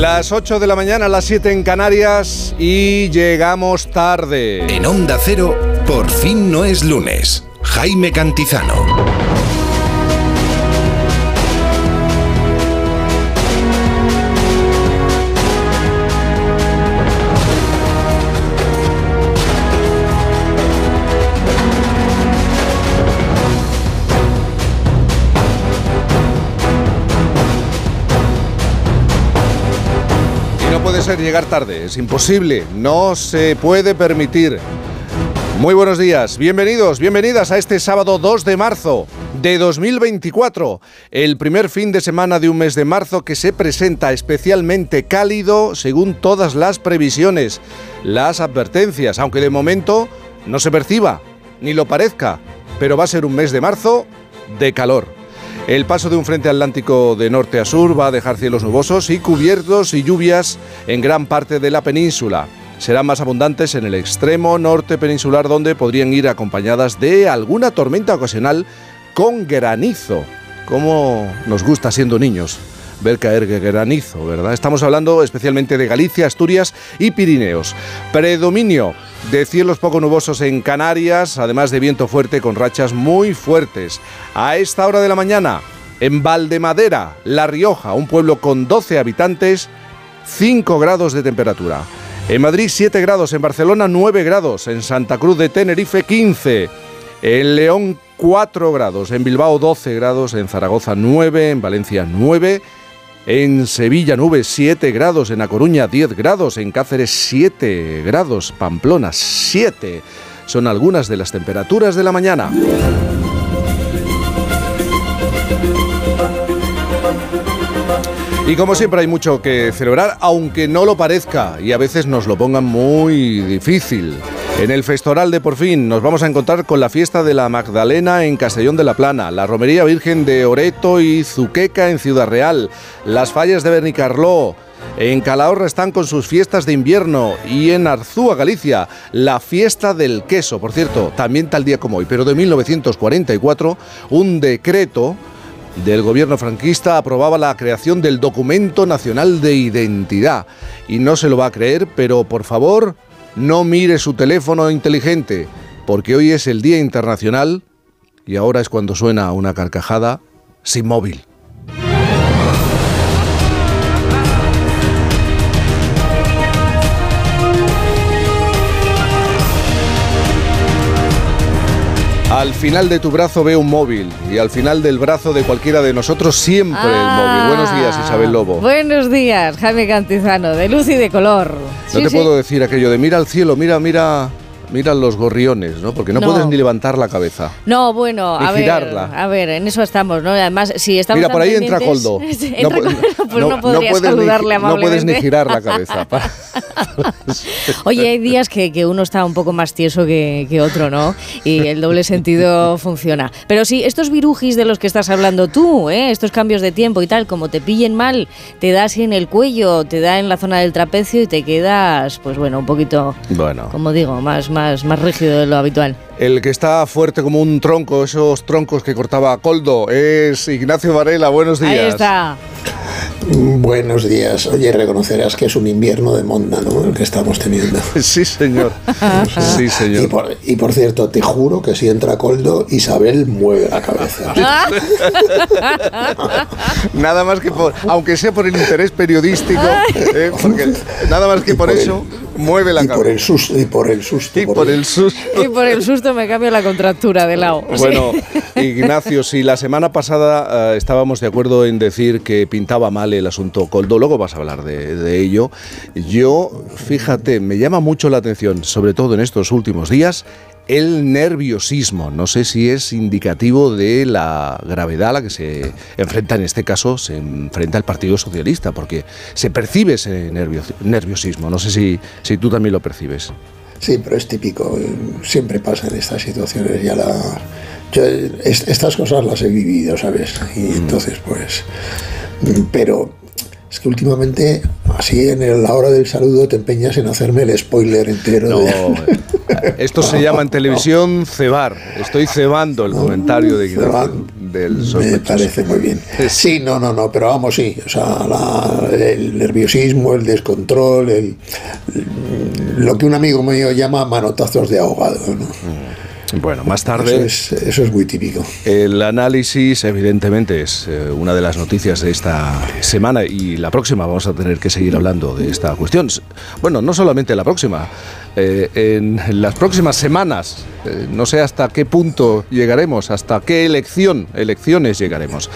Las 8 de la mañana, las 7 en Canarias y llegamos tarde. En Onda Cero, por fin no es lunes. Jaime Cantizano. Ser llegar tarde, es imposible, no se puede permitir. Muy buenos días, bienvenidos, bienvenidas a este sábado 2 de marzo de 2024, el primer fin de semana de un mes de marzo que se presenta especialmente cálido según todas las previsiones, las advertencias, aunque de momento no se perciba ni lo parezca, pero va a ser un mes de marzo de calor. El paso de un frente atlántico de norte a sur va a dejar cielos nubosos y cubiertos y lluvias en gran parte de la península. Serán más abundantes en el extremo norte peninsular donde podrían ir acompañadas de alguna tormenta ocasional con granizo, como nos gusta siendo niños ver caer granizo, ¿verdad? Estamos hablando especialmente de Galicia, Asturias y Pirineos. Predominio de cielos poco nubosos en Canarias, además de viento fuerte con rachas muy fuertes. A esta hora de la mañana, en Valdemadera, La Rioja, un pueblo con 12 habitantes, 5 grados de temperatura. En Madrid 7 grados, en Barcelona 9 grados, en Santa Cruz de Tenerife 15, en León 4 grados, en Bilbao 12 grados, en Zaragoza 9, en Valencia 9 en Sevilla nubes 7 grados, en A Coruña 10 grados, en Cáceres 7 grados, Pamplona 7. Son algunas de las temperaturas de la mañana. Y como siempre hay mucho que celebrar, aunque no lo parezca y a veces nos lo pongan muy difícil. En el Festoral de Por fin nos vamos a encontrar con la fiesta de la Magdalena en Castellón de la Plana, la Romería Virgen de Oreto y Zuqueca en Ciudad Real, las fallas de Bernicarló, en Calahorra están con sus fiestas de invierno y en Arzúa, Galicia, la fiesta del queso. Por cierto, también tal día como hoy, pero de 1944, un decreto del gobierno franquista aprobaba la creación del Documento Nacional de Identidad. Y no se lo va a creer, pero por favor, no mire su teléfono inteligente, porque hoy es el Día Internacional y ahora es cuando suena una carcajada sin móvil. Al final de tu brazo veo un móvil y al final del brazo de cualquiera de nosotros siempre el móvil. Buenos días, ah, Isabel Lobo. Buenos días, Jaime Cantizano, de luz y de color. No te puedo decir aquello de mira al cielo, mira, mira miran los gorriones, ¿no? Porque no, puedes ni levantar la cabeza. No, bueno, a ver, a ver, en eso estamos, ¿no? Además, si estamos Mira, por ahí entra Coldo. no, pues no, podrías saludarle ni, No puedes ni girar la cabeza. Oye, hay días que, que, uno está un poco más tieso que, que, otro, ¿no? Y el doble sentido funciona. Pero sí, estos virujis de los que estás hablando tú, ¿eh? estos cambios de tiempo y tal, como te pillen mal, te da así en el cuello, te da en la zona del trapecio y te quedas, pues bueno, un poquito, bueno. como digo, más, más más, rígido de lo habitual. El que está fuerte como un tronco, esos troncos que cortaba Coldo, es Ignacio Varela. Buenos días. Ahí está. Buenos días. Oye, reconocerás que es un invierno de monda, ¿no? El que estamos teniendo. Sí, señor. sí, señor. Y por, cierto, te juro que si entra Coldo, Isabel mueve la cabeza. nada más que por, aunque sea por el interés periodístico, ¿eh? porque nada más que por, eso mueve la y cabeza. Por el susto, y por el susto. Y por, el susto. Y por el susto me cambia la contractura de lado. Bueno, Ignacio, si la semana pasada eh, estábamos de acuerdo en decir que pintaba mal el asunto Coldo, luego vas a hablar de, ello. Yo, fíjate, me llama mucho la atención, sobre todo en estos últimos días, el nerviosismo. No sé si es indicativo de la gravedad a la que se enfrenta, en este caso, se enfrenta el Partido Socialista, porque se percibe ese nerviosismo. No sé si, si tú también lo percibes. Sí, pero es típico. Siempre pasa en estas situaciones. Ya la, estas cosas las he vivido, ¿sabes? Y mm. entonces, pues. Pero es que últimamente, así en la hora del saludo, te empeñas en hacerme el spoiler entero. No, esto se llama en televisión cebar. Estoy cebando el comentario de, del Me parece muy bien. Sí, no, no, no, pero vamos, sí. O sea, la- el nerviosismo, el descontrol, el, lo que un amigo mío llama manotazos de ahogado. ¿no? Bueno, más Eso, tarde es, eso es muy típico. el análisis evidentemente es eh, una de las noticias de esta semana y la próxima vamos a tener que seguir hablando de esta cuestión. Bueno, no solamente la próxima, eh, en las próximas semanas, eh, no sé hasta qué punto llegaremos, hasta qué elección, elecciones llegaremos.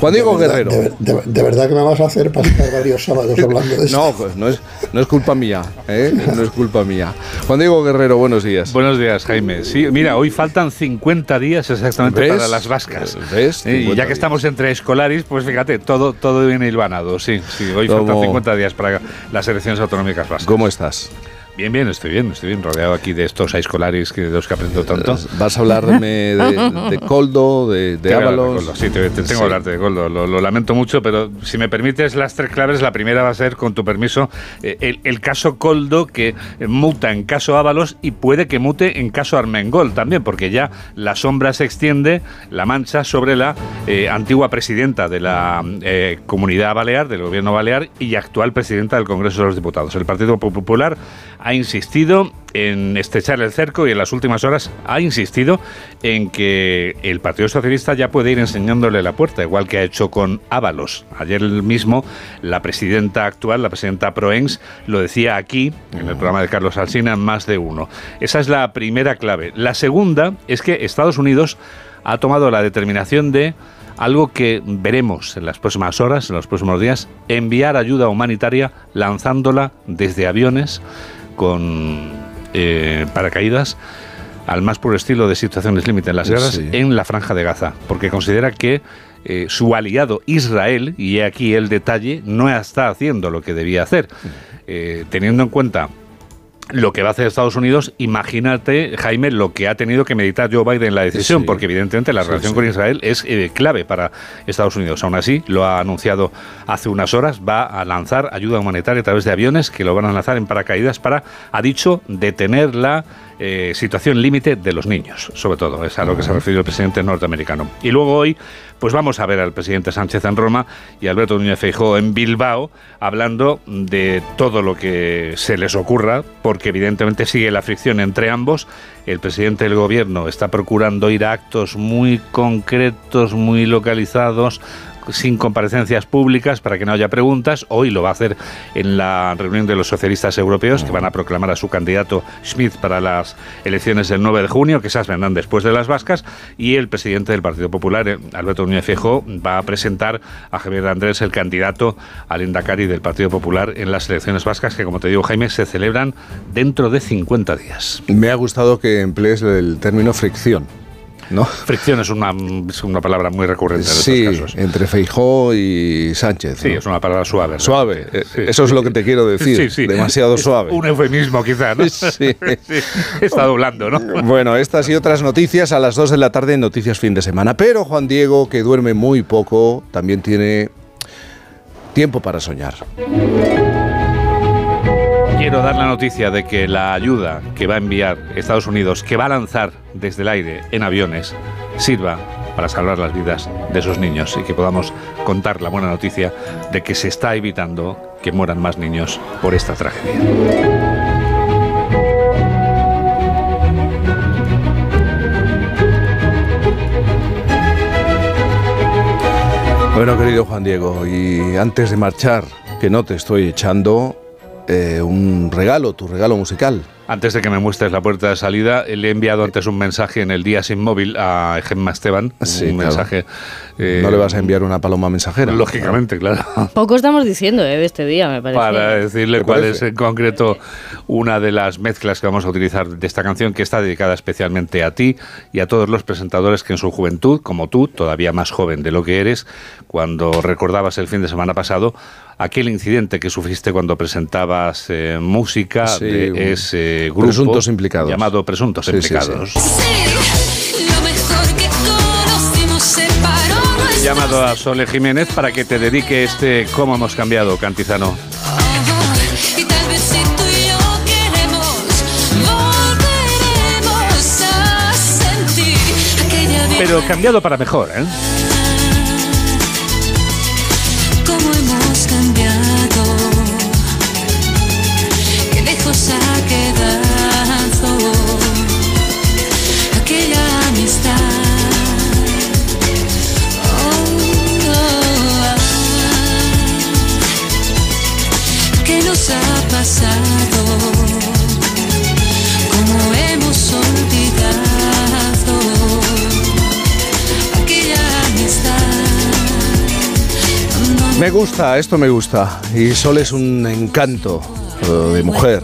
Juan Diego de, verdad, Guerrero. de- de- de verdad que me vas a hacer pasar varios sábados hablando de esto. No, pues no es, no es culpa mía, ¿eh? no es culpa mía. Juan Diego Guerrero, buenos días. Buenos días, Jaime. Sí, mira, hoy faltan 50 días exactamente ¿Ves? para las vascas. ¿Ves? Eh, Y 50 ya que días. estamos entre escolares, pues fíjate, todo, todo viene hilvanado. Sí, sí, hoy faltan Como- 50 días para las elecciones autonómicas vascas. ¿Cómo estás? Bien, bien, estoy bien, estoy bien, rodeado aquí de estos escolares que, de los que aprendo tanto. ¿Vas a hablarme de, de Coldo, de, de Ábalos? Sí, te, te tengo Sí. que hablarte de Goldo. Lo, lo lamento mucho, pero si me permites las tres claves, la primera va a ser, con tu permiso, eh, el, el caso Coldo que eh, muta en caso Ábalos y puede que mute en caso Armengol también, porque ya la sombra se extiende, la mancha, sobre la eh, antigua presidenta de la eh, Comunidad Balear, del Gobierno Balear, y actual presidenta del Congreso de los Diputados. El Partido Popular ha insistido en estrechar el cerco y en las últimas horas ha insistido en que el Partido Socialista ya puede ir enseñándole la puerta, igual que ha hecho con Ábalos. Ayer mismo la presidenta actual, la presidenta Proens, lo decía aquí, en el programa de Carlos Alsina, en más de uno. Esa es la primera clave. La segunda es que Estados Unidos ha tomado la determinación de algo que veremos en las próximas horas, en los próximos días, enviar ayuda humanitaria lanzándola desde aviones con eh, paracaídas al más puro estilo de situaciones límite en las guerras Sí. en la franja de Gaza, porque considera que eh, su aliado Israel, y aquí el detalle, no está haciendo lo que debía hacer. Eh, teniendo en cuenta lo que va a hacer Estados Unidos, imagínate, Jaime, lo que ha tenido que meditar Joe Biden en la decisión, Sí. porque evidentemente la Sí, relación sí. con Israel es eh, clave para Estados Unidos. Aún así, lo ha anunciado hace unas horas, va a lanzar ayuda humanitaria a través de aviones que lo van a lanzar en paracaídas para, ha dicho, detener la eh, situación límite de los niños, sobre todo, es a lo que se ha referido el presidente norteamericano. Y luego hoy, pues vamos a ver al presidente Sánchez en Roma y Alberto Núñez Feijóo en Bilbao, hablando de todo lo que se les ocurra, porque evidentemente sigue la fricción entre ambos. El presidente del gobierno está procurando ir a actos muy concretos, muy localizados, sin comparecencias públicas para que no haya preguntas. Hoy lo va a hacer en la reunión de los socialistas europeos que van a proclamar a su candidato Schmidt para las elecciones del 9 de junio, que esas vendrán después de las vascas. Y el presidente del Partido Popular, eh, Alberto Núñez Feijóo, va a presentar a Javier Andrés, el candidato al Endacari del Partido Popular en las elecciones vascas, que como te digo, Jaime, se celebran dentro de 50 días. Me ha gustado que emplees el término fricción, ¿no? Fricción es una, es una palabra muy recurrente en Sí, estos casos. entre Feijó y Sánchez. Sí, ¿no? es una palabra suave. ¿no? Suave, eh, Sí. eso es lo que te quiero decir. Sí, sí. Demasiado suave. Un eufemismo, quizá, ¿no? Sí. Está doblando, ¿no? Bueno, estas y otras noticias a las 2 de la tarde en Noticias Fin de Semana. Pero Juan Diego, que duerme muy poco, también tiene tiempo para soñar. Quiero dar la noticia de que la ayuda que va a enviar Estados Unidos, que va a lanzar desde el aire en aviones, sirva para salvar las vidas de esos niños y que podamos contar la buena noticia de que se está evitando que mueran más niños por esta tragedia. Bueno, querido Juan Diego, y antes de marchar, que no te estoy echando eh, un regalo, tu regalo musical. Antes de que me muestres la puerta de salida, le he enviado antes un mensaje en el día sin móvil a Gemma Esteban. Sí, un claro. mensaje. eh, no le vas a enviar una paloma mensajera. Lógicamente, claro. Poco estamos diciendo eh, de este día, me parece. Para decirle ¿Te cuál parece? es en concreto una de las mezclas que vamos a utilizar de esta canción, que está dedicada especialmente a ti y a todos los presentadores que en su juventud, como tú, todavía más joven de lo que eres, cuando recordabas el fin de semana pasado, aquel incidente que sufriste cuando presentabas eh, música Sí, de ese grupo Presuntos Implicados. llamado Presuntos Sí, sí, sí. Implicados. Sí, lo mejor que conocimos separó nuestras Llamado a Sole Jiménez para que te dedique este Cómo hemos cambiado, Cantizano. Pero cambiado para mejor, ¿eh? Me gusta, esto me gusta. Y Sol es un encanto eh, de mujer.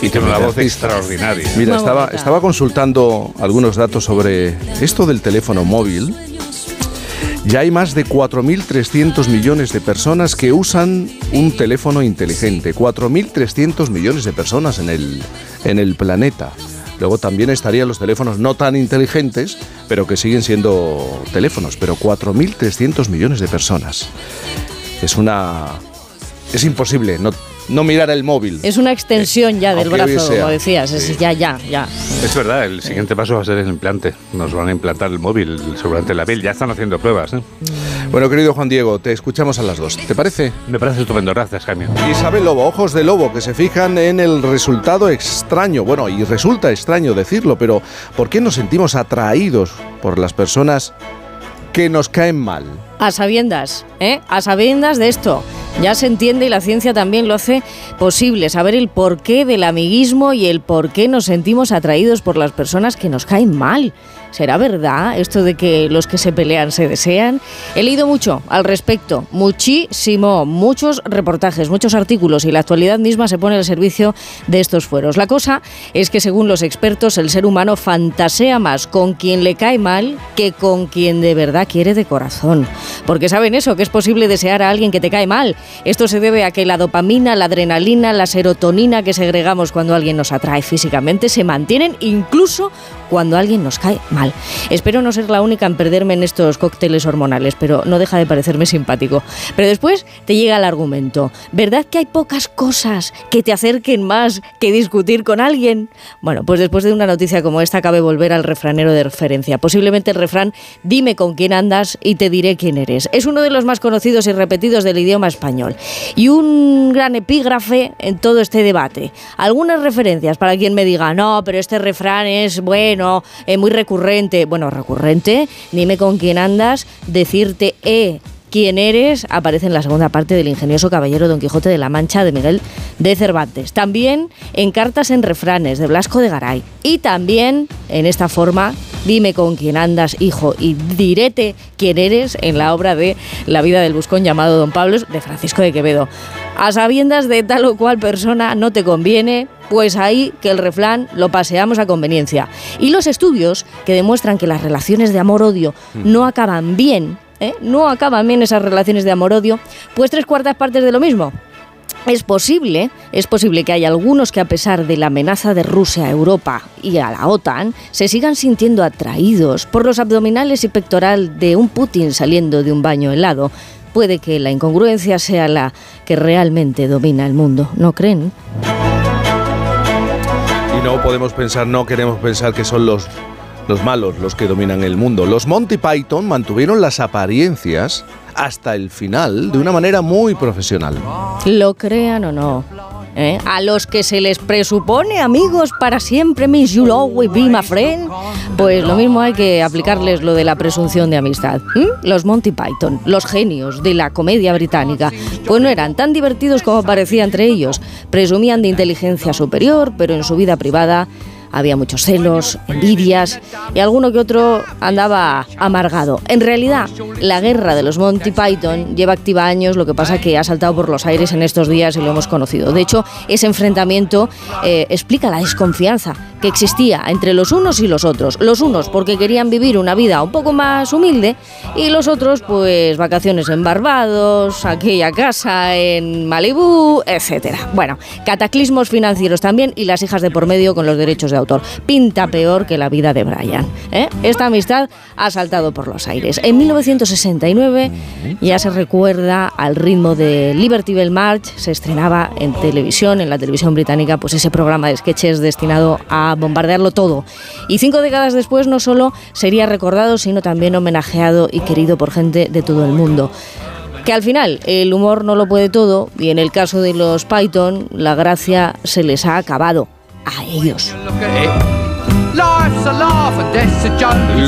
Y tiene una voz extraordinaria. Mira, estaba, estaba consultando algunos datos sobre esto del teléfono móvil. Ya hay más de 4.300 millones de personas que usan un teléfono inteligente. 4.300 millones de personas en el, en el planeta. Luego también estarían los teléfonos no tan inteligentes, pero que siguen siendo teléfonos. Pero 4.300 millones de personas. Es una... Es imposible no, no mirar el móvil. Es una extensión ya del brazo, sea. como decías. Es Sí. ya, ya, ya. Es verdad, el siguiente paso va a ser el implante. Nos van a implantar el móvil, seguramente la piel. Ya están haciendo pruebas. ¿eh? Bueno, querido Juan Diego, te escuchamos a las dos. ¿Te parece? Me parece estupendo. Gracias, Jaime. Isabel Lobo, ojos de lobo, que se fijan en el resultado extraño. Bueno, y resulta extraño decirlo, pero ¿por qué nos sentimos atraídos por las personas que nos caen mal? A sabiendas, ¿eh? A sabiendas de esto. Ya se entiende y la ciencia también lo hace posible, saber el porqué del amiguismo y el por qué nos sentimos atraídos por las personas que nos caen mal. ¿Será verdad esto de que los que se pelean se desean? He leído mucho al respecto, muchísimo, muchos reportajes, muchos artículos y la actualidad misma se pone al servicio de estos fueros. La cosa es que según los expertos el ser humano fantasea más con quien le cae mal que con quien de verdad quiere de corazón. Porque saben eso, que es posible desear a alguien que te cae mal. Esto se debe a que la dopamina, la adrenalina, la serotonina que segregamos cuando alguien nos atrae físicamente se mantienen incluso cuando alguien nos cae mal. Espero no ser la única en perderme en estos cócteles hormonales, pero no deja de parecerme simpático. Pero después te llega el argumento. ¿Verdad que hay pocas cosas que te acerquen más que discutir con alguien? Bueno, pues después de una noticia como esta cabe volver al refranero de referencia. Posiblemente el refrán dime con quién andas y te diré quién eres. Es uno de los más conocidos y repetidos del idioma español. Y un gran epígrafe en todo este debate. Algunas referencias para quien me diga, no, pero este refrán es bueno, eh, muy recurrente. Bueno, recurrente, dime con quién andas, decirte, eh, quién eres aparece en la segunda parte del ingenioso caballero Don Quijote de la Mancha de Miguel de Cervantes. También en Cartas en Refranes de Blasco de Garay. Y también en esta forma, dime con quién andas, hijo, y direte quién eres en la obra de La vida del buscón llamado Don Pablo de Francisco de Quevedo. A sabiendas de tal o cual persona no te conviene, pues ahí que el refrán lo paseamos a conveniencia. Y los estudios que demuestran que las relaciones de amor-odio no acaban bien, ¿eh? no acaban bien esas relaciones de amor-odio, pues tres cuartas partes de lo mismo. Es posible, es posible que haya algunos que a pesar de la amenaza de Rusia a Europa y a la OTAN, se sigan sintiendo atraídos por los abdominales y pectoral de un Putin saliendo de un baño helado. Puede que la incongruencia sea la que realmente domina el mundo, ¿no creen? Y no podemos pensar, no queremos pensar que son los, los malos los que dominan el mundo. Los Monty Python mantuvieron las apariencias hasta el final de una manera muy profesional. Lo crean o no. ¿Eh? A los que se les presupone amigos para siempre, Miss You'll always be my friend, pues lo mismo hay que aplicarles lo de la presunción de amistad. Los Monty Python, los genios de la comedia británica, pues no eran tan divertidos como parecía entre ellos. Presumían de inteligencia superior, pero en su vida privada había muchos celos, envidias y alguno que otro andaba amargado. En realidad, la guerra de los Monty Python lleva activa años, lo que pasa que ha saltado por los aires en estos días y lo hemos conocido. De hecho, ese enfrentamiento eh, explica la desconfianza que existía entre los unos y los otros. Los unos porque querían vivir una vida un poco más humilde y los otros pues vacaciones en Barbados, aquella casa en Malibú, etcétera. Bueno, cataclismos financieros también y las hijas de por medio con los derechos de Pinta peor que la vida de Brian. ¿eh? Esta amistad ha saltado por los aires. En 1969 ya se recuerda al ritmo de Liberty Bell March, se estrenaba en televisión, en la televisión británica, pues ese programa de sketches destinado a a bombardearlo todo. Y cinco décadas después no solo sería recordado, sino también homenajeado y querido por gente de todo el mundo. Que al final el humor no lo puede todo y en el caso de los Python la gracia se les ha acabado a ellos.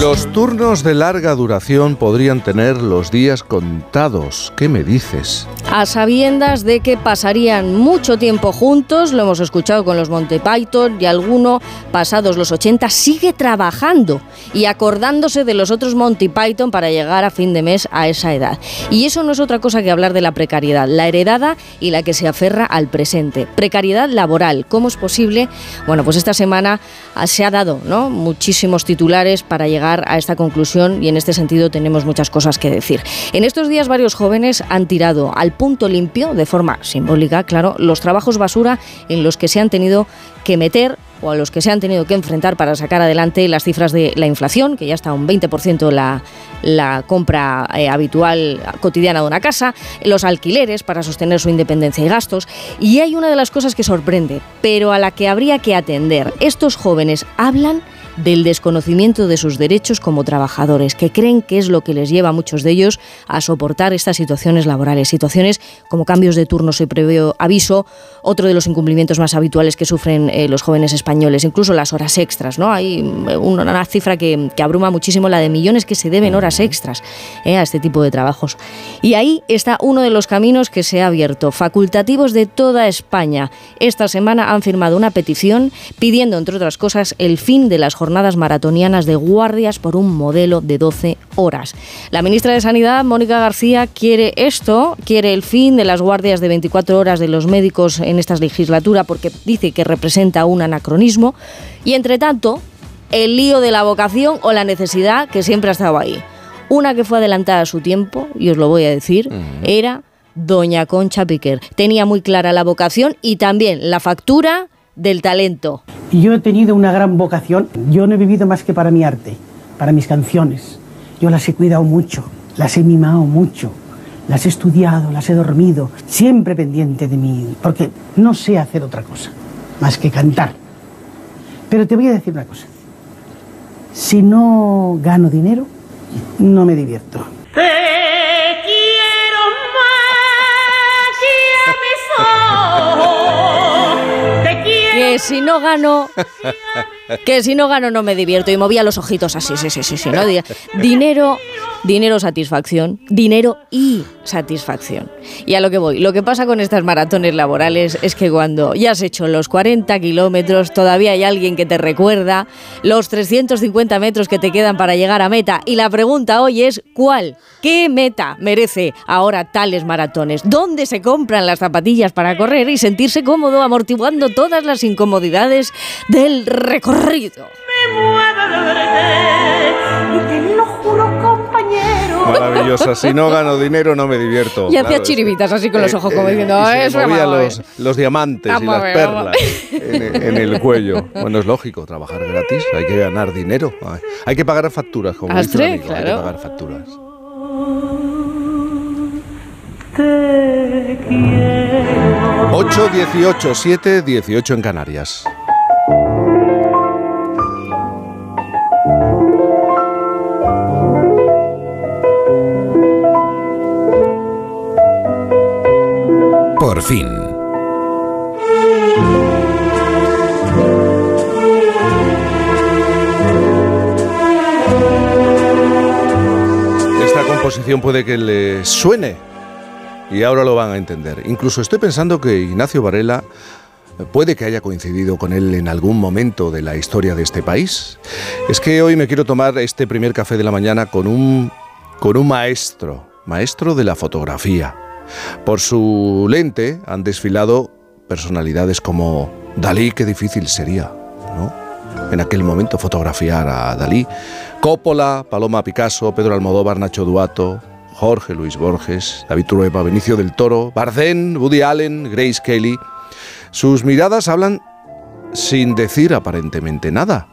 Los turnos de larga duración podrían tener los días contados. ¿Qué me dices? A sabiendas de que pasarían mucho tiempo juntos, lo hemos escuchado con los Monty Python y alguno, pasados los 80, sigue trabajando y acordándose de los otros Monty Python para llegar a fin de mes a esa edad. Y eso no es otra cosa que hablar de la precariedad, la heredada y la que se aferra al presente. Precariedad laboral. ¿Cómo es posible? Bueno, pues esta semana se ha dado ¿no? Muchísimos titulares para llegar a esta conclusión y en este sentido tenemos muchas cosas que decir. En estos días varios jóvenes han tirado al punto limpio, de forma simbólica, claro, los trabajos basura en los que se han tenido que meter o a los que se han tenido que enfrentar para sacar adelante las cifras de la inflación, que ya está un 20% la, la compra eh, habitual cotidiana de una casa, los alquileres para sostener su independencia y gastos. Y hay una de las cosas que sorprende, pero a la que habría que atender. Estos jóvenes hablan del desconocimiento de sus derechos como trabajadores, que creen que es lo que les lleva a muchos de ellos a soportar estas situaciones laborales, situaciones como cambios de turnos y previo aviso, otro de los incumplimientos más habituales que sufren eh, los jóvenes españoles, incluso las horas extras, ¿no? Hay mm, una, una cifra que, que abruma muchísimo la de millones que se deben horas extras eh, a este tipo de trabajos. Y ahí está uno de los caminos que se ha abierto. Facultativos de toda España esta semana han firmado una petición pidiendo, entre otras cosas, el fin de las jornadas maratonianas de guardias por un modelo de 12 horas. La ministra de Sanidad, Mónica García, quiere esto, quiere el fin de las guardias de 24 horas de los médicos en esta legislatura porque dice que representa un anacronismo. Y entre tanto, el lío de la vocación o la necesidad que siempre ha estado ahí. Una que fue adelantada a su tiempo, y os lo voy a decir, era Doña Concha Piquer. Tenía muy clara la vocación y también la factura del talento. Yo he tenido una gran vocación. Yo no he vivido más que para mi arte, para mis canciones. Yo las he cuidado mucho, las he mimado mucho, las he estudiado, las he dormido, siempre pendiente de mí, porque no sé hacer otra cosa más que cantar. Pero te voy a decir una cosa. Si no gano dinero, no me divierto. Si no gano, que si no gano no me divierto. Y movía los ojitos así, sí, sí, sí, sí. ¿no? Di- Dinero, dinero, satisfacción. Dinero y satisfacción. Y a lo que voy. Lo que pasa con estas maratones laborales es que cuando ya has hecho los 40 kilómetros, todavía hay alguien que te recuerda los 350 metros que te quedan para llegar a meta. Y la pregunta hoy es, ¿cuál? ¿Qué meta merece ahora tales maratones? ¿Dónde se compran las zapatillas para correr y sentirse cómodo amortiguando todas las incomodidades del recorrido? Maravillosa. Si no gano dinero, no me divierto. Y hacía Claro, chiribitas así con los ojos, como diciendo, y se le "Eso, movían vamos a ver". los, los diamantes y Vamos las ver, perlas en, en el cuello. Bueno, es lógico, trabajar gratis, hay que ganar dinero. Hay- Hay que pagar facturas, como dice un amigo, hay que claro. pagar facturas. 8, 18, 7, 18 en Canarias. Por fin. Esta composición puede que le suene y ahora lo van a entender. Incluso estoy pensando que Ignacio Varela puede que haya coincidido con él en algún momento de la historia de este país. Es que hoy me quiero tomar este primer café de la mañana con un, con un maestro, maestro de la fotografía. Por su lente han desfilado personalidades como Dalí, qué difícil sería, ¿no? En aquel momento fotografiar a Dalí, Coppola, Paloma Picasso, Pedro Almodóvar, Nacho Duato, Jorge Luis Borges, David Trueba, Benicio del Toro, Bardem, Woody Allen, Grace Kelly. Sus miradas hablan sin decir aparentemente nada,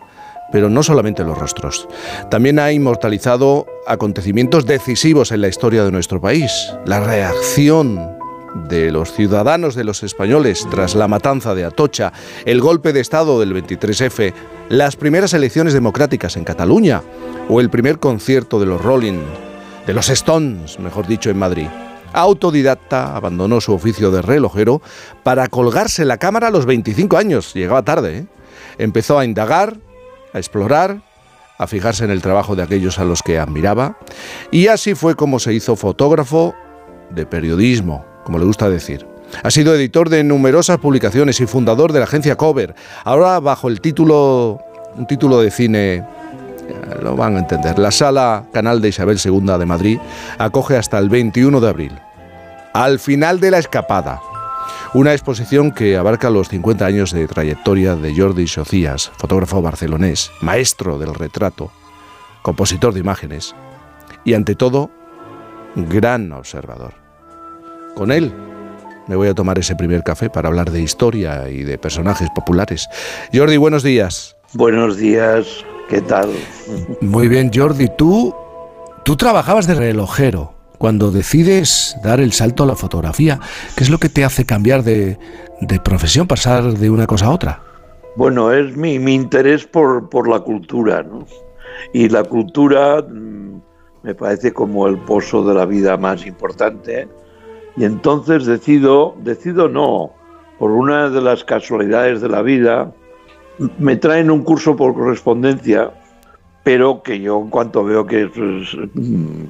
pero no solamente los rostros. También ha inmortalizado acontecimientos decisivos en la historia de nuestro país. La reacción de los ciudadanos de los españoles tras la matanza de Atocha, el golpe de Estado del 23F, las primeras elecciones democráticas en Cataluña o el primer concierto de los Rolling, de los Stones, mejor dicho, en Madrid. Autodidacta, abandonó su oficio de relojero para colgarse la cámara a los 25 años. Llegaba tarde. ¿eh? Empezó a indagar, a explorar, a fijarse en el trabajo de aquellos a los que admiraba. Y así fue como se hizo fotógrafo de periodismo, como le gusta decir. Ha sido editor de numerosas publicaciones y fundador de la agencia Cover. Ahora bajo el título, un título de cine, eh, lo van a entender. La sala Canal de Isabel II de Madrid acoge hasta el 21 de abril. Al final de la escapada. Una exposición que abarca los 50 años de trayectoria de Jordi Socias, fotógrafo barcelonés, maestro del retrato, compositor de imágenes y ante todo, gran observador. Con él me voy a tomar ese primer café para hablar de historia y de personajes populares. Jordi, buenos días. Buenos días, ¿qué tal? Muy bien, Jordi, tú, tú trabajabas de relojero cuando decides dar el salto a la fotografía. ¿Qué es lo que te hace cambiar de, de profesión, pasar de una cosa a otra? Bueno, es mi, mi interés por, por la cultura, ¿no? Y la cultura mm, me parece como el pozo de la vida más importante. Y entonces decido, decido no, por una de las casualidades de la vida, me traen un curso por correspondencia, pero que yo en cuanto veo que es,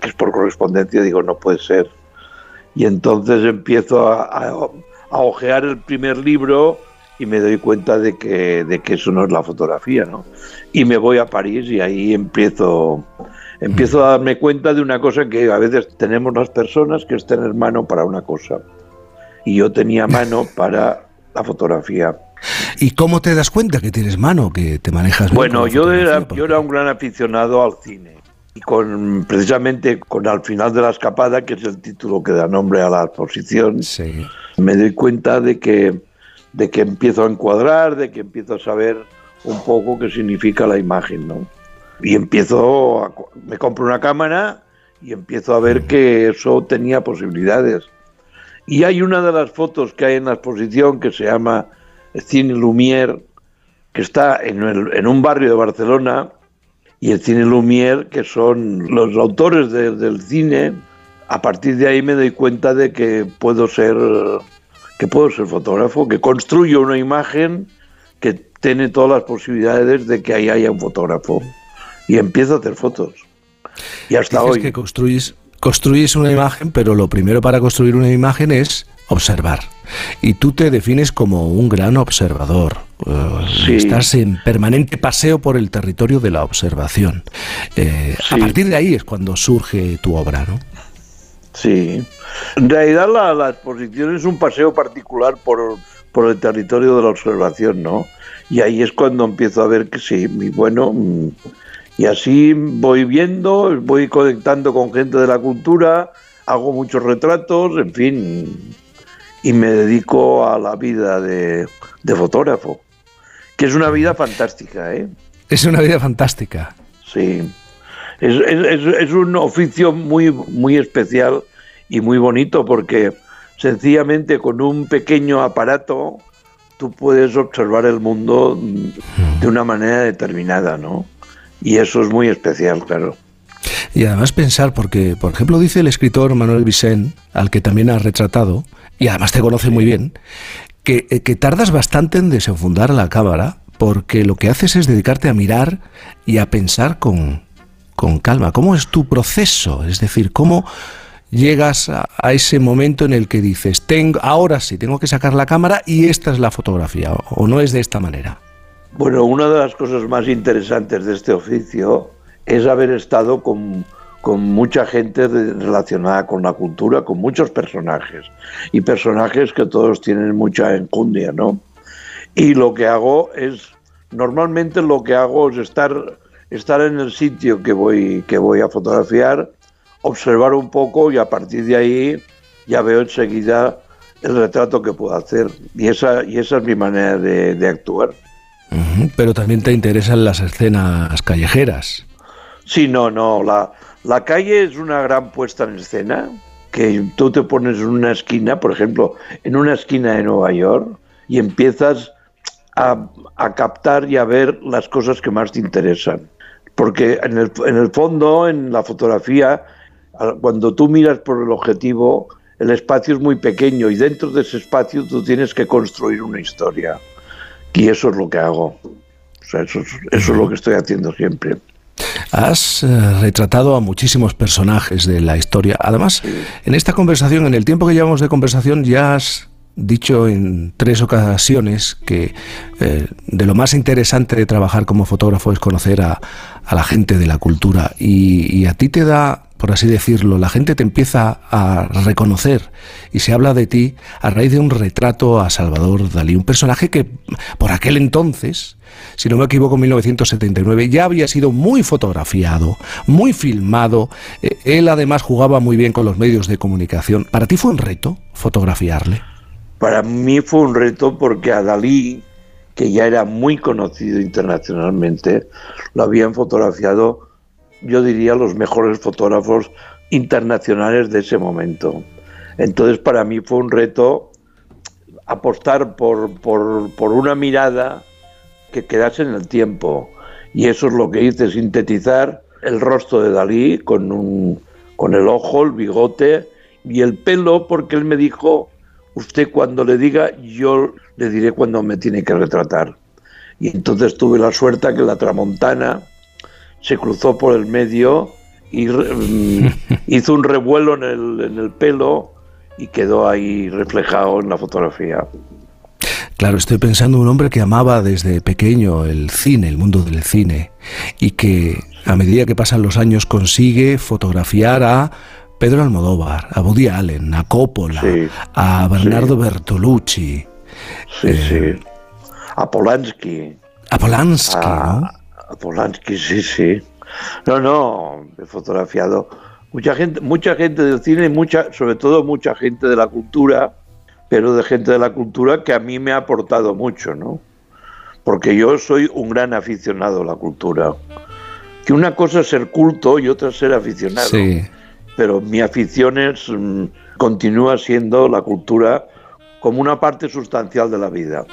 es por correspondencia digo, no puede ser. Y entonces empiezo a, a, a ojear el primer libro y me doy cuenta de que, de que eso no es la fotografía, ¿no? Y me voy a París y ahí empiezo, empiezo a darme cuenta de una cosa que a veces tenemos las personas, que es tener mano para una cosa. Y yo tenía mano para la fotografía. ¿Y cómo te das cuenta que tienes mano, que te manejas Bueno, yo era, yo era un gran aficionado al cine. Y con, precisamente con Al final de la escapada, que es el título que da nombre a la exposición, Sí. me doy cuenta de que, de que empiezo a encuadrar, de que empiezo a saber un poco qué significa la imagen, ¿no? Y empiezo, a, me compro una cámara y empiezo a ver que eso tenía posibilidades. Y hay una de las fotos que hay en la exposición que se llama Cine Lumière, que está en, el- en un barrio de Barcelona, y el Cine Lumière, que son los autores de- del cine, a partir de ahí me doy cuenta de que puedo ser que puedo ser fotógrafo, que construyo una imagen que tiene todas las posibilidades de que ahí haya un fotógrafo. Y empiezo a hacer fotos. Y hasta Dices hoy. que construyes, construyes una imagen, pero lo primero para construir una imagen es observar. Y tú te defines como un gran observador. Eh, Sí. Estás en permanente paseo por el territorio de la observación. Eh, A Sí. partir de ahí es cuando surge tu obra, ¿no? Sí. En realidad la, la exposición es un paseo particular por, por el territorio de la observación, ¿no? Y ahí es cuando empiezo a ver que sí, y bueno, mm, y así voy viendo, voy conectando con gente de la cultura, hago muchos retratos, en fin, y me dedico a la vida de, de fotógrafo, que es una vida fantástica, ¿eh? Es una vida fantástica. Sí. Es, es- es- un oficio muy, muy especial y muy bonito porque sencillamente con un pequeño aparato tú puedes observar el mundo de una manera determinada, ¿no? Y eso es muy especial, claro. Y además pensar, porque, por ejemplo, dice el escritor Manuel Vicent, al que también has retratado, y además te conoce muy bien, que, eh, que tardas bastante en desenfundar la cámara, porque lo que haces es dedicarte a mirar y a pensar con, con calma. ¿Cómo es tu proceso? Es decir, ¿cómo llegas a, a ese momento en el que dices, tengo, ahora sí, tengo que sacar la cámara y esta es la fotografía, o, o no es de esta manera? Bueno, una de las cosas más interesantes de este oficio es haber estado con, con mucha gente relacionada con la cultura, con muchos personajes, y personajes que todos tienen mucha enjundia, ¿no? Y lo que hago es, normalmente lo que hago es estar, estar en el sitio que voy, que voy a fotografiar, observar un poco y a partir de ahí ya veo enseguida el retrato que puedo hacer. Y esa, y esa es mi manera de- actuar. Pero también te interesan las escenas callejeras. Sí, no, no. La, la calle es una gran puesta en escena que tú te pones en una esquina, por ejemplo, en una esquina de Nueva York y empiezas a, a captar y a ver las cosas que más te interesan. Porque en el, en el fondo, en la fotografía, cuando tú miras por el objetivo, el espacio es muy pequeño y dentro de ese espacio tú tienes que construir una historia. Y eso es lo que hago. O sea, eso, es- eso es lo que estoy haciendo siempre. Has eh, retratado a muchísimos personajes de la historia. Además, en esta conversación, en el tiempo que llevamos de conversación, ya has dicho en tres ocasiones que eh, de lo más interesante de trabajar como fotógrafo es conocer a, la gente de la cultura. Y, y a ti te da, por así decirlo, la gente te empieza a reconocer y se habla de ti a raíz de un retrato a Salvador Dalí, un personaje que por aquel entonces si no me equivoco, en 1979, ya había sido muy fotografiado, muy filmado. Eh, Él además jugaba muy bien con los medios de comunicación. ¿Para ti fue un reto fotografiarle? Para mí fue un reto porque a Dalí, que ya era muy conocido internacionalmente, lo habían fotografiado, yo diría, los mejores fotógrafos internacionales de ese momento. Entonces para mí fue un reto apostar por, por, por una mirada que quedase en el tiempo. Y eso es lo que hice, sintetizar el rostro de Dalí con, un, con el ojo, el bigote y el pelo, porque él me dijo, usted cuando le diga, yo le diré cuando me tiene que retratar. Y entonces tuve la suerte que la tramontana se cruzó por el medio y mm, hizo un revuelo en el, en el pelo y quedó ahí reflejado en la fotografía. Claro, estoy pensando en un hombre que amaba desde pequeño el cine, el mundo del cine, y que a medida que pasan los años consigue fotografiar a Pedro Almodóvar, a Woody Allen, a Coppola, Sí, a Bernardo Bertolucci, Sí, Eh, sí. A Polanski. a Polanski, ¿no? A, a Polanski, sí, sí. No, no, he fotografiado mucha gente, mucha gente del cine, y mucha, sobre todo mucha gente de la cultura, pero de gente de la cultura que a mí me ha aportado mucho, ¿no? Porque yo soy un gran aficionado a la cultura. Que una cosa es ser culto y otra es ser aficionado. Sí. Pero mi afición es, mm, continúa siendo la cultura como una parte sustancial de la vida.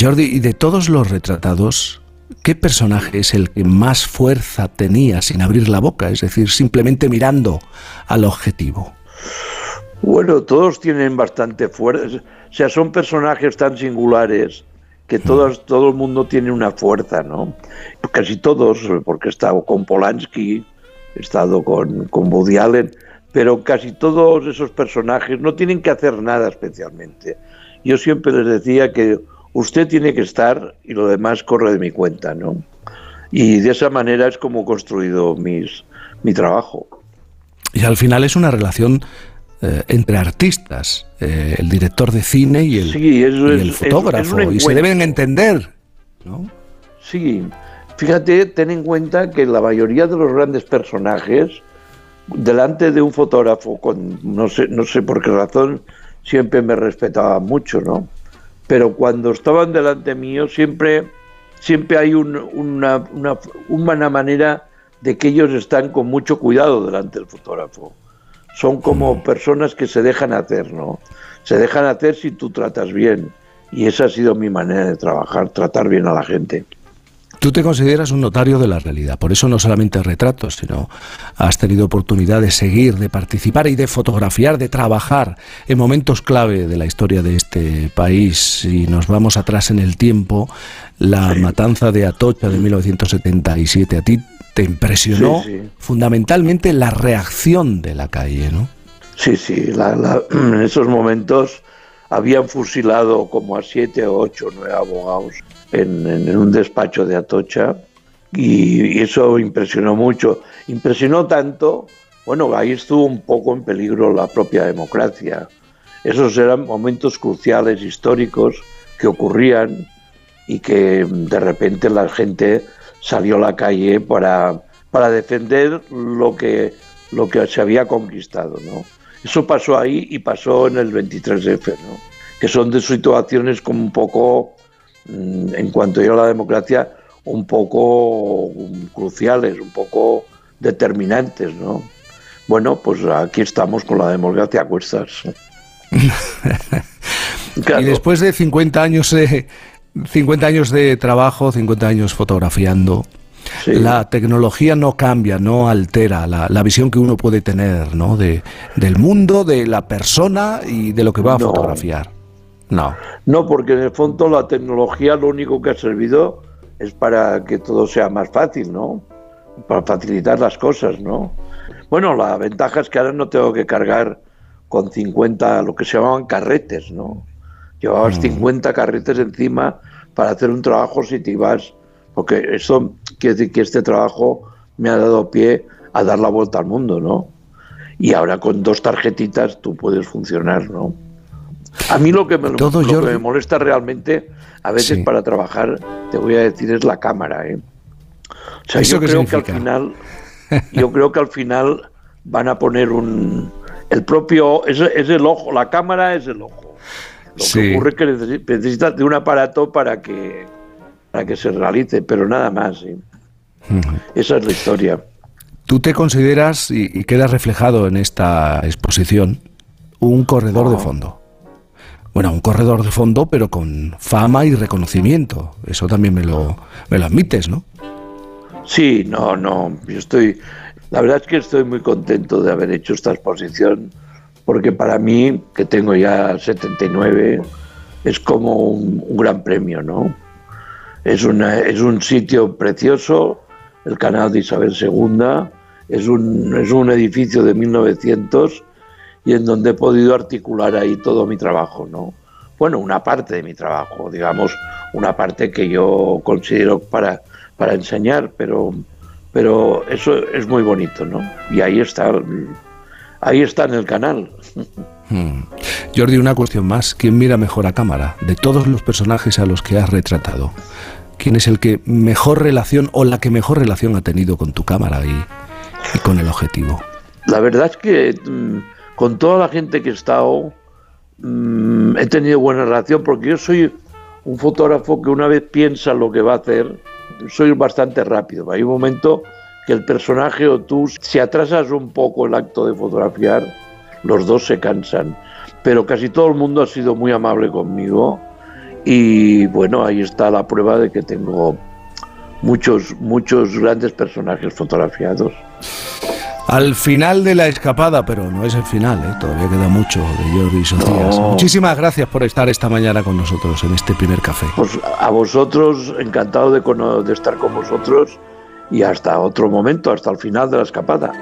Jordi, y de todos los retratados, ¿qué personaje es el que más fuerza tenía sin abrir la boca? Es decir, simplemente mirando al objetivo. Bueno, todos tienen bastante fuerza. O sea, son personajes tan singulares que todos, todo el mundo tiene una fuerza, ¿no? Casi todos, porque he estado con Polanski, he estado con, con Woody Allen, pero casi todos esos personajes no tienen que hacer nada especialmente. Yo siempre les decía que usted tiene que estar y lo demás corre de mi cuenta, ¿no? Y de esa manera es como he construido mis, mi trabajo. Y al final es una relación eh, entre artistas, eh, el director de cine y el, Sí, eso y es- el es- es fotógrafo, y se deben entender. ¿no? Sí, fíjate, ten en cuenta que la mayoría de los grandes personajes, delante de un fotógrafo, con no sé, no sé por qué razón, siempre me respetaba mucho, ¿no? Pero cuando estaban delante mío, siempre, siempre hay un- una, una, una manera de que ellos están con mucho cuidado delante del fotógrafo. Son como personas que se dejan hacer, ¿no? Se dejan hacer si tú tratas bien. Y esa ha sido mi manera de trabajar, tratar bien a la gente. Tú te consideras un notario de la realidad, por eso no solamente retratos, sino has tenido oportunidad de seguir, de participar y de fotografiar, de trabajar en momentos clave de la historia de este país. Si nos vamos atrás en el tiempo, la matanza de Atocha de 1977, a ti te impresionó Sí, sí. fundamentalmente la reacción de la calle, ¿no? Sí, sí, la- la- en esos momentos habían fusilado como a siete o ocho, nueve abogados en, en- un despacho de Atocha y, y eso impresionó mucho. Impresionó tanto, bueno, ahí estuvo un poco en peligro la propia democracia. Esos eran momentos cruciales históricos que ocurrían y que de repente la gente salió a la calle para, para defender lo que, lo que se había conquistado, ¿no? Eso pasó ahí y pasó en el 23F, ¿no? Que son de situaciones como un poco, mm, en cuanto yo a la democracia, un poco mm, cruciales, un poco determinantes, ¿no? bueno, pues aquí estamos con la democracia a cuestas. Y después de 50 años, eh, 50 años de trabajo, 50 años fotografiando, Sí. la tecnología no cambia, no altera la, la visión que uno puede tener ¿no? de, del mundo, de la persona y de lo que va a No. fotografiar. No. No, porque en el fondo la tecnología lo único que ha servido es para que todo sea más fácil, ¿no? Para facilitar las cosas, ¿no? Bueno, la ventaja es que ahora no tengo que cargar con 50, lo que se llamaban carretes, ¿no? Llevabas 50 carretes encima para hacer un trabajo si te ibas, porque eso quiere decir que este trabajo me ha dado pie a dar la vuelta al mundo, ¿no? Y ahora con dos tarjetitas tú puedes funcionar, ¿no? A mí lo que me, Todo, lo que me molesta realmente, a veces Sí. para trabajar, te voy a decir, es la cámara, ¿eh? O sea, ¿Eso yo creo que al final, yo creo que al final van a poner un, el propio, es, es el ojo, la cámara es el ojo. Lo Sí. que ocurre es que necesi- necesitas de un aparato para que, para que se realice, pero nada más. ¿eh? Esa es la historia. Tú te consideras, y, y quedas reflejado en esta exposición, un corredor de fondo. Bueno, un corredor de fondo, pero con fama y reconocimiento. Eso también me lo, me lo admites, ¿no? Sí, no, no, yo estoy, la verdad es que estoy muy contento de haber hecho esta exposición, porque para mí, que tengo ya 79, es como un, gran premio, ¿no? Es, una, es un sitio precioso, el canal de Isabel II, es un, es un edificio de 1900 y en donde he podido articular ahí todo mi trabajo, ¿no? Bueno, una parte de mi trabajo, digamos, una parte que yo considero para, para enseñar, pero, pero eso es muy bonito, ¿no? Y ahí está, ahí está en el canal. Hmm. Jordi, una cuestión más. ¿Quién mira mejor a cámara? De todos los personajes a los que has retratado, ¿quién es el que mejor relación o la que mejor relación ha tenido con tu cámara y, y con el objetivo? La verdad es que mm, con toda la gente que he estado mm, he tenido buena relación porque yo soy un fotógrafo que una vez piensa lo que va a hacer, soy bastante rápido. Hay un momento que el personaje o tú, si atrasas un poco el acto de fotografiar, los dos se cansan. Pero casi todo el mundo ha sido muy amable conmigo y bueno, ahí está la prueba de que tengo muchos, muchos grandes personajes fotografiados. Al final de la escapada, pero no es el final, ¿eh? todavía queda mucho de Jordi Socias. No. Muchísimas gracias por estar esta mañana con nosotros en este primer café. Pues a vosotros, encantado de, estar con vosotros y hasta otro momento, hasta el final de la escapada.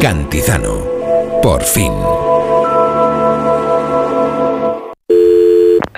Cantizano. Por fin.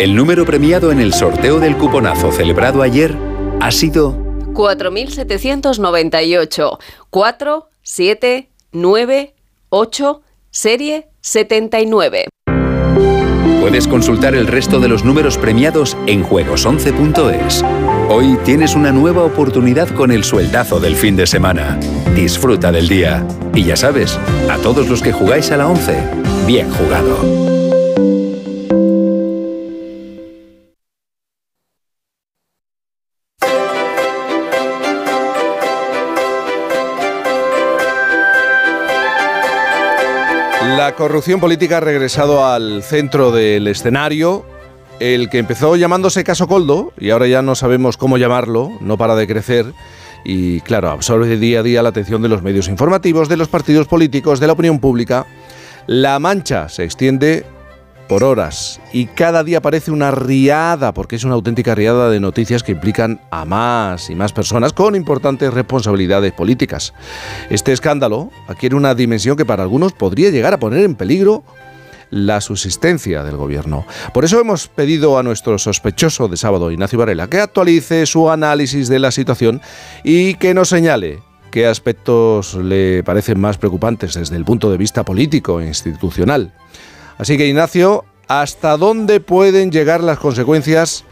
El número premiado en el sorteo del cuponazo celebrado ayer ha sido 4798 4, 7, 9, 8, serie 79. Puedes consultar el resto de los números premiados en juegos11.es. Hoy tienes una nueva oportunidad con el sueldazo del fin de semana. Disfruta del día. Y ya sabes, a todos los que jugáis a la 11, bien jugado. La corrupción política ha regresado al centro del escenario. El que empezó llamándose Caso Coldo, y ahora ya no sabemos cómo llamarlo, no para de crecer, y claro, absorbe día a día la atención de los medios informativos, de los partidos políticos, de la opinión pública. La mancha se extiende por horas y cada día aparece una riada, porque es una auténtica riada de noticias que implican a más y más personas con importantes responsabilidades políticas. Este escándalo adquiere una dimensión que para algunos podría llegar a poner en peligro la subsistencia del gobierno. Por eso hemos pedido a nuestro sospechoso de sábado, Ignacio Varela, que actualice su análisis de la situación y que nos señale qué aspectos le parecen más preocupantes desde el punto de vista político e institucional. Así que, Ignacio, ¿hasta dónde pueden llegar las consecuencias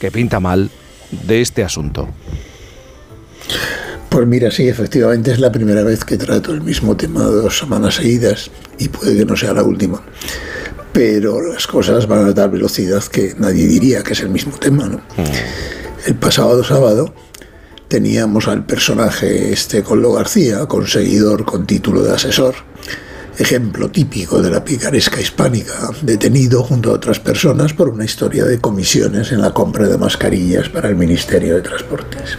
que pinta mal de este asunto? Pues mira, sí, efectivamente es la primera vez que trato el mismo tema dos semanas seguidas y puede que no sea la última. Pero las cosas van a tal velocidad que nadie diría que es el mismo tema, ¿no? El pasado sábado teníamos al personaje este Coldo García, conseguidor con título de asesor, ejemplo típico de la picaresca hispánica, detenido junto a otras personas por una historia de comisiones en la compra de mascarillas para el Ministerio de Transportes.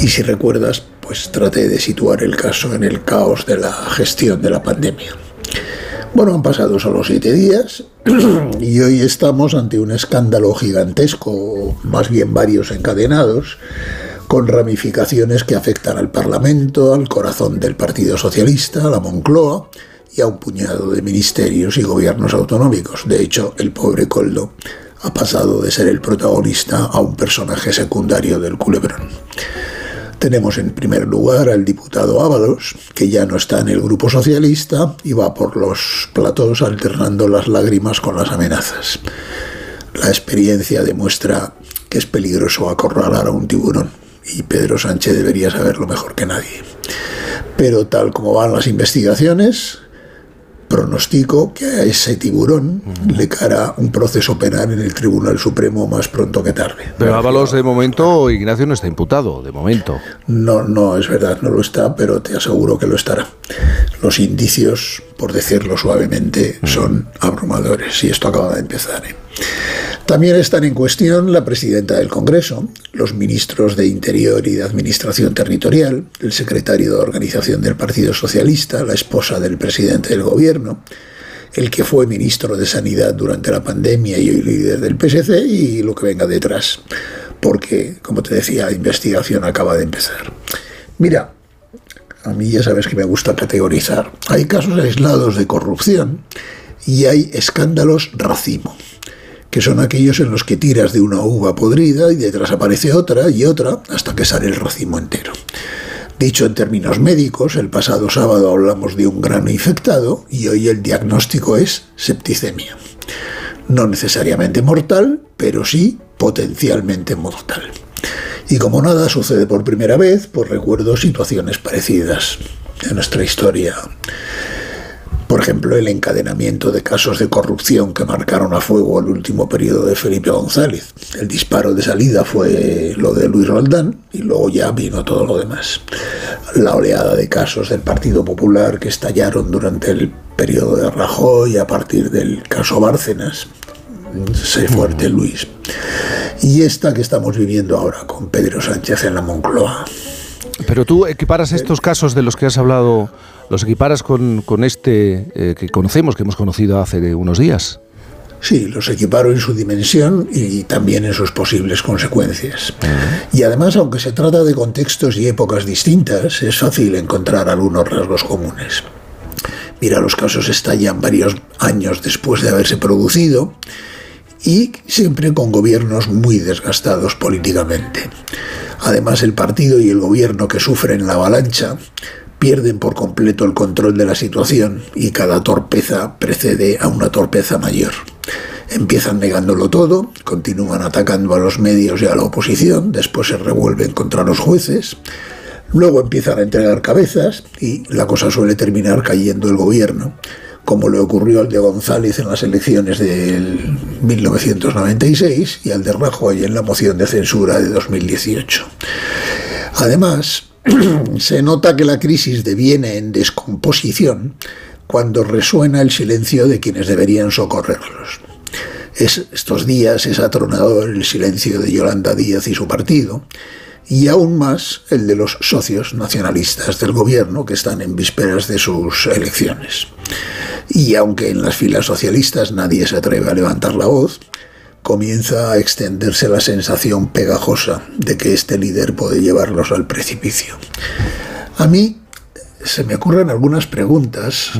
Y si recuerdas, pues traté de situar el caso en el caos de la gestión de la pandemia. Bueno, han pasado solo siete días y hoy estamos ante un escándalo gigantesco, más bien varios encadenados, con ramificaciones que afectan al Parlamento, al corazón del Partido Socialista, a la Moncloa y a un puñado de ministerios y gobiernos autonómicos. De hecho, el pobre Coldo ha pasado de ser el protagonista a un personaje secundario del culebrón. Tenemos en primer lugar al diputado Ábalos, que ya no está en el grupo socialista y va por los platós alternando las lágrimas con las amenazas. La experiencia demuestra que es peligroso acorralar a un tiburón y Pedro Sánchez debería saberlo mejor que nadie. Pero tal como van las investigaciones, pronostico que a ese tiburón le cara un proceso penal en el Tribunal Supremo más pronto que tarde. Pero Ábalos, de momento, Ignacio no está imputado, de momento. No, no, es verdad, no lo está, pero te aseguro que lo estará. Los indicios, por decirlo suavemente, son abrumadores y esto acaba de empezar. ¿eh? También están en cuestión la presidenta del Congreso, los ministros de Interior y de Administración Territorial, el secretario de Organización del Partido Socialista, la esposa del presidente del Gobierno, el que fue ministro de Sanidad durante la pandemia y hoy líder del PSC y lo que venga detrás. Porque, como te decía, la investigación acaba de empezar. Mira, a mí ya sabes que me gusta categorizar. Hay casos aislados de corrupción y hay escándalos racimo que son aquellos en los que tiras de una uva podrida y detrás aparece otra y otra hasta que sale el racimo entero. Dicho en términos médicos, el pasado sábado hablamos de un grano infectado y hoy el diagnóstico es septicemia. No necesariamente mortal, pero sí potencialmente mortal. Y como nada sucede por primera vez, pues recuerdo situaciones parecidas en nuestra historia por ejemplo, el encadenamiento de casos de corrupción que marcaron a fuego el último periodo de Felipe González. El disparo de salida fue lo de Luis Roldán y luego ya vino todo lo demás. La oleada de casos del Partido Popular que estallaron durante el periodo de Rajoy a partir del caso Bárcenas. Sé fuerte, Luis. Y esta que estamos viviendo ahora con Pedro Sánchez en la Moncloa. Pero tú equiparas estos casos de los que has hablado, los equiparas con, con este eh, que conocemos, que hemos conocido hace unos días. Sí, los equiparo en su dimensión y también en sus posibles consecuencias. Y además, aunque se trata de contextos y épocas distintas, es fácil encontrar algunos rasgos comunes. Mira, los casos estallan varios años después de haberse producido y siempre con gobiernos muy desgastados políticamente. Además, el partido y el gobierno que sufren la avalancha pierden por completo el control de la situación y cada torpeza precede a una torpeza mayor. Empiezan negándolo todo, continúan atacando a los medios y a la oposición, después se revuelven contra los jueces, luego empiezan a entregar cabezas y la cosa suele terminar cayendo el gobierno, como le ocurrió al de González en las elecciones del 1996 y al de Rajoy en la moción de censura de 2018. Además, se nota que la crisis deviene en descomposición cuando resuena el silencio de quienes deberían socorrerlos. Es, estos días es atronador el silencio de Yolanda Díaz y su partido, y aún más el de los socios nacionalistas del gobierno que están en vísperas de sus elecciones. Y aunque en las filas socialistas nadie se atreve a levantar la voz, comienza a extenderse la sensación pegajosa de que este líder puede llevarlos al precipicio. A mí se me ocurren algunas preguntas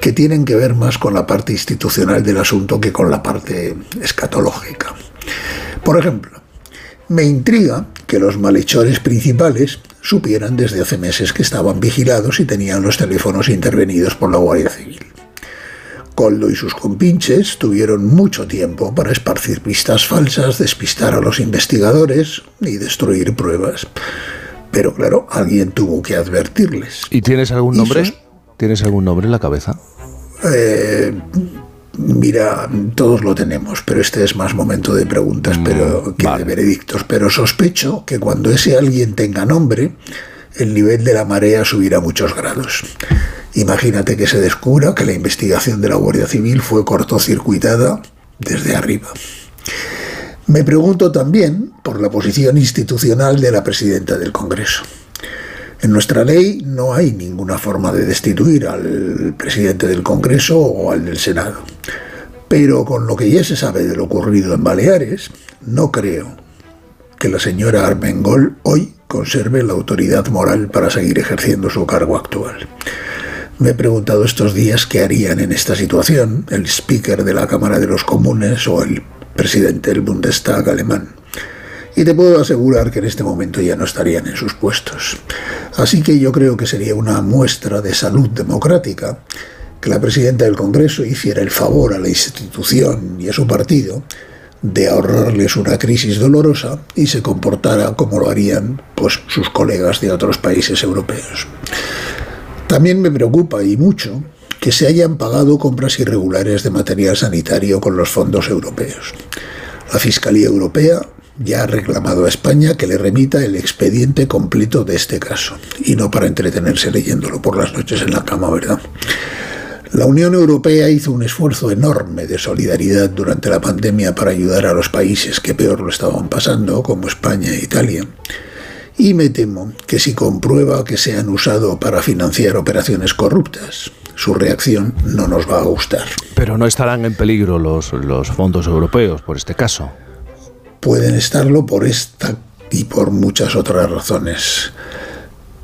que tienen que ver más con la parte institucional del asunto que con la parte escatológica. Por ejemplo, me intriga que los malhechores principales supieran desde hace meses que estaban vigilados y tenían los teléfonos intervenidos por la Guardia Civil. Coldo y sus compinches tuvieron mucho tiempo para esparcir pistas falsas, despistar a los investigadores y destruir pruebas. Pero claro, alguien tuvo que advertirles. ¿Y tienes algún nombre? ¿Tienes algún nombre en la cabeza? Eh, mira, todos lo tenemos, pero este es más momento de preguntas pero que de veredictos. Pero sospecho que cuando ese alguien tenga nombre, el nivel de la marea subirá muchos grados. Imagínate que se descubra que la investigación de la Guardia Civil fue cortocircuitada desde arriba. Me pregunto también por la posición institucional de la presidenta del Congreso. En nuestra ley no hay ninguna forma de destituir al presidente del Congreso o al del Senado. Pero con lo que ya se sabe de lo ocurrido en Baleares, no creo que la señora Armengol hoy conserve la autoridad moral para seguir ejerciendo su cargo actual. Me he preguntado estos días qué harían en esta situación el speaker de la Cámara de los Comunes o el presidente del Bundestag alemán. Y te puedo asegurar que en este momento ya no estarían en sus puestos. Así que yo creo que sería una muestra de salud democrática que la presidenta del Congreso hiciera el favor a la institución y a su partido de ahorrarles una crisis dolorosa y se comportara como lo harían pues, sus colegas de otros países europeos. También me preocupa y mucho que se hayan pagado compras irregulares de material sanitario con los fondos europeos. La Fiscalía Europea ya ha reclamado a España que le remita el expediente completo de este caso, y no para entretenerse leyéndolo por las noches en la cama, ¿verdad? La Unión Europea hizo un esfuerzo enorme de solidaridad durante la pandemia para ayudar a los países que peor lo estaban pasando, como España e Italia y me temo que si comprueba que se han usado para financiar operaciones corruptas, su reacción no nos va a gustar. Pero no estarán en peligro los, los fondos europeos por este caso. Pueden estarlo por esta y por muchas otras razones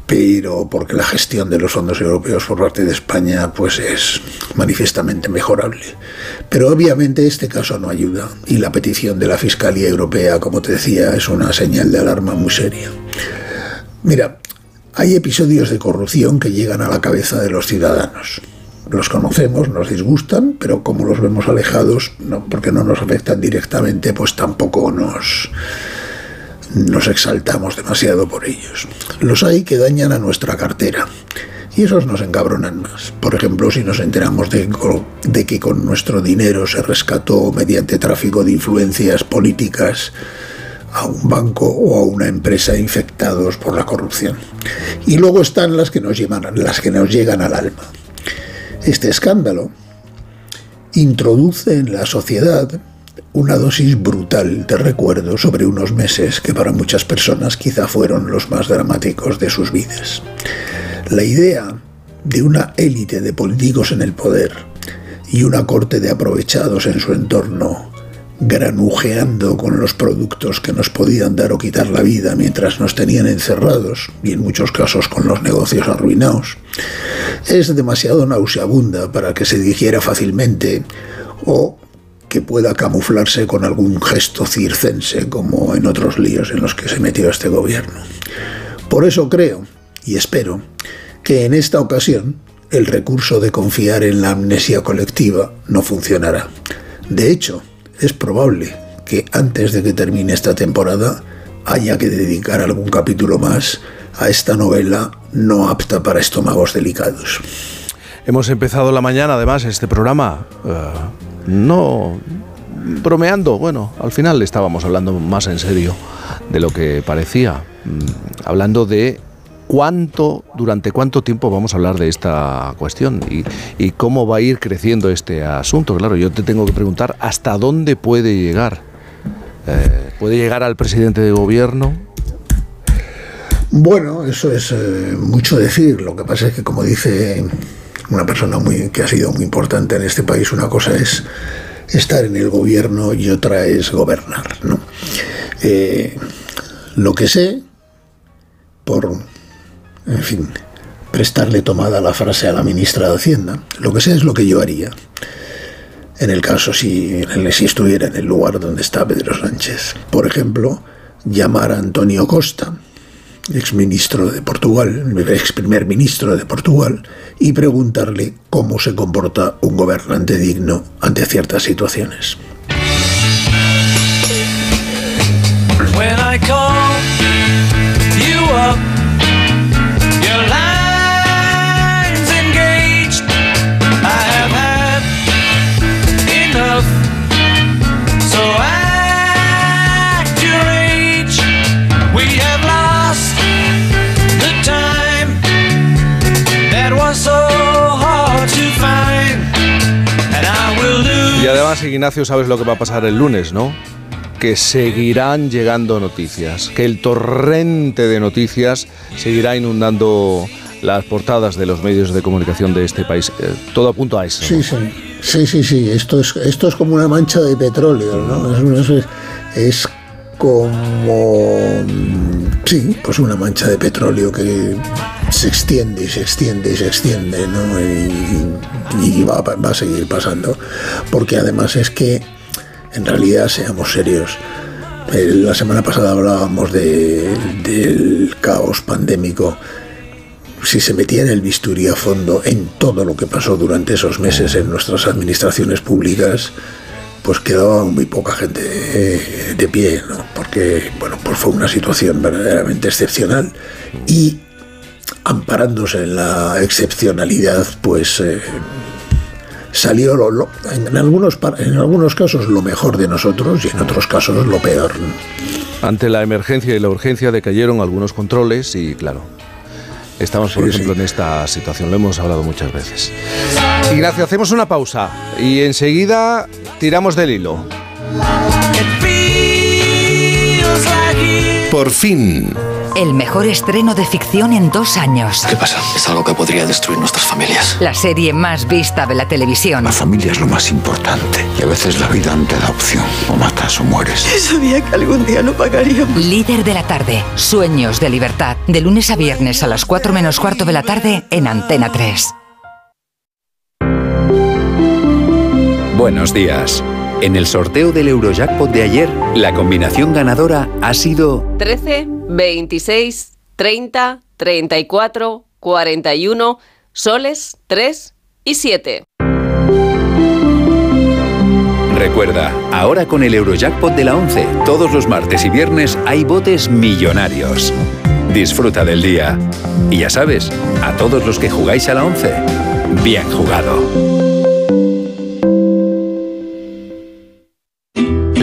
pero porque la gestión de los fondos europeos por parte de España pues es manifiestamente mejorable. Pero obviamente este caso no ayuda y la petición de la Fiscalía Europea, como te decía, es una señal de alarma muy seria. Mira, hay episodios de corrupción que llegan a la cabeza de los ciudadanos. Los conocemos, nos disgustan, pero como los vemos alejados, no, porque no nos afectan directamente, pues tampoco nos, nos exaltamos demasiado por ellos. Los hay que dañan a nuestra cartera. Y esos nos encabronan más. Por ejemplo, si nos enteramos de, que con nuestro dinero se rescató mediante tráfico de influencias políticas a un banco o a una empresa infectados por la corrupción. Y luego están las que nos, llevan, las que nos llegan al alma. Este escándalo introduce en la sociedad una dosis brutal de recuerdo sobre unos meses que para muchas personas quizá fueron los más dramáticos de sus vidas. La idea de una élite de políticos en el poder y una corte de aprovechados en su entorno, granujeando con los productos que nos podían dar o quitar la vida mientras nos tenían encerrados y en muchos casos con los negocios arruinados, es demasiado nauseabunda para que se dijera fácilmente o que pueda camuflarse con algún gesto circense como en otros líos en los que se metió este gobierno. Por eso creo y espero que en esta ocasión el recurso de confiar en la amnesia colectiva no funcionará. De hecho, es probable que antes de que termine esta temporada haya que dedicar algún capítulo más a esta novela no apta para estómagos delicados. Hemos empezado la mañana, además, este programa uh, no bromeando, bueno, al final estábamos hablando más en serio de lo que parecía, mm, hablando de cuánto, durante cuánto tiempo vamos a hablar de esta cuestión y, cómo va a ir creciendo este asunto. Claro, yo te tengo que preguntar hasta dónde puede llegar. Eh, ¿Puede llegar al presidente de gobierno? Bueno, eso es eh, mucho decir. Lo que pasa es que, como dice una persona muy, que ha sido muy importante en este país, una cosa es estar en el gobierno y otra es gobernar. Eh, lo que sé, por, en fin, prestarle tomada la frase a la ministra de Hacienda. Lo que sea es lo que yo haría. En el caso si, estuviera en el lugar donde está Pedro Sánchez. Por ejemplo, llamar a Antonio Costa, ex ministro de Portugal, ex primer ministro de Portugal, y preguntarle cómo se comporta un gobernante digno ante ciertas situaciones. Ignacio, sabes lo que va a pasar el lunes, ¿no? Que seguirán llegando noticias, que el torrente de noticias seguirá inundando las portadas de los medios de comunicación de este país. Eh, todo apunta a eso. Sí, sí, sí, sí, sí. Esto es, esto es como una mancha de petróleo, ¿no? Es, una- es- es como, sí, pues una mancha de petróleo que se extiende y se extiende y se extiende, ¿no? Y, va, a seguir pasando. Porque además es que, en realidad, seamos serios. eh, La semana pasada hablábamos de- del caos pandémico si se metía en el bisturí a fondo en todo lo que pasó durante esos meses en nuestras administraciones públicas, pues quedaba muy poca gente eh, de pie, ¿no? Porque, bueno, pues fue una situación verdaderamente excepcional y amparándose en la excepcionalidad, pues eh, salió lo- lo- en, algunos, en algunos casos lo mejor de nosotros y en otros casos lo peor. Ante la emergencia y la urgencia decayeron algunos controles y, claro, estamos, por ejemplo, en esta situación. Lo hemos hablado muchas veces. Ignacio, hacemos una pausa y enseguida tiramos del hilo. Por fin, El mejor estreno de ficción en dos años. ¿Qué pasa? Es algo que podría destruir nuestras familias. La serie más vista de la televisión. La familia es lo más importante y a veces la vida no te da opción. O matas o mueres. Sabía que algún día no pagaríamos. Líder de la tarde. Sueños de libertad. De lunes a viernes a las 4 menos cuarto de la tarde en Antena 3. Buenos días. En el sorteo del Eurojackpot de ayer, la combinación ganadora ha sido 13, 26, 30, 34, 41, soles, 3 y 7. Recuerda, ahora con el Eurojackpot de la 11, todos los martes y viernes hay botes millonarios. Disfruta del día. Y ya sabes, a todos los que jugáis a la 11, bien jugado.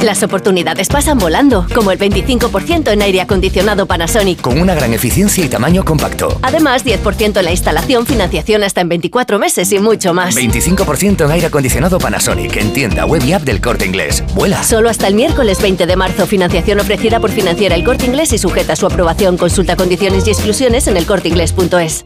Las oportunidades pasan volando, como el 25% en aire acondicionado Panasonic. Con una gran eficiencia y tamaño compacto. Además, 10% en la instalación, financiación hasta en 24 meses y mucho más. 25% en aire acondicionado Panasonic en tienda web y app del Corte Inglés. ¡Vuela! Solo hasta el miércoles 20 de marzo. Financiación ofrecida por Financiera El Corte Inglés y sujeta a su aprobación. Consulta condiciones y exclusiones en elcorteinglés.es.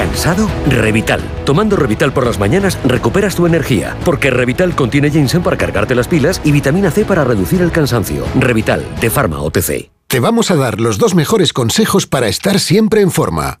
¿Cansado? Revital. Tomando Revital por las mañanas recuperas tu energía, porque Revital contiene ginseng para cargarte las pilas y vitamina C para reducir el cansancio. Revital, de Pharma OTC. te vamos a dar los dos mejores consejos para estar siempre en forma.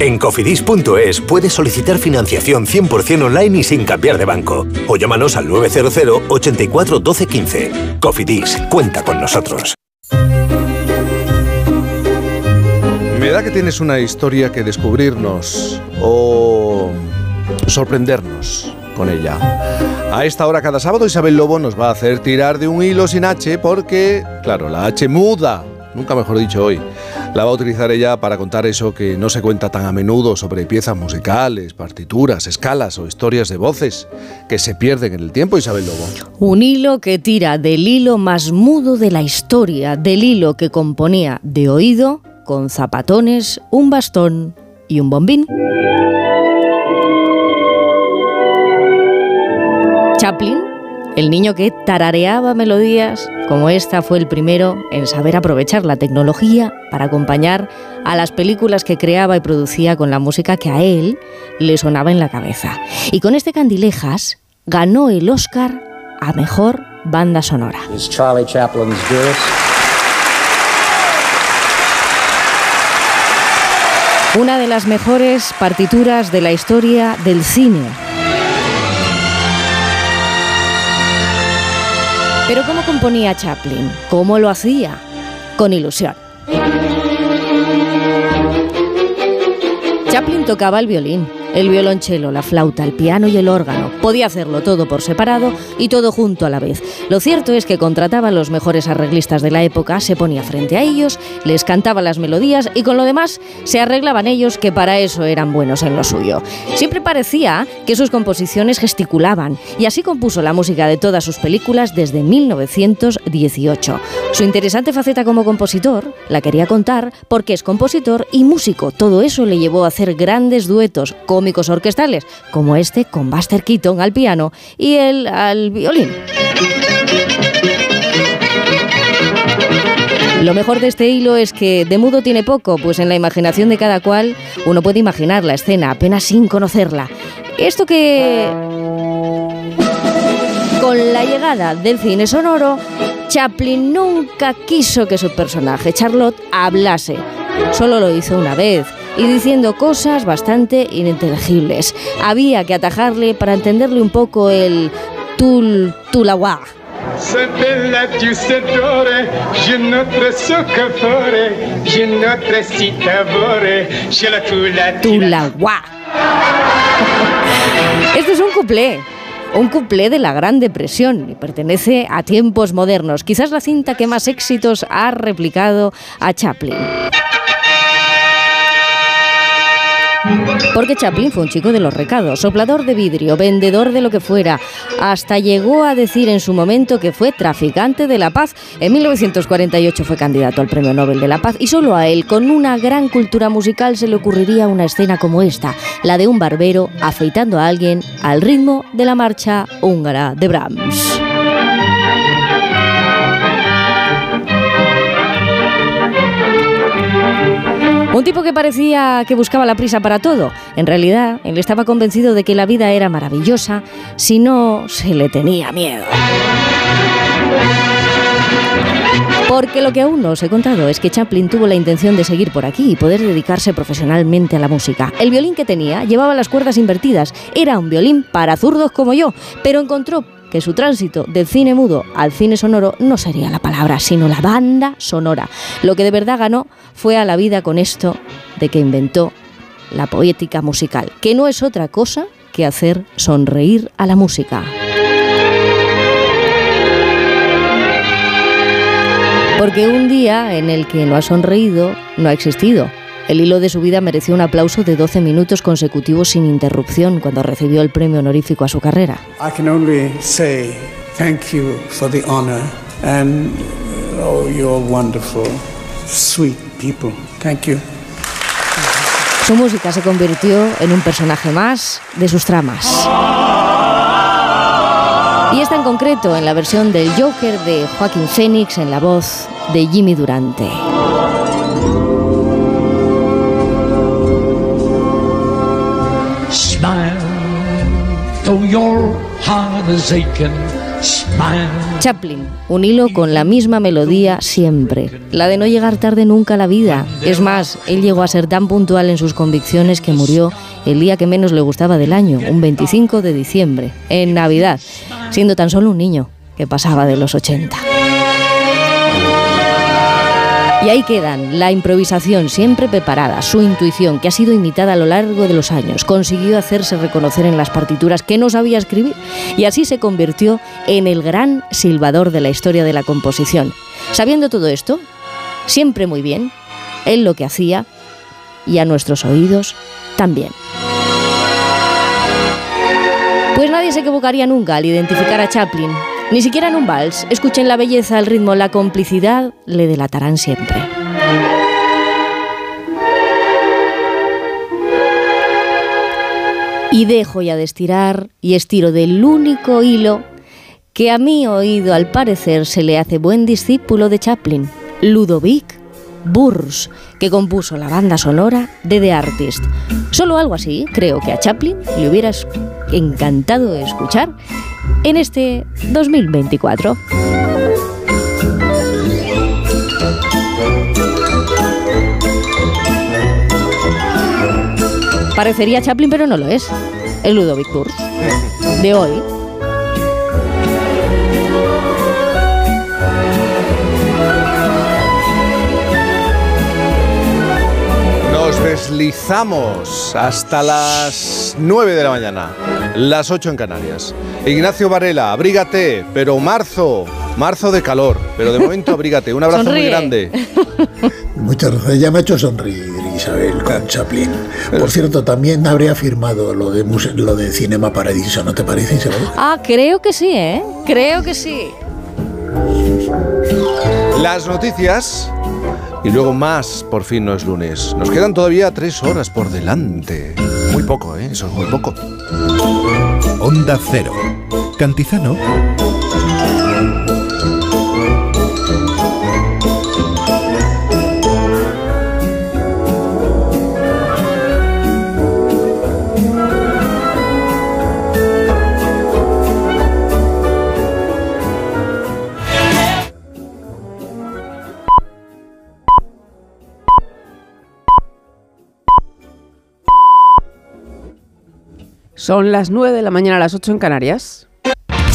En cofidis.es puedes solicitar financiación 100% online y sin cambiar de banco. O llámanos al 900 84 12 15. Cofidis, cuenta con nosotros. Me da que tienes una historia que descubrirnos o sorprendernos con ella. A esta hora cada sábado Isabel Lobo nos va a hacer tirar de un hilo sin H porque, claro, la H muda, nunca mejor dicho hoy, la va a utilizar ella para contar eso que no se cuenta tan a menudo sobre piezas musicales, partituras, escalas o historias de voces que se pierden en el tiempo, Isabel Lobo. Un hilo que tira del hilo más mudo de la historia, del hilo que componía de oído, con zapatones, un bastón y un bombín. Chaplin, el niño que tarareaba melodías, como esta fue el primero en saber aprovechar la tecnología para acompañar a las películas que creaba y producía con la música que a él le sonaba en la cabeza. Y con este Candilejas ganó el Oscar a Mejor Banda Sonora. Una de las mejores partituras de la historia del cine. Pero ¿cómo componía Chaplin? ¿Cómo lo hacía? Con ilusión. Chaplin tocaba el violín, el violonchelo, la flauta, el piano y el órgano. Podía hacerlo todo por separado y todo junto a la vez. Lo cierto es que contrataba a los mejores arreglistas de la época, se ponía frente a ellos, les cantaba las melodías y con lo demás se arreglaban ellos que para eso eran buenos en lo suyo. Siempre parecía que sus composiciones gesticulaban y así compuso la música de todas sus películas desde 1918. Su interesante faceta como compositor la quería contar porque es compositor y músico. Todo eso le llevó a hacer grandes duetos cómicos orquestales, como este con Buster Keaton al piano y él al violín. Lo mejor de este hilo es que de mudo tiene poco, pues en la imaginación de cada cual uno puede imaginar la escena apenas sin conocerla. Esto que... Con la llegada del cine sonoro, Chaplin nunca quiso que su personaje, Charlotte, hablase. Solo lo hizo una vez y diciendo cosas bastante ininteligibles. Había que atajarle para entenderle un poco el tul tulawa. Se bella tu sedore, je notre soccafore, je notre citavore, je la tula Tulawa. Esto es un cuplé. Un cuplé de la Gran Depresión y pertenece a tiempos modernos. Quizás la cinta que más éxitos ha replicado a Chaplin. Porque Chaplin fue un chico de los recados, soplador de vidrio, vendedor de lo que fuera. Hasta llegó a decir en su momento que fue traficante de la paz. En 1948 fue candidato al Premio Nobel de la Paz y solo a él, con una gran cultura musical, se le ocurriría una escena como esta, la de un barbero afeitando a alguien al ritmo de la marcha húngara de Brahms. Un tipo que parecía que buscaba la prisa para todo. En realidad, él estaba convencido de que la vida era maravillosa si no se le tenía miedo. Porque lo que aún no os he contado es que Chaplin tuvo la intención de seguir por aquí y poder dedicarse profesionalmente a la música. El violín que tenía llevaba las cuerdas invertidas. Era un violín para zurdos como yo, pero encontró que su tránsito del cine mudo al cine sonoro no sería la palabra, sino la banda sonora. Lo que de verdad ganó fue a la vida con esto de que inventó la poética musical, que no es otra cosa que hacer sonreír a la música. Porque un día en el que no ha sonreído, no ha existido. El hilo de su vida mereció un aplauso de 12 minutos consecutivos sin interrupción cuando recibió el premio honorífico a su carrera. I can only say thank you for the honor and oh, you're wonderful, sweet people. Thank you. Su música se convirtió en un personaje más de sus tramas. Y esta en concreto en la versión del Joker de Joaquín Phoenix en la voz de Jimmy Durante. Chaplin, un hilo con la misma melodía siempre, la de no llegar tarde nunca a la vida. Es más, él llegó a ser tan puntual en sus convicciones que murió el día que menos le gustaba del año, un 25 de diciembre, en Navidad, siendo tan solo un niño que pasaba de los 80. Y ahí quedan la improvisación siempre preparada, su intuición que ha sido imitada a lo largo de los años, consiguió hacerse reconocer en las partituras que no sabía escribir y así se convirtió en el gran silbador de la historia de la composición. Sabiendo todo esto, siempre muy bien, él lo que hacía y a nuestros oídos también. Pues nadie se equivocaría nunca al identificar a Chaplin. Ni siquiera en un vals. Escuchen la belleza, el ritmo, la complicidad, le delatarán siempre. Y dejo ya de estirar y estiro del único hilo que a mi oído al parecer se le hace buen discípulo de Chaplin, Ludovic Burs, que compuso la banda sonora de The Artist. Solo algo así creo que a Chaplin le hubiera es- encantado escuchar en este 2024. Parecería Chaplin, pero no lo es. El Ludovic Burs de hoy. Deslizamos hasta las 9 de la mañana, las 8 en Canarias. Ignacio Varela, abrígate, pero marzo, marzo de calor, pero de momento abrígate. Un abrazo muy grande. Muchas gracias. Ya me ha hecho sonreír Isabel con Chaplin. Por cierto, también habría firmado lo de, muse- lo de Cinema Paradiso, ¿no te parece, Isabel? Ah, creo que sí, ¿eh? Creo que sí. Las noticias y luego más, por fin no es lunes. Nos quedan todavía tres horas por delante. Muy poco, ¿eh? Eso es muy poco. Onda Cero. Cantizano. Son las 9 de la mañana a las 8 en Canarias.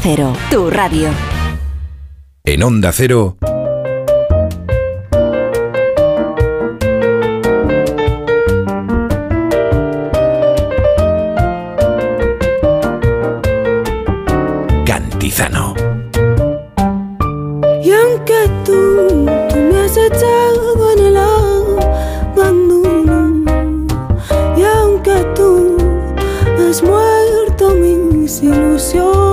Cero, tu radio. En Onda Cero. Cantizano. Y aunque tú, tú me has echado en el abandono, y aunque tú has muerto mis ilusiones,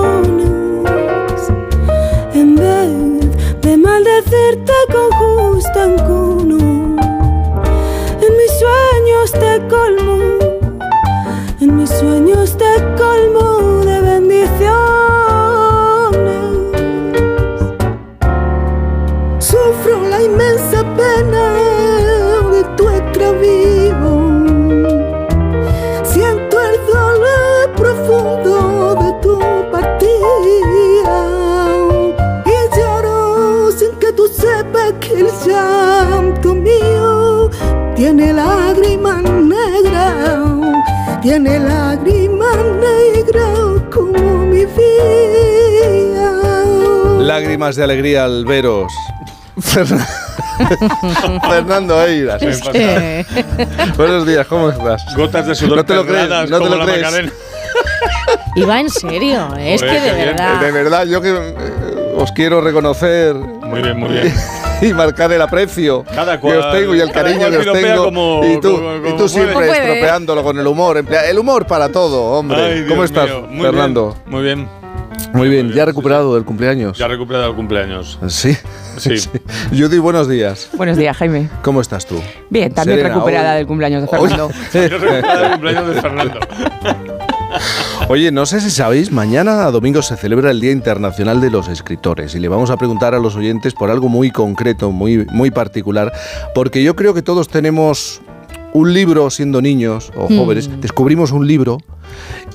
Tiene lágrimas negras como mi vida. Lágrimas de alegría al veros. Fernan- Fernando Eiras. Buenos días, ¿cómo estás? Gotas de sudor No te lo crees, no te lo crees. Y va en serio, es Joder, que de verdad. De verdad, yo que eh, os quiero reconocer. Muy bien, muy bien. Y marcar el aprecio Cada que os tengo y el cariño que os tengo. como- y tú, como- y tú siempre puede. estropeándolo con el humor. El humor para todo, hombre. Ay, ¿Cómo estás. Muy Fernando? bien, muy bien. Muy bien, ya recuperado del cumpleaños. Ya recuperado el cumpleaños. Sí. Sí. Judy, buenos días. Buenos días, Jaime. ¿Cómo estás tú? Bien, también Serena, recuperada hoy- del cumpleaños de Hoy- Fernando. Yo he recuperado el cumpleaños de Fernando. Oye, no sé si sabéis, mañana domingo se celebra el Día Internacional de los Escritores y le vamos a preguntar a los oyentes por algo muy concreto, muy, muy particular, porque yo creo que todos tenemos un libro siendo niños o Mm. jóvenes, descubrimos un libro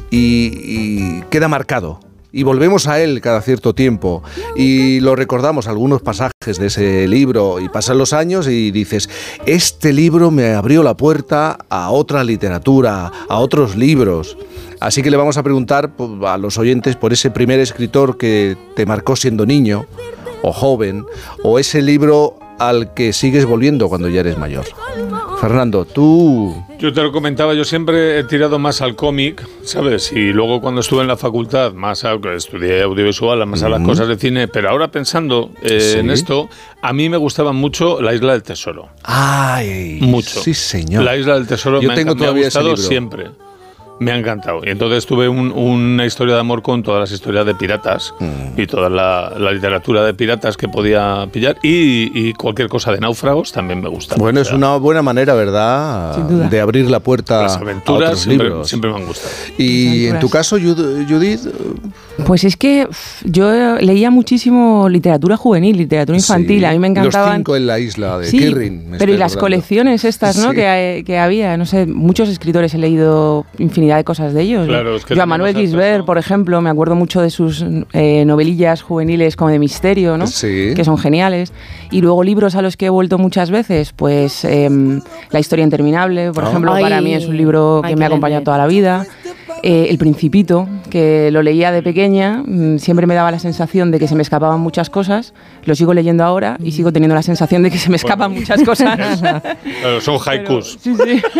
y, y queda marcado. Y volvemos a él cada cierto tiempo y lo recordamos algunos pasajes de ese libro y pasan los años y dices, este libro me abrió la puerta a otra literatura, a otros libros. Así que le vamos a preguntar pues, a los oyentes por ese primer escritor que te marcó siendo niño o joven, o ese libro al que sigues volviendo cuando ya eres mayor. Fernando, tú... Yo te lo comentaba, yo siempre he tirado más al cómic, ¿sabes? Y luego cuando estuve en la facultad, más a, estudié audiovisual, más a las cosas de cine, pero ahora pensando eh, Sí. en esto, a mí me gustaba mucho La Isla del Tesoro. ¡Ay! Mucho. Sí, señor. La Isla del Tesoro Yo me, ha tengo me ha todavía gustado siempre. Me ha encantado. Y entonces tuve un- una historia de amor con todas las historias de piratas Mm. y toda la, la literatura de piratas que podía pillar. Y, y cualquier cosa de náufragos también me gusta. Bueno, O es una buena manera, ¿verdad? Sin duda. De abrir la puerta Las a aventuras otros siempre, libros. siempre me han gustado. Y en tu caso, Jud- Judith, Pues es que yo leía muchísimo literatura juvenil, literatura infantil. sí, A mí me encantaban. Los cinco en la isla de Sí, Kirrin. pero y las acordando. colecciones estas, ¿no? Sí. Que, hay- que había, no sé, muchos escritores he leído infinidad de cosas de ellos. Claro, es que Joan tenemos Manuel Gisbert, por ejemplo, me acuerdo mucho de sus eh, novelillas juveniles como de misterio, ¿no? Sí. Que son geniales. Y luego libros a los que he vuelto muchas veces, pues em, La historia interminable, por Ah. ejemplo, Ay, para mí es un libro que me ha acompañado toda la vida. Eh, el Principito, que lo leía de pequeña, mm, siempre me daba la sensación de que se me escapaban muchas cosas. Lo sigo leyendo ahora y sigo teniendo la sensación de que se me escapan muchas cosas. Son haikus. sí, sí.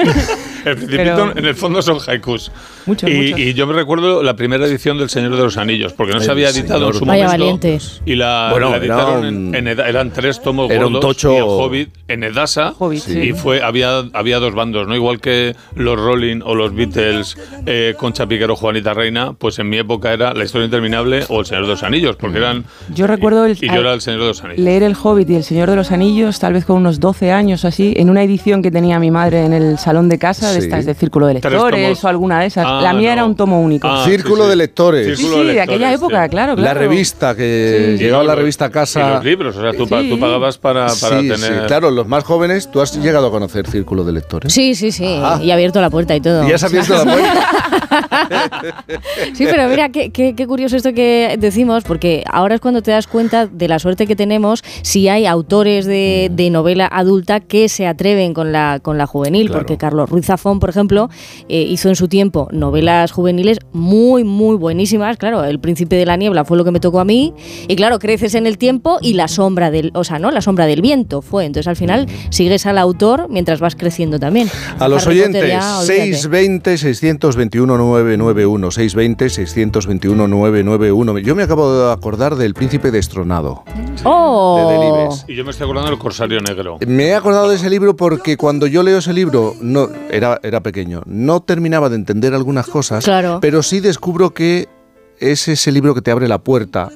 El Principito, Pero- en el fondo, son haikus. Muchos, y, muchos. y yo me recuerdo la primera edición del Señor de los Anillos, porque no se El había editado en su Vaya momento. valientes. Y la, Bueno, la era editaron un- en, en Eda- eran tres tomos era un gordos tocho- y el Hobbit en Edasa. Hobbit, sí. Y fue, había, había dos bandos, ¿no? Igual que los Rolling o los Beatles, eh, Concha Piquero, Juanita Reina, pues en mi época era La Historia Interminable o El Señor de los Anillos, porque eran... Yo recuerdo el- Y yo era El Señor de los Anillos. leer El Hobbit y El Señor de los Anillos, tal vez con unos 12 años o así, en una edición que tenía mi madre en el salón de casa, de estas de Círculo de Lectores o alguna de esas. Ah, la mía no. era un tomo único. Ah, Círculo sí, sí. de lectores. sí, sí, de lectores, aquella época, sí. claro, La claro. revista que Y llegaba la revista a Y casa. los libros, o sea, tú, tú pagabas para, para sí, tener... sí, claro, los más jóvenes, tú has llegado a conocer Círculo de Lectores. Sí, sí, sí. Ah. Y ha abierto la puerta y todo. Y has abierto la puerta. Sí, pero mira, qué, qué- qué curioso esto que decimos, porque ahora es cuando te das cuenta de la suerte que tenemos si hay autores de, Mm. de novela adulta que se atreven con la, con la juvenil, Claro. porque Carlos Ruiz Zafón, por ejemplo, eh, hizo en su tiempo novelas juveniles muy, muy buenísimas. Claro, El Príncipe de la Niebla fue lo que me tocó a mí, y claro, creces en el tiempo y la sombra del, o sea, ¿no? La sombra del viento fue. Entonces al final sigues al autor mientras vas creciendo también. A los Harry oyentes, ya, olvídate. 620-621-991, 620-621-991. Yo me acabo de acordar del Príncipe Destronado, ¡Oh! de Delibes. Y yo me estoy acordando del Corsario Negro. Me he acordado de ese libro porque cuando yo leo ese libro, no, era, era pequeño, no terminaba de entender algunas cosas, Claro. pero sí descubro que es ese libro que te abre la puerta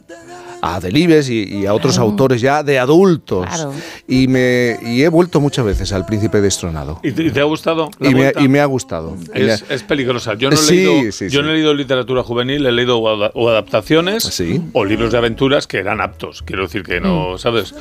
a Delibes y, y a otros autores ya de adultos. Claro. Y, me, y he vuelto muchas veces al Príncipe Destronado. ¿Y te, ha gustado? la Y me, y me ha gustado. Es, es peligrosa. Yo no, he, Sí, leído, sí, yo sí. no he leído literatura juvenil, he leído o, ada- o adaptaciones Sí. o libros de aventuras que eran aptos. Quiero decir que Mm. no, ¿sabes?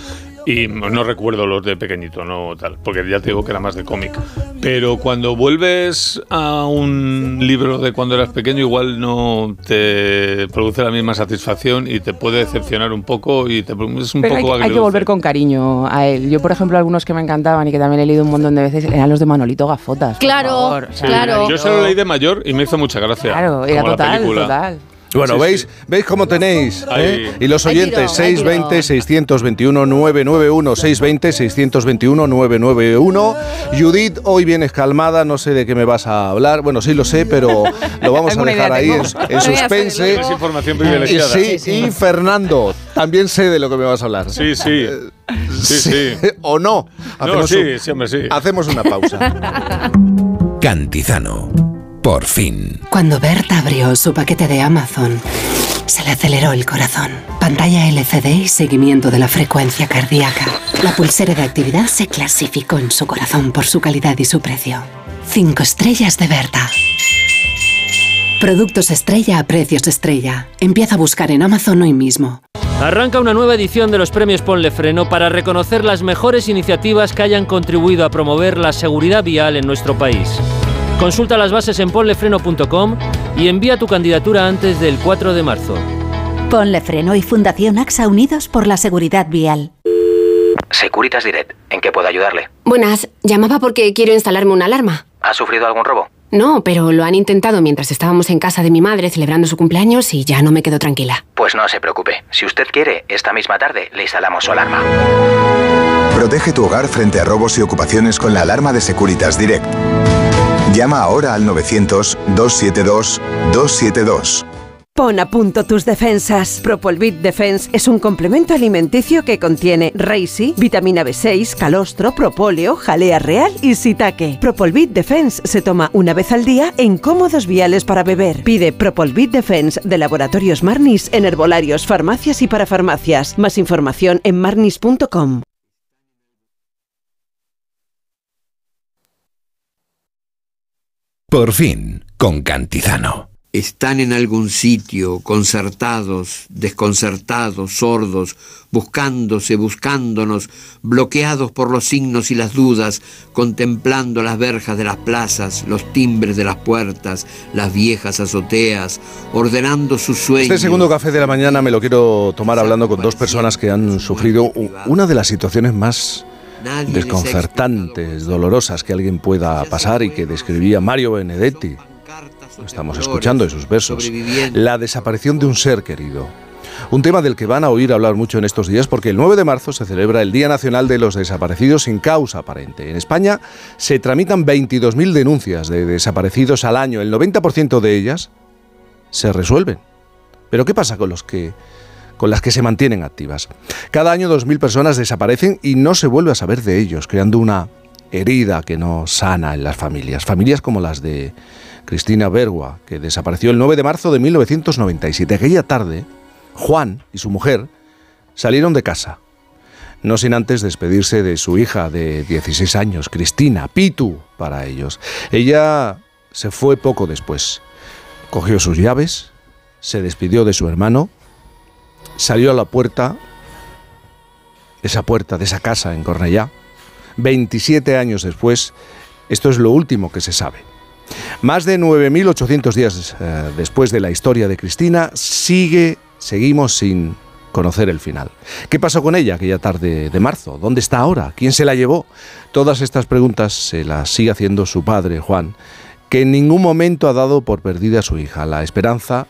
Y no recuerdo los de pequeñito, no tal, porque ya te digo que era más de cómic. Pero cuando vuelves a un libro de cuando eras pequeño, igual no te produce la misma satisfacción y te puede decepcionar un poco y te, es un Pero hay, poco que- hay que volver con cariño a él. Yo, por ejemplo, algunos que me encantaban y que también he leído un montón de veces eran los de Manolito Gafotas. por Claro. O sea, Claro. Yo se lo leí de mayor y me hizo mucha gracia. Claro, era la película. total. Bueno, Sí, ¿veis, sí. ¿veis cómo tenéis? Eh? Y los oyentes, tiro, hay tiro. 620-621-991, 620-621-991. Judith, hoy vienes calmada, no sé de qué me vas a hablar. Bueno, sí lo sé, pero lo vamos a dejar ahí en, suspense. Es información Y, privilegiada. sí, y Fernando, también sé de lo que me vas a hablar. Sí, sí. Sí, sí. ¿O no? No, sí, un- sí, hombre, sí. Hacemos una pausa. Cantizano. Por fin. Cuando Berta abrió su paquete de Amazon, Se le aceleró el corazón. Pantalla LCD y seguimiento de la frecuencia cardíaca. La pulsera de actividad se clasificó en su corazón por su calidad y su precio. Cinco estrellas de Berta. Productos estrella a precios estrella. Empieza a buscar en Amazon hoy mismo. Arranca una nueva edición de los premios Ponle Freno para reconocer las mejores iniciativas que hayan contribuido a promover la seguridad vial en nuestro país. Consulta las bases en ponlefreno.com y envía tu candidatura antes del 4 de marzo. Ponle Freno y Fundación AXA Unidos por la Seguridad Vial. Securitas Direct, ¿en qué puedo ayudarle? Buenas, llamaba porque quiero instalarme una alarma. ¿Ha sufrido algún robo? No, pero lo han intentado mientras estábamos en casa de mi madre celebrando su cumpleaños y ya no me quedo tranquila. Pues no se preocupe. Si usted quiere, esta misma tarde le instalamos su alarma. Protege tu hogar frente a robos y ocupaciones con la alarma de Securitas Direct. Llama ahora al 900-272-272. Pon a punto tus defensas. Propolvit Defense es un complemento alimenticio que contiene Reishi, vitamina B6, calostro, propóleo, jalea real y sitaque. Propolvit Defense se toma una vez al día en cómodos viales para beber. Pide Propolvit Defense de Laboratorios Marnis en herbolarios, farmacias y para farmacias. Más información en marnis.com. Por fin, con Cantizano. Están en algún sitio, concertados, desconcertados, sordos, buscándose, buscándonos, bloqueados por los signos y las dudas, contemplando las verjas de las plazas, los timbres de las puertas, las viejas azoteas, ordenando sus sueños. Este segundo café de la mañana me lo quiero tomar hablando con dos personas que han sufrido una de las situaciones más desconcertantes, dolorosas que alguien pueda pasar y que describía Mario Benedetti. Estamos escuchando en sus versos. La desaparición de un ser querido. Un tema del que van a oír hablar mucho en estos días porque el 9 de marzo se celebra el Día Nacional de los Desaparecidos sin causa aparente. En España se tramitan 22.000 denuncias de desaparecidos al año. El 90% de ellas se resuelven. Pero ¿qué pasa con los que con las que se mantienen activas? Cada año 2.000 personas desaparecen y no se vuelve a saber de ellos, creando una herida que no sana en las familias. Familias como las de Cristina Bergua, que desapareció el 9 de marzo de 1997. Aquella tarde, Juan y su mujer salieron de casa, no sin antes despedirse de su hija de 16 años, Cristina, Pitu, para ellos. Ella se fue poco después. Cogió sus llaves, se despidió de su hermano, salió a la puerta, esa puerta de esa casa en Cornellá. 27 años después, esto es lo último que se sabe. Más de 9.800 días eh, después de la historia de Cristina, sigue, seguimos sin conocer el final. ¿Qué pasó con ella aquella tarde de marzo? ¿Dónde está ahora? ¿Quién se la llevó? Todas estas preguntas se las sigue haciendo su padre, Juan, que en ningún momento ha dado por perdida a su hija. La esperanza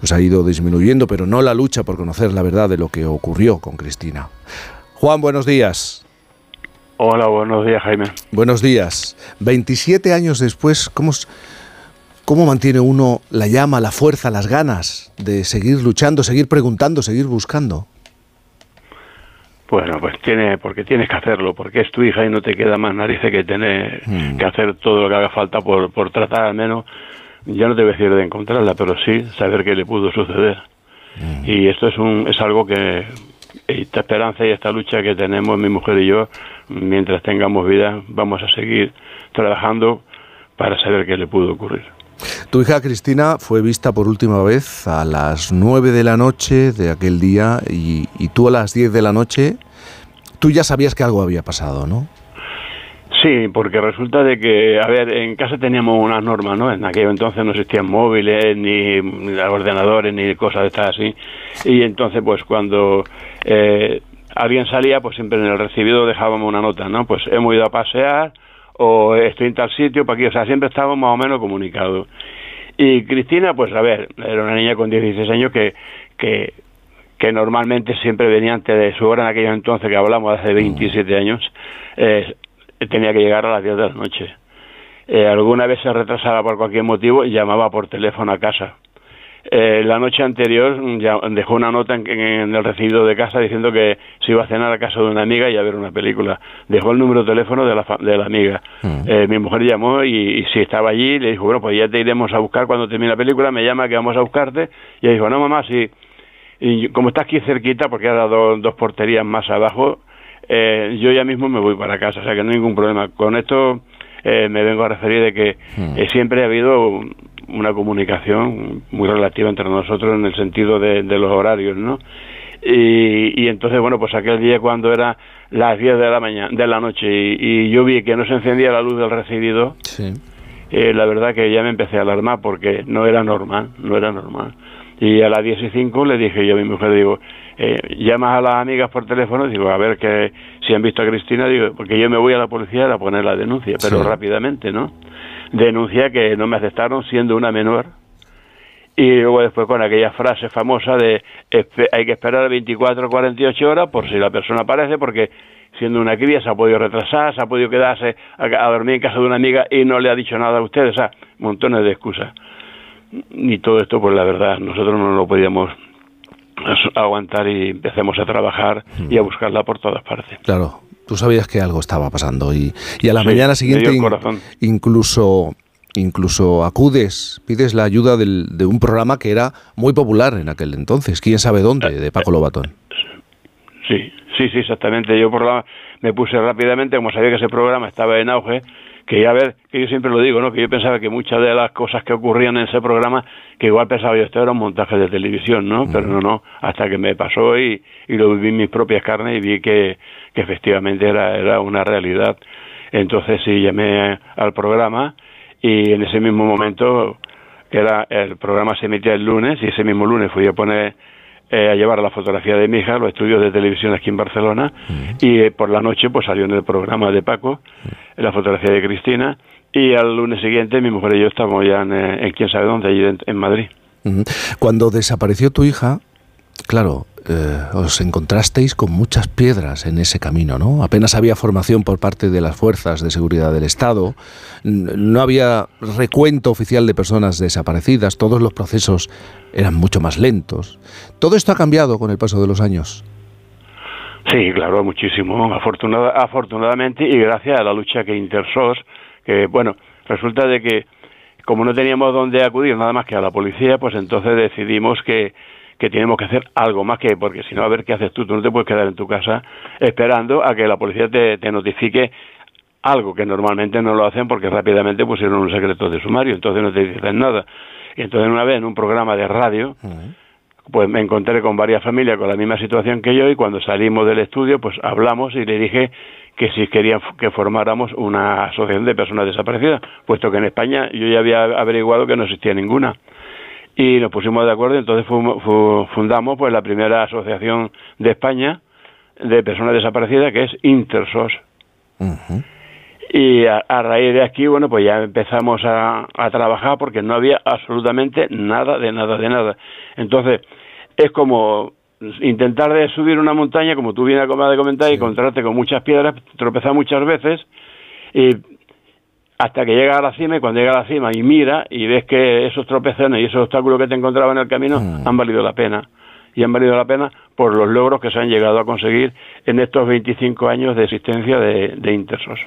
pues ha ido disminuyendo, pero no la lucha por conocer la verdad de lo que ocurrió con Cristina. Juan, buenos días. Hola, buenos días, Jaime. Buenos días. 27 años después, ¿cómo, ¿cómo mantiene uno la llama, la fuerza, las ganas de seguir luchando, seguir preguntando, seguir buscando? Bueno, pues tiene, porque tienes que hacerlo, porque es tu hija y no te queda más narices que tener que hacer todo lo que haga falta por, por tratar al menos, ya no te voy a decir de encontrarla, pero sí saber qué le pudo suceder. Y esto es un, es algo que esta esperanza y esta lucha que tenemos mi mujer y yo, mientras tengamos vida, vamos a seguir trabajando para saber qué le pudo ocurrir. Tu hija Cristina fue vista por última vez a las 9 de la noche de aquel día y, y tú a las 10 de la noche, tú ya sabías que algo había pasado, ¿no? Sí, porque resulta de que, a ver, en casa teníamos unas normas, ¿no? En aquel entonces no existían móviles, ni mm, ordenadores, ni cosas de estas así. Y entonces, pues cuando eh, alguien salía, pues siempre en el recibido dejábamos una nota, ¿no? Pues hemos ido a pasear o estoy en tal sitio, para aquí, o sea, siempre estábamos más o menos comunicados. Y Cristina, pues a ver, era una niña con 16 años que, que, que normalmente siempre venía antes de su hora en aquellos entonces, que hablamos hace 27 años, eh, tenía que llegar a las 10 de la noche. Eh, alguna vez se retrasaba por cualquier motivo y llamaba por teléfono a casa. eh, la noche anterior mm, ya dejó una nota en, en el recibido de casa diciendo que se iba a cenar a casa de una amiga y a ver una película. Dejó el número de teléfono de la, de la amiga. Eh, mi mujer llamó y, y si estaba allí, le dijo, bueno, pues ya te iremos a buscar cuando termine la película, me llama que vamos a buscarte. Y ella dijo, no, mamá, sí. Y como está aquí cerquita, porque era dos, dos porterías más abajo, eh, yo ya mismo me voy para casa, o sea que no hay ningún problema. Con esto eh, me vengo a referir de que eh, siempre ha habido una comunicación muy relativa entre nosotros en el sentido de, de los horarios, ¿no? Y, y entonces, bueno, pues aquel día cuando era las 10 de la mañana, de la noche y, y yo vi que no se encendía la luz del recibido, eh, la verdad que ya me empecé a alarmar porque no era normal, no era normal. Y a las 10 y 5 le dije yo a mi mujer, digo, eh, llamas a las amigas por teléfono, digo, a ver que si han visto a Cristina, digo, porque yo me voy a la policía a poner la denuncia, pero Sí. rápidamente, ¿no? Denuncia que no me aceptaron siendo una menor. Y luego después con aquella frase famosa de "Espe- hay que esperar 24 o 48 horas por si la persona aparece, porque siendo una cría se ha podido retrasar, se ha podido quedarse a, a dormir en casa de una amiga y no le ha dicho nada a ustedes, o sea, montones de excusas. Y todo esto, pues la verdad, nosotros no lo podíamos aguantar y empecemos a trabajar y a buscarla por todas partes. Claro, tú sabías que algo estaba pasando y, y a la Sí, mañana siguiente in- incluso incluso acudes, pides la ayuda del- de un programa que era muy popular en aquel entonces, quién sabe dónde, de Paco Lobatón. Sí, sí, sí, exactamente. Yo por la, me puse rápidamente, como sabía que ese programa estaba en auge, que ya ver, que yo siempre lo digo, ¿no? Que yo pensaba que muchas de las cosas que ocurrían en ese programa, que igual pensaba yo, esto era un montaje de televisión, ¿no? Pero no, no, hasta que me pasó y, y lo viví en mis propias carnes y vi que, que efectivamente era, era una realidad. Entonces sí, llamé al programa y en ese mismo momento, era, el programa se emitía el lunes y ese mismo lunes fui a poner eh, a llevar la fotografía de mi hija a los estudios de televisión aquí en Barcelona. Y eh, por la noche pues salió en el programa de Paco la fotografía de Cristina. Y al lunes siguiente mi mujer y yo estábamos ya en, eh, en quién sabe dónde, allí en, en Madrid. Cuando desapareció tu hija, claro, eh, os encontrasteis con muchas piedras en ese camino, ¿no? Apenas había formación por parte de las fuerzas de seguridad del Estado, no había recuento oficial de personas desaparecidas, todos los procesos eran mucho más lentos. Todo esto ha cambiado con el paso de los años. Sí, claro, muchísimo. Afortunada, afortunadamente y gracias a la lucha que Intersos, que bueno, resulta de que como no teníamos dónde acudir nada más que a la policía, pues entonces decidimos que, que tenemos que hacer algo más que, porque si no, a ver qué haces tú, tú no te puedes quedar en tu casa esperando a que la policía te, te notifique algo que normalmente no lo hacen porque rápidamente pusieron un secreto de sumario, entonces no te dicen nada. Y entonces una vez en un programa de radio, pues me encontré con varias familias con la misma situación que yo y cuando salimos del estudio pues hablamos y le dije que si querían que formáramos una asociación de personas desaparecidas, puesto que en España yo ya había averiguado que no existía ninguna. Y nos pusimos de acuerdo, entonces fu- fu- fundamos pues la primera asociación de España de personas desaparecidas que es Intersos. Y a, a raíz de aquí, bueno, pues ya empezamos a, a trabajar porque no había absolutamente nada, de nada, de nada. Entonces, es como intentar de subir una montaña, como tú bien acabas de comentar, y encontrarte con muchas piedras, tropezar muchas veces, y hasta que llega a la cima, y cuando llega a la cima y mira y ves que esos tropezones y esos obstáculos que te encontraba en el camino han valido la pena. Y han valido la pena por los logros que se han llegado a conseguir en estos 25 años de existencia de, de Intersos.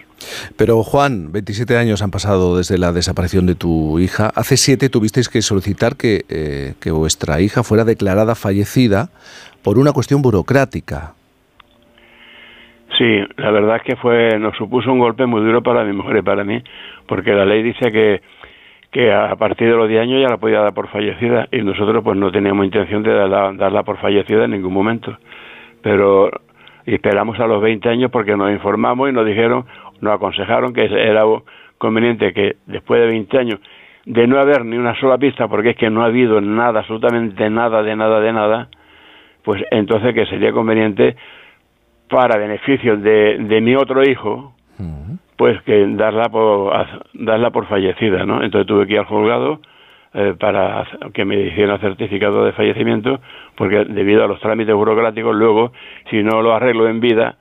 Pero Juan, 27 años han pasado desde la desaparición de tu hija. Hace siete tuvisteis que solicitar que, eh, que vuestra hija fuera declarada fallecida por una cuestión burocrática. Sí, la verdad es que fue nos supuso un golpe muy duro para mi mujer y para mí, porque la ley dice que, que a partir de los 10 años ya la podía dar por fallecida y nosotros pues no teníamos intención de darla, darla por fallecida en ningún momento. Pero esperamos a los 20 años porque nos informamos y nos dijeron, nos aconsejaron que era conveniente que después de 20 años de no haber ni una sola pista, porque es que no ha habido nada, absolutamente nada, de nada, de nada, pues entonces que sería conveniente para beneficio de, de mi otro hijo, pues que darla por darla por fallecida, ¿no? Entonces tuve que ir al juzgado eh, para que me hicieran certificado de fallecimiento, porque debido a los trámites burocráticos, luego, si no lo arreglo en vida,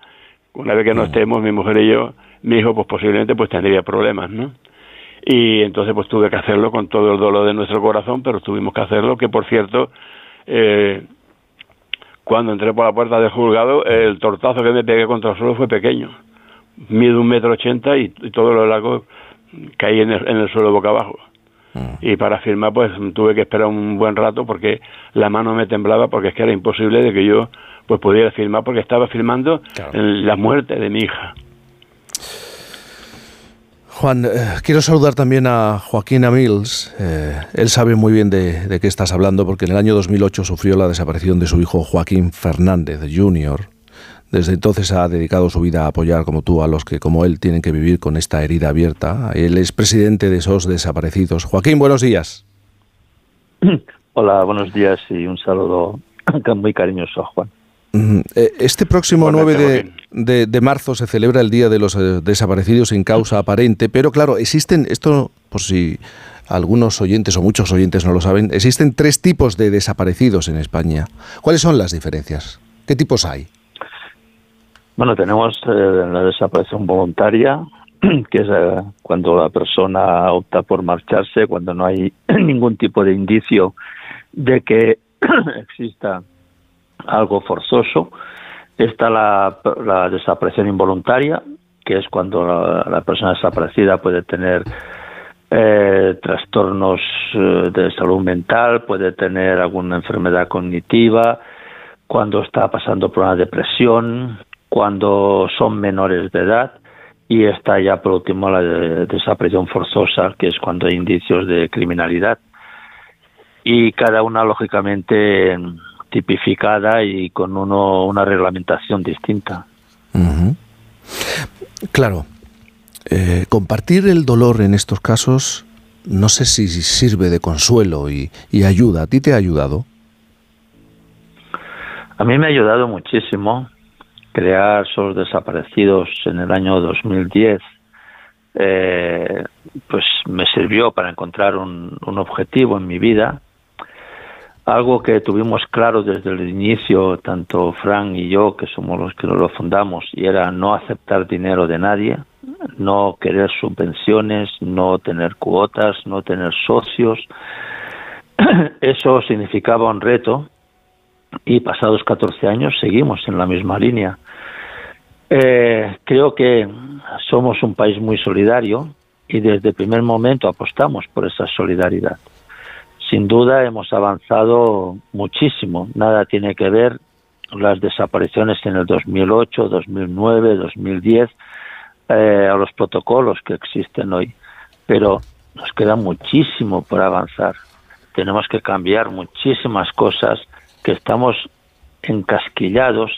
una vez que no estemos, mi mujer y yo, mi hijo, pues posiblemente pues tendría problemas, ¿no? y entonces pues tuve que hacerlo con todo el dolor de nuestro corazón, pero tuvimos que hacerlo, que por cierto, eh, cuando entré por la puerta del juzgado, el tortazo que me pegué contra el suelo fue pequeño. Mido un metro ochenta y, y todo lo largo caí en el, en el suelo boca abajo. Y para firmar, pues tuve que esperar un buen rato porque la mano me temblaba porque es que era imposible de que yo pues pudiera firmar porque estaba firmando la muerte de mi hija. Juan, eh, quiero saludar también a Joaquín Amils. Eh, él sabe muy bien de, de qué estás hablando porque en el año 2008 sufrió la desaparición de su hijo Joaquín Fernández Jr. Desde entonces ha dedicado su vida a apoyar, como tú, a los que, como él, tienen que vivir con esta herida abierta. Él es presidente de esos desaparecidos. Joaquín, buenos días. Hola, buenos días y un saludo muy cariñoso Juan. Eh, Este próximo 9 de, de- de marzo se celebra el Día de los eh, Desaparecidos sin causa aparente, pero claro, existen, esto por si algunos oyentes o muchos oyentes no lo saben, existen tres tipos de desaparecidos en España. ¿Cuáles son las diferencias? ¿Qué tipos hay? Bueno, tenemos eh, la desaparición voluntaria, que es eh, cuando la persona opta por marcharse, cuando no hay ningún tipo de indicio de que exista algo forzoso. Está la, la desaparición involuntaria, que es cuando la, persona desaparecida puede tener eh, trastornos eh, de salud mental, puede tener alguna enfermedad cognitiva, cuando está pasando por una depresión, cuando son menores de edad y está ya por último la de- desaparición forzosa, que es cuando hay indicios de criminalidad. Y cada una, lógicamente, tipificada y con uno, una reglamentación distinta. Claro, eh, compartir el dolor en estos casos no sé si sirve de consuelo y, y ayuda. ¿A ti te ha ayudado? A mí me ha ayudado muchísimo crear esos desaparecidos en el año 2010. Eh, pues me sirvió para encontrar un, un objetivo en mi vida, algo que tuvimos claro desde el inicio, tanto Fran y yo, que somos los que lo fundamos, y era no aceptar dinero de nadie, no querer subvenciones, no tener cuotas, no tener socios. Eso significaba un reto y pasados 14 años seguimos en la misma línea. Eh, creo que somos un país muy solidario y desde el primer momento apostamos por esa solidaridad. Sin duda hemos avanzado muchísimo. Nada tiene que ver las desapariciones en el 2008, 2009, 2010 eh, a los protocolos que existen hoy. Pero nos queda muchísimo por avanzar. Tenemos que cambiar muchísimas cosas que estamos encasquillados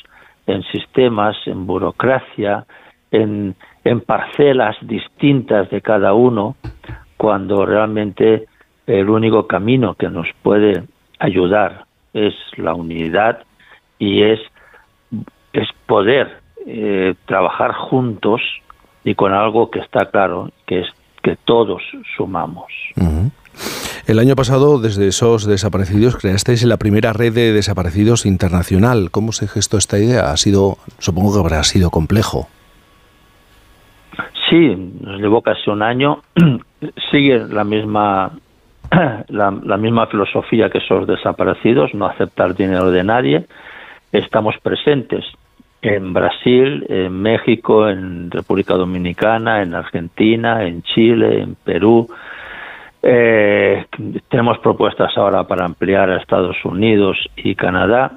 en sistemas, en burocracia, en, en parcelas distintas de cada uno, cuando realmente el único camino que nos puede ayudar es la unidad y es, es poder eh, trabajar juntos y con algo que está claro, que es que todos sumamos. El año pasado, desde esos desaparecidos, creasteis la primera red de desaparecidos internacional. ¿Cómo se gestó esta idea? Ha sido, supongo que habrá sido complejo. Sí, nos llevó casi un año. Sigue la misma la, la misma filosofía que esos desaparecidos, no aceptar dinero de nadie. Estamos presentes en Brasil, en México, en República Dominicana, en Argentina, en Chile, en Perú. Eh, tenemos propuestas ahora para ampliar a Estados Unidos y Canadá.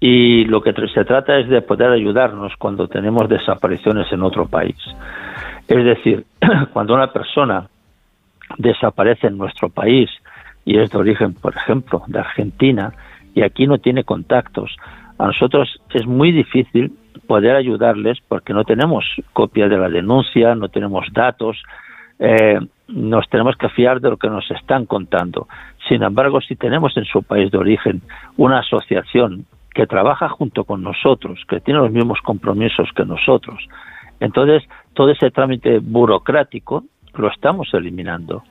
Y lo que se trata es de poder ayudarnos cuando tenemos desapariciones en otro país. Es decir, cuando una persona desaparece en nuestro país y es de origen, por ejemplo, de Argentina, y aquí no tiene contactos, a nosotros es muy difícil poder ayudarles porque no tenemos copia de la denuncia, no tenemos datos, eh, nos tenemos que fiar de lo que nos están contando. Sin embargo, si tenemos en su país de origen una asociación que trabaja junto con nosotros, que tiene los mismos compromisos que nosotros, entonces todo ese trámite burocrático lo estamos eliminando.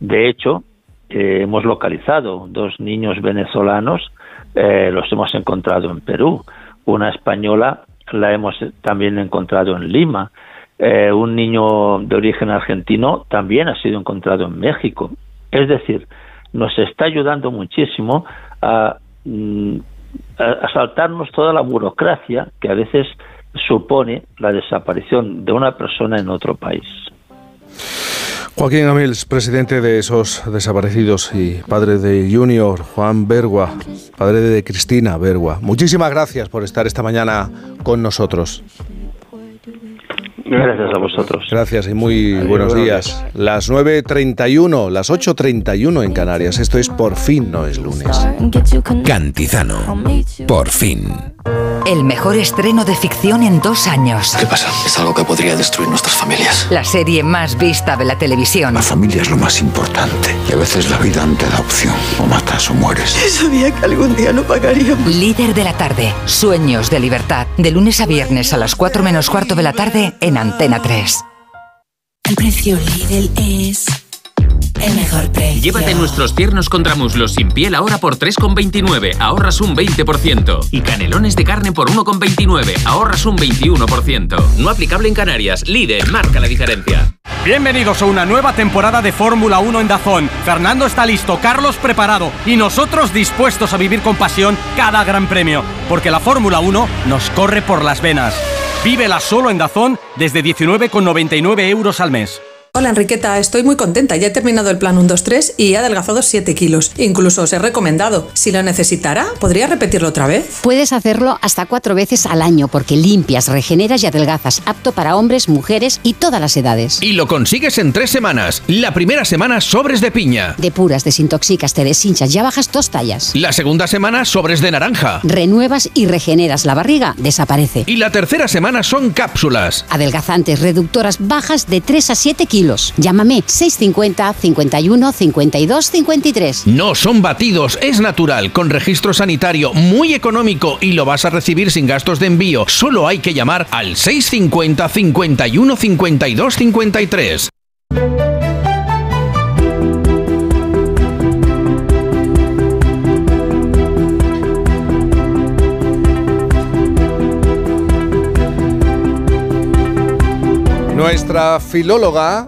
De hecho, eh, hemos localizado dos niños venezolanos, eh, los hemos encontrado en Perú. Una española la hemos también encontrado en Lima. eh, un niño de origen argentino también ha sido encontrado en México. Es decir, nos está ayudando muchísimo a, mm, a, saltarnos toda la burocracia que a veces supone la desaparición de una persona en otro país. Joaquín Amils, presidente de esos desaparecidos y padre de Junior, Juan Bergua, padre de Cristina Bergua. Muchísimas gracias por estar esta mañana con nosotros. Gracias a vosotros. Gracias y muy buenos días. Las 9.31, las 8.31 en Canarias. Esto es Por fin no es lunes. Cantizano. Por fin. El mejor estreno de ficción en dos años. ¿Qué pasa? Es algo que podría destruir nuestras familias. La serie más vista de la televisión. La familia es lo más importante. Y a veces la vida no te da opción. O matas o mueres. Sabía que algún día lo pagaríamos. Líder de la tarde. Sueños de libertad. De lunes a viernes a las 4 menos cuarto de la tarde en Antena 3. El precio Lidl es el mejor precio. Llévate nuestros tiernos contramuslos sin piel ahora por 3,29, ahorras un 20%. Y canelones de carne por 1,29, ahorras un 21%. No aplicable en Canarias, Lidl marca la diferencia. Bienvenidos a una nueva temporada de Fórmula 1 en Dazón. Fernando está listo, Carlos preparado y nosotros dispuestos a vivir con pasión cada gran premio, porque la Fórmula 1 nos corre por las venas. Vívela solo en Dazón desde 19,99 euros al mes. Hola Enriqueta, estoy muy contenta. Ya he terminado el plan 123 y he adelgazado 7 kilos. Incluso os he recomendado. Si lo necesitara, ¿podría repetirlo otra vez? Puedes hacerlo hasta cuatro veces al año porque limpias, regeneras y adelgazas, apto para hombres, mujeres y todas las edades. Y lo consigues en tres semanas. La primera semana sobres de piña. Depuras, desintoxicas, te deshinchas, ya bajas dos tallas. La segunda semana sobres de naranja. Renuevas y regeneras la barriga, desaparece. Y la tercera semana son cápsulas. Adelgazantes, reductoras, bajas de 3 a 7 kilos. Llámame 650 51 52 53. No son batidos, es natural, con registro sanitario muy económico y lo vas a recibir sin gastos de envío. Solo hay que llamar al 650 51 52 53. Nuestra filóloga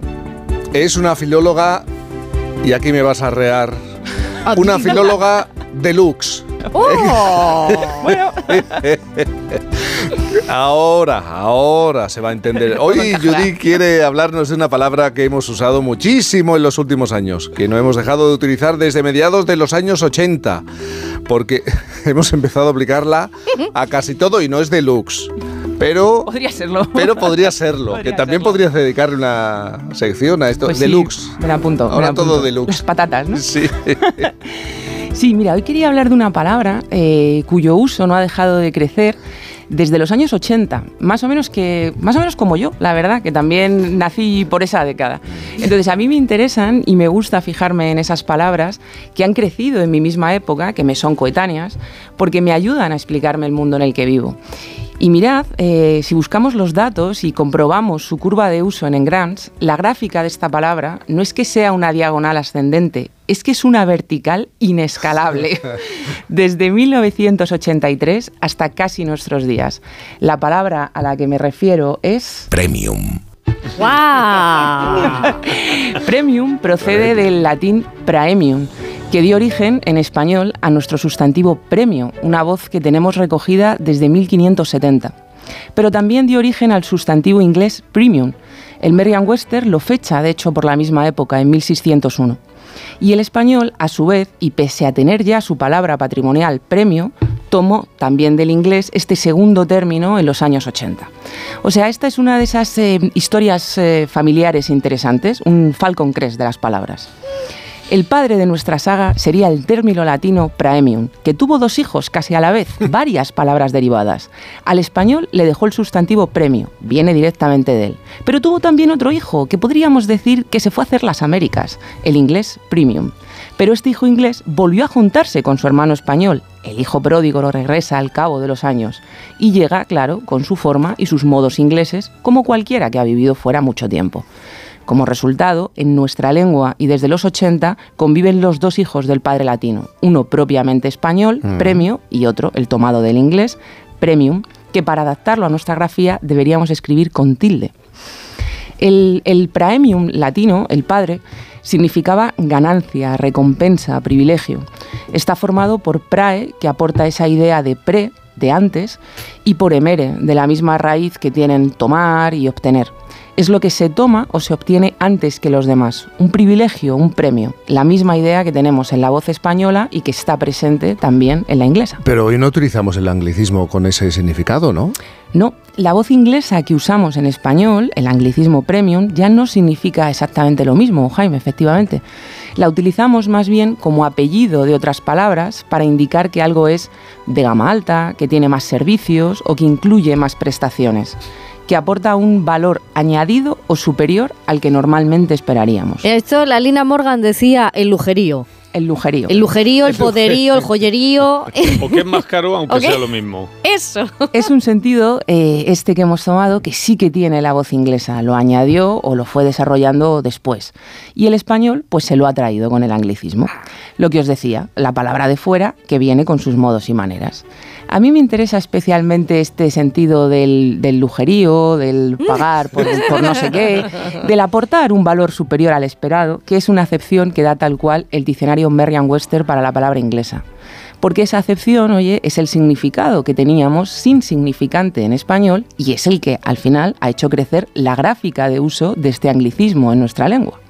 es una filóloga, y aquí me vas a rear, una filóloga deluxe. ¡Oh! bueno. Ahora, ahora se va a entender. Hoy Judy quiere hablarnos de una palabra que hemos usado muchísimo en los últimos años, que no hemos dejado de utilizar desde mediados de los años 80, porque hemos empezado a aplicarla a casi todo y no es deluxe. Pero Podría serlo. pero podría serlo, Podría que también serlo. podrías dedicarle una sección a esto. Pues sí, deluxe. me la apunto. me Ahora la todo apunto. deluxe. Las patatas, ¿no? Sí. Sí, mira, hoy quería hablar de una palabra eh, cuyo uso no ha dejado de crecer desde los años 80, más o menos que más o menos como yo, la verdad, que también nací por esa década. Entonces, a mí me interesan y me gusta fijarme en esas palabras que han crecido en mi misma época, que me son coetáneas, porque me ayudan a explicarme el mundo en el que vivo. Y mirad, eh, si buscamos los datos y comprobamos su curva de uso en Engrams, la gráfica de esta palabra no es que sea una diagonal ascendente, es que es una vertical inescalable. Desde 1983 hasta casi nuestros días. La palabra a la que me refiero es... Premium. ¡Guau! Premium procede del latín praemium, que dio origen en español a nuestro sustantivo premio, una voz que tenemos recogida desde 1570. Pero también dio origen al sustantivo inglés premium. El Merriam-Webster lo fecha, de hecho, por la misma época, en 1601. Y el español, a su vez, y pese a tener ya su palabra patrimonial premio, tomó también del inglés este segundo término en los años 80. O sea, esta es una de esas eh, historias eh, familiares interesantes, un falcon crest de las palabras. El padre de nuestra saga sería el término latino praemium, que tuvo dos hijos casi a la vez, varias palabras derivadas. Al español le dejó el sustantivo premio, viene directamente de él. Pero tuvo también otro hijo, que podríamos decir que se fue a hacer las Américas, el inglés premium. Pero este hijo inglés volvió a juntarse con su hermano español. El hijo pródigo lo regresa al cabo de los años y llega, claro, con su forma y sus modos ingleses, como cualquiera que ha vivido fuera mucho tiempo. Como resultado, en nuestra lengua y desde los 80 conviven los dos hijos del padre latino, uno propiamente español, Mm. premio, y otro, el tomado del inglés, premium, que para adaptarlo a nuestra grafía deberíamos escribir con tilde. El, el praemium latino, el padre, significaba ganancia, recompensa, privilegio. Está formado por prae, que aporta esa idea de pre, de antes, y por emere, de la misma raíz que tienen tomar y obtener es lo que se toma o se obtiene antes que los demás. Un privilegio, un premio. La misma idea que tenemos en la voz española y que está presente también en la inglesa. Pero hoy no utilizamos el anglicismo con ese significado, ¿no? No, la voz inglesa que usamos en español, el anglicismo premium, ya no significa exactamente lo mismo, Jaime, efectivamente. La utilizamos más bien como apellido de otras palabras para indicar que algo es de gama alta, que tiene más servicios o que incluye más prestaciones que aporta un valor añadido o superior al que normalmente esperaríamos. Esto la Lina Morgan decía el lujerío. El lujerío. El lujerío, el poderío, el joyerío. O que es más caro, aunque sea lo mismo. Eso. Es un sentido, eh, este que hemos tomado, que sí que tiene la voz inglesa. Lo añadió o lo fue desarrollando después. Y el español, pues se lo ha traído con el anglicismo. Lo que os decía, la palabra de fuera que viene con sus modos y maneras. A mí me interesa especialmente este sentido del, lujerío, del pagar por, no sé qué, del aportar un valor superior al esperado, que es una acepción que da tal cual el diccionario Merriam-Webster para la palabra inglesa. Porque esa acepción, oye, es el significado que teníamos sin significante en español y es el que al final ha hecho crecer la gráfica de uso de este anglicismo en nuestra lengua.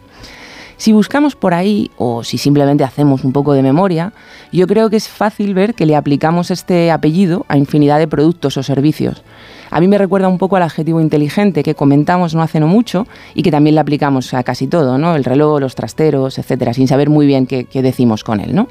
Si buscamos por ahí o si simplemente hacemos un poco de memoria, yo creo que es fácil ver que le aplicamos este apellido a infinidad de productos o servicios. A mí me recuerda un poco al adjetivo inteligente que comentamos no hace no mucho y que también le aplicamos a casi todo, ¿no? El reloj, los trasteros, etcétera, sin saber muy bien qué, decimos con él, ¿no?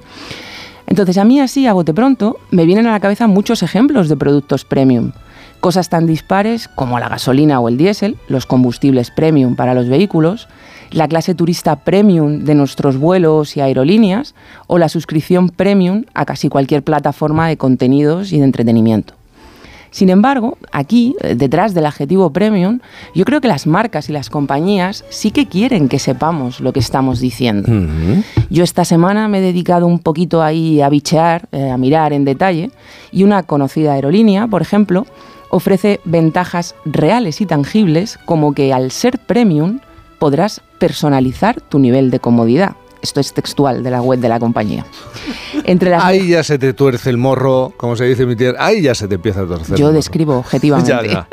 Entonces a mí así, a bote pronto, me vienen a la cabeza muchos ejemplos de productos premium. Cosas tan dispares como la gasolina o el diésel, los combustibles premium para los vehículos, la clase turista premium de nuestros vuelos y aerolíneas o la suscripción premium a casi cualquier plataforma de contenidos y de entretenimiento. Sin embargo, aquí, eh, detrás del adjetivo premium, yo creo que las marcas y las compañías sí que quieren que sepamos lo que estamos diciendo. Yo esta semana me he dedicado un poquito ahí a bichear, eh, a mirar en detalle, y una conocida aerolínea, por ejemplo, ofrece ventajas reales y tangibles como que al ser premium podrás personalizar tu nivel de comodidad. Esto es textual de la web de la compañía. Entre Ahí ya se te tuerce el morro, como se dice mi tía. Ahí ya se te empieza a torcer. Yo describo objetivamente.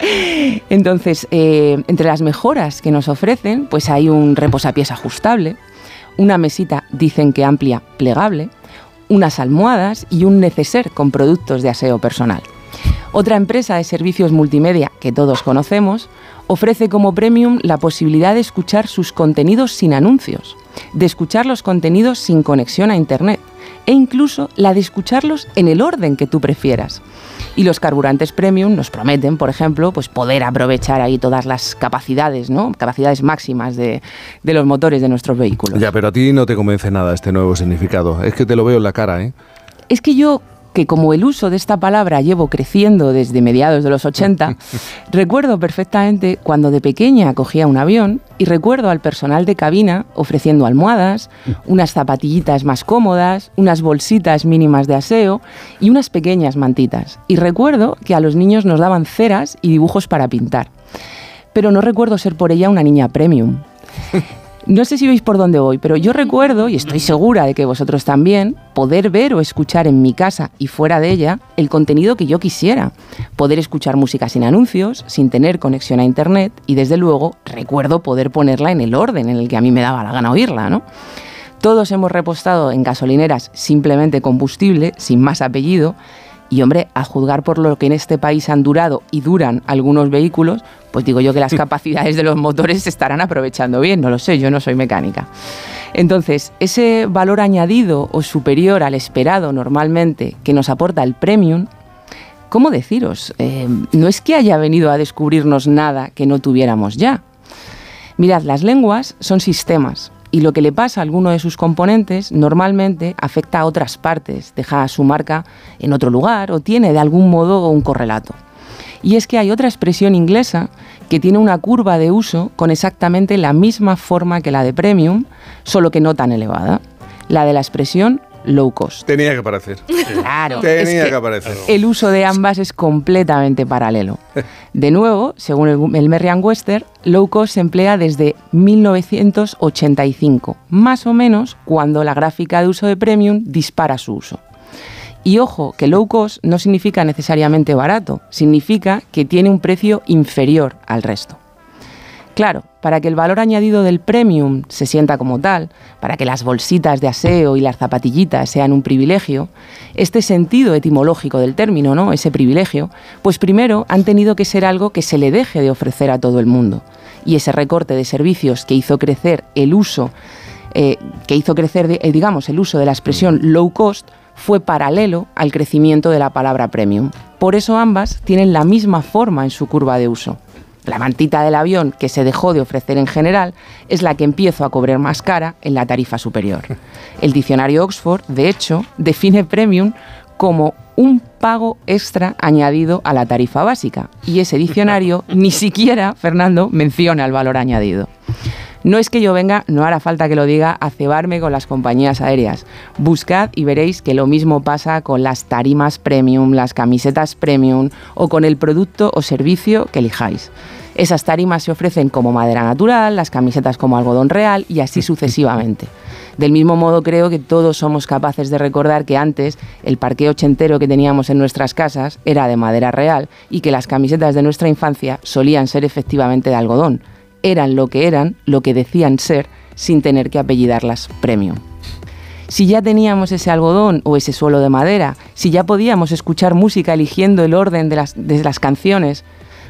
Entonces, eh, entre las mejoras que nos ofrecen, pues hay un reposapiés ajustable, una mesita, dicen que amplia, plegable, unas almohadas y un neceser con productos de aseo personal. Otra empresa de servicios multimedia que todos conocemos ofrece como premium la posibilidad de escuchar sus contenidos sin anuncios, de escuchar los contenidos sin conexión a Internet e incluso la de escucharlos en el orden que tú prefieras. Y los carburantes premium nos prometen, por ejemplo, pues poder aprovechar ahí todas las capacidades, ¿no? Capacidades máximas de, de los motores de nuestros vehículos. Ya, pero a ti no te convence nada este nuevo significado. Es que te lo veo en la cara, ¿eh? Es que yo que como el uso de esta palabra llevo creciendo desde mediados de los 80, recuerdo perfectamente cuando de pequeña cogía un avión y recuerdo al personal de cabina ofreciendo almohadas, unas zapatillitas más cómodas, unas bolsitas mínimas de aseo y unas pequeñas mantitas. Y recuerdo que a los niños nos daban ceras y dibujos para pintar. Pero no recuerdo ser por ella una niña premium. No sé si veis por dónde voy, pero yo recuerdo, y estoy segura de que vosotros también, poder ver o escuchar en mi casa y fuera de ella el contenido que yo quisiera. Poder escuchar música sin anuncios, sin tener conexión a Internet y desde luego recuerdo poder ponerla en el orden en el que a mí me daba la gana oírla, ¿no? Todos hemos repostado en gasolineras simplemente combustible, sin más apellido, y hombre, a juzgar por lo que en este país han durado y duran algunos vehículos, pues digo yo que las capacidades de los motores se estarán aprovechando bien, no lo sé, yo no soy mecánica. Entonces, ese valor añadido o superior al esperado normalmente que nos aporta el premium, ¿cómo deciros? Eh, no es que haya venido a descubrirnos nada que no tuviéramos ya. Mirad, las lenguas son sistemas, y lo que le pasa a alguno de sus componentes normalmente afecta a otras partes, deja su marca en otro lugar o tiene de algún modo un correlato. Y es que hay otra expresión inglesa que tiene una curva de uso con exactamente la misma forma que la de premium, solo que no tan elevada, la de la expresión low cost. Tenía que aparecer. Claro. Tenía es que, que aparecer. El uso de ambas es completamente paralelo. De nuevo, según el, el Merriam-Webster, low cost se emplea desde 1985, más o menos cuando la gráfica de uso de premium dispara su uso. Y ojo, que low cost no significa necesariamente barato, significa que tiene un precio inferior al resto. Claro, para que el valor añadido del premium se sienta como tal, para que las bolsitas de aseo y las zapatillitas sean un privilegio, este sentido etimológico del término, ¿no? Ese privilegio, pues primero han tenido que ser algo que se le deje de ofrecer a todo el mundo. Y ese recorte de servicios que hizo crecer el uso, eh, que hizo crecer, eh, digamos, el uso de la expresión low cost, fue paralelo al crecimiento de la palabra premium. Por eso ambas tienen la misma forma en su curva de uso. La mantita del avión que se dejó de ofrecer en general es la que empiezo a cobrar más cara en la tarifa superior. El diccionario Oxford, de hecho, define premium como un pago extra añadido a la tarifa básica. Y ese diccionario ni siquiera, Fernando, menciona el valor añadido. No es que yo venga, no hará falta que lo diga, a cebarme con las compañías aéreas. Buscad y veréis que lo mismo pasa con las tarimas premium, las camisetas premium o con el producto o servicio que elijáis. Esas tarimas se ofrecen como madera natural, las camisetas como algodón real y así sucesivamente. Del mismo modo creo que todos somos capaces de recordar que antes el parqueo ochentero que teníamos en nuestras casas era de madera real y que las camisetas de nuestra infancia solían ser efectivamente de algodón. Eran lo que eran, lo que decían ser, sin tener que apellidarlas premium. Si ya teníamos ese algodón o ese suelo de madera, si ya podíamos escuchar música eligiendo el orden de las, de las canciones,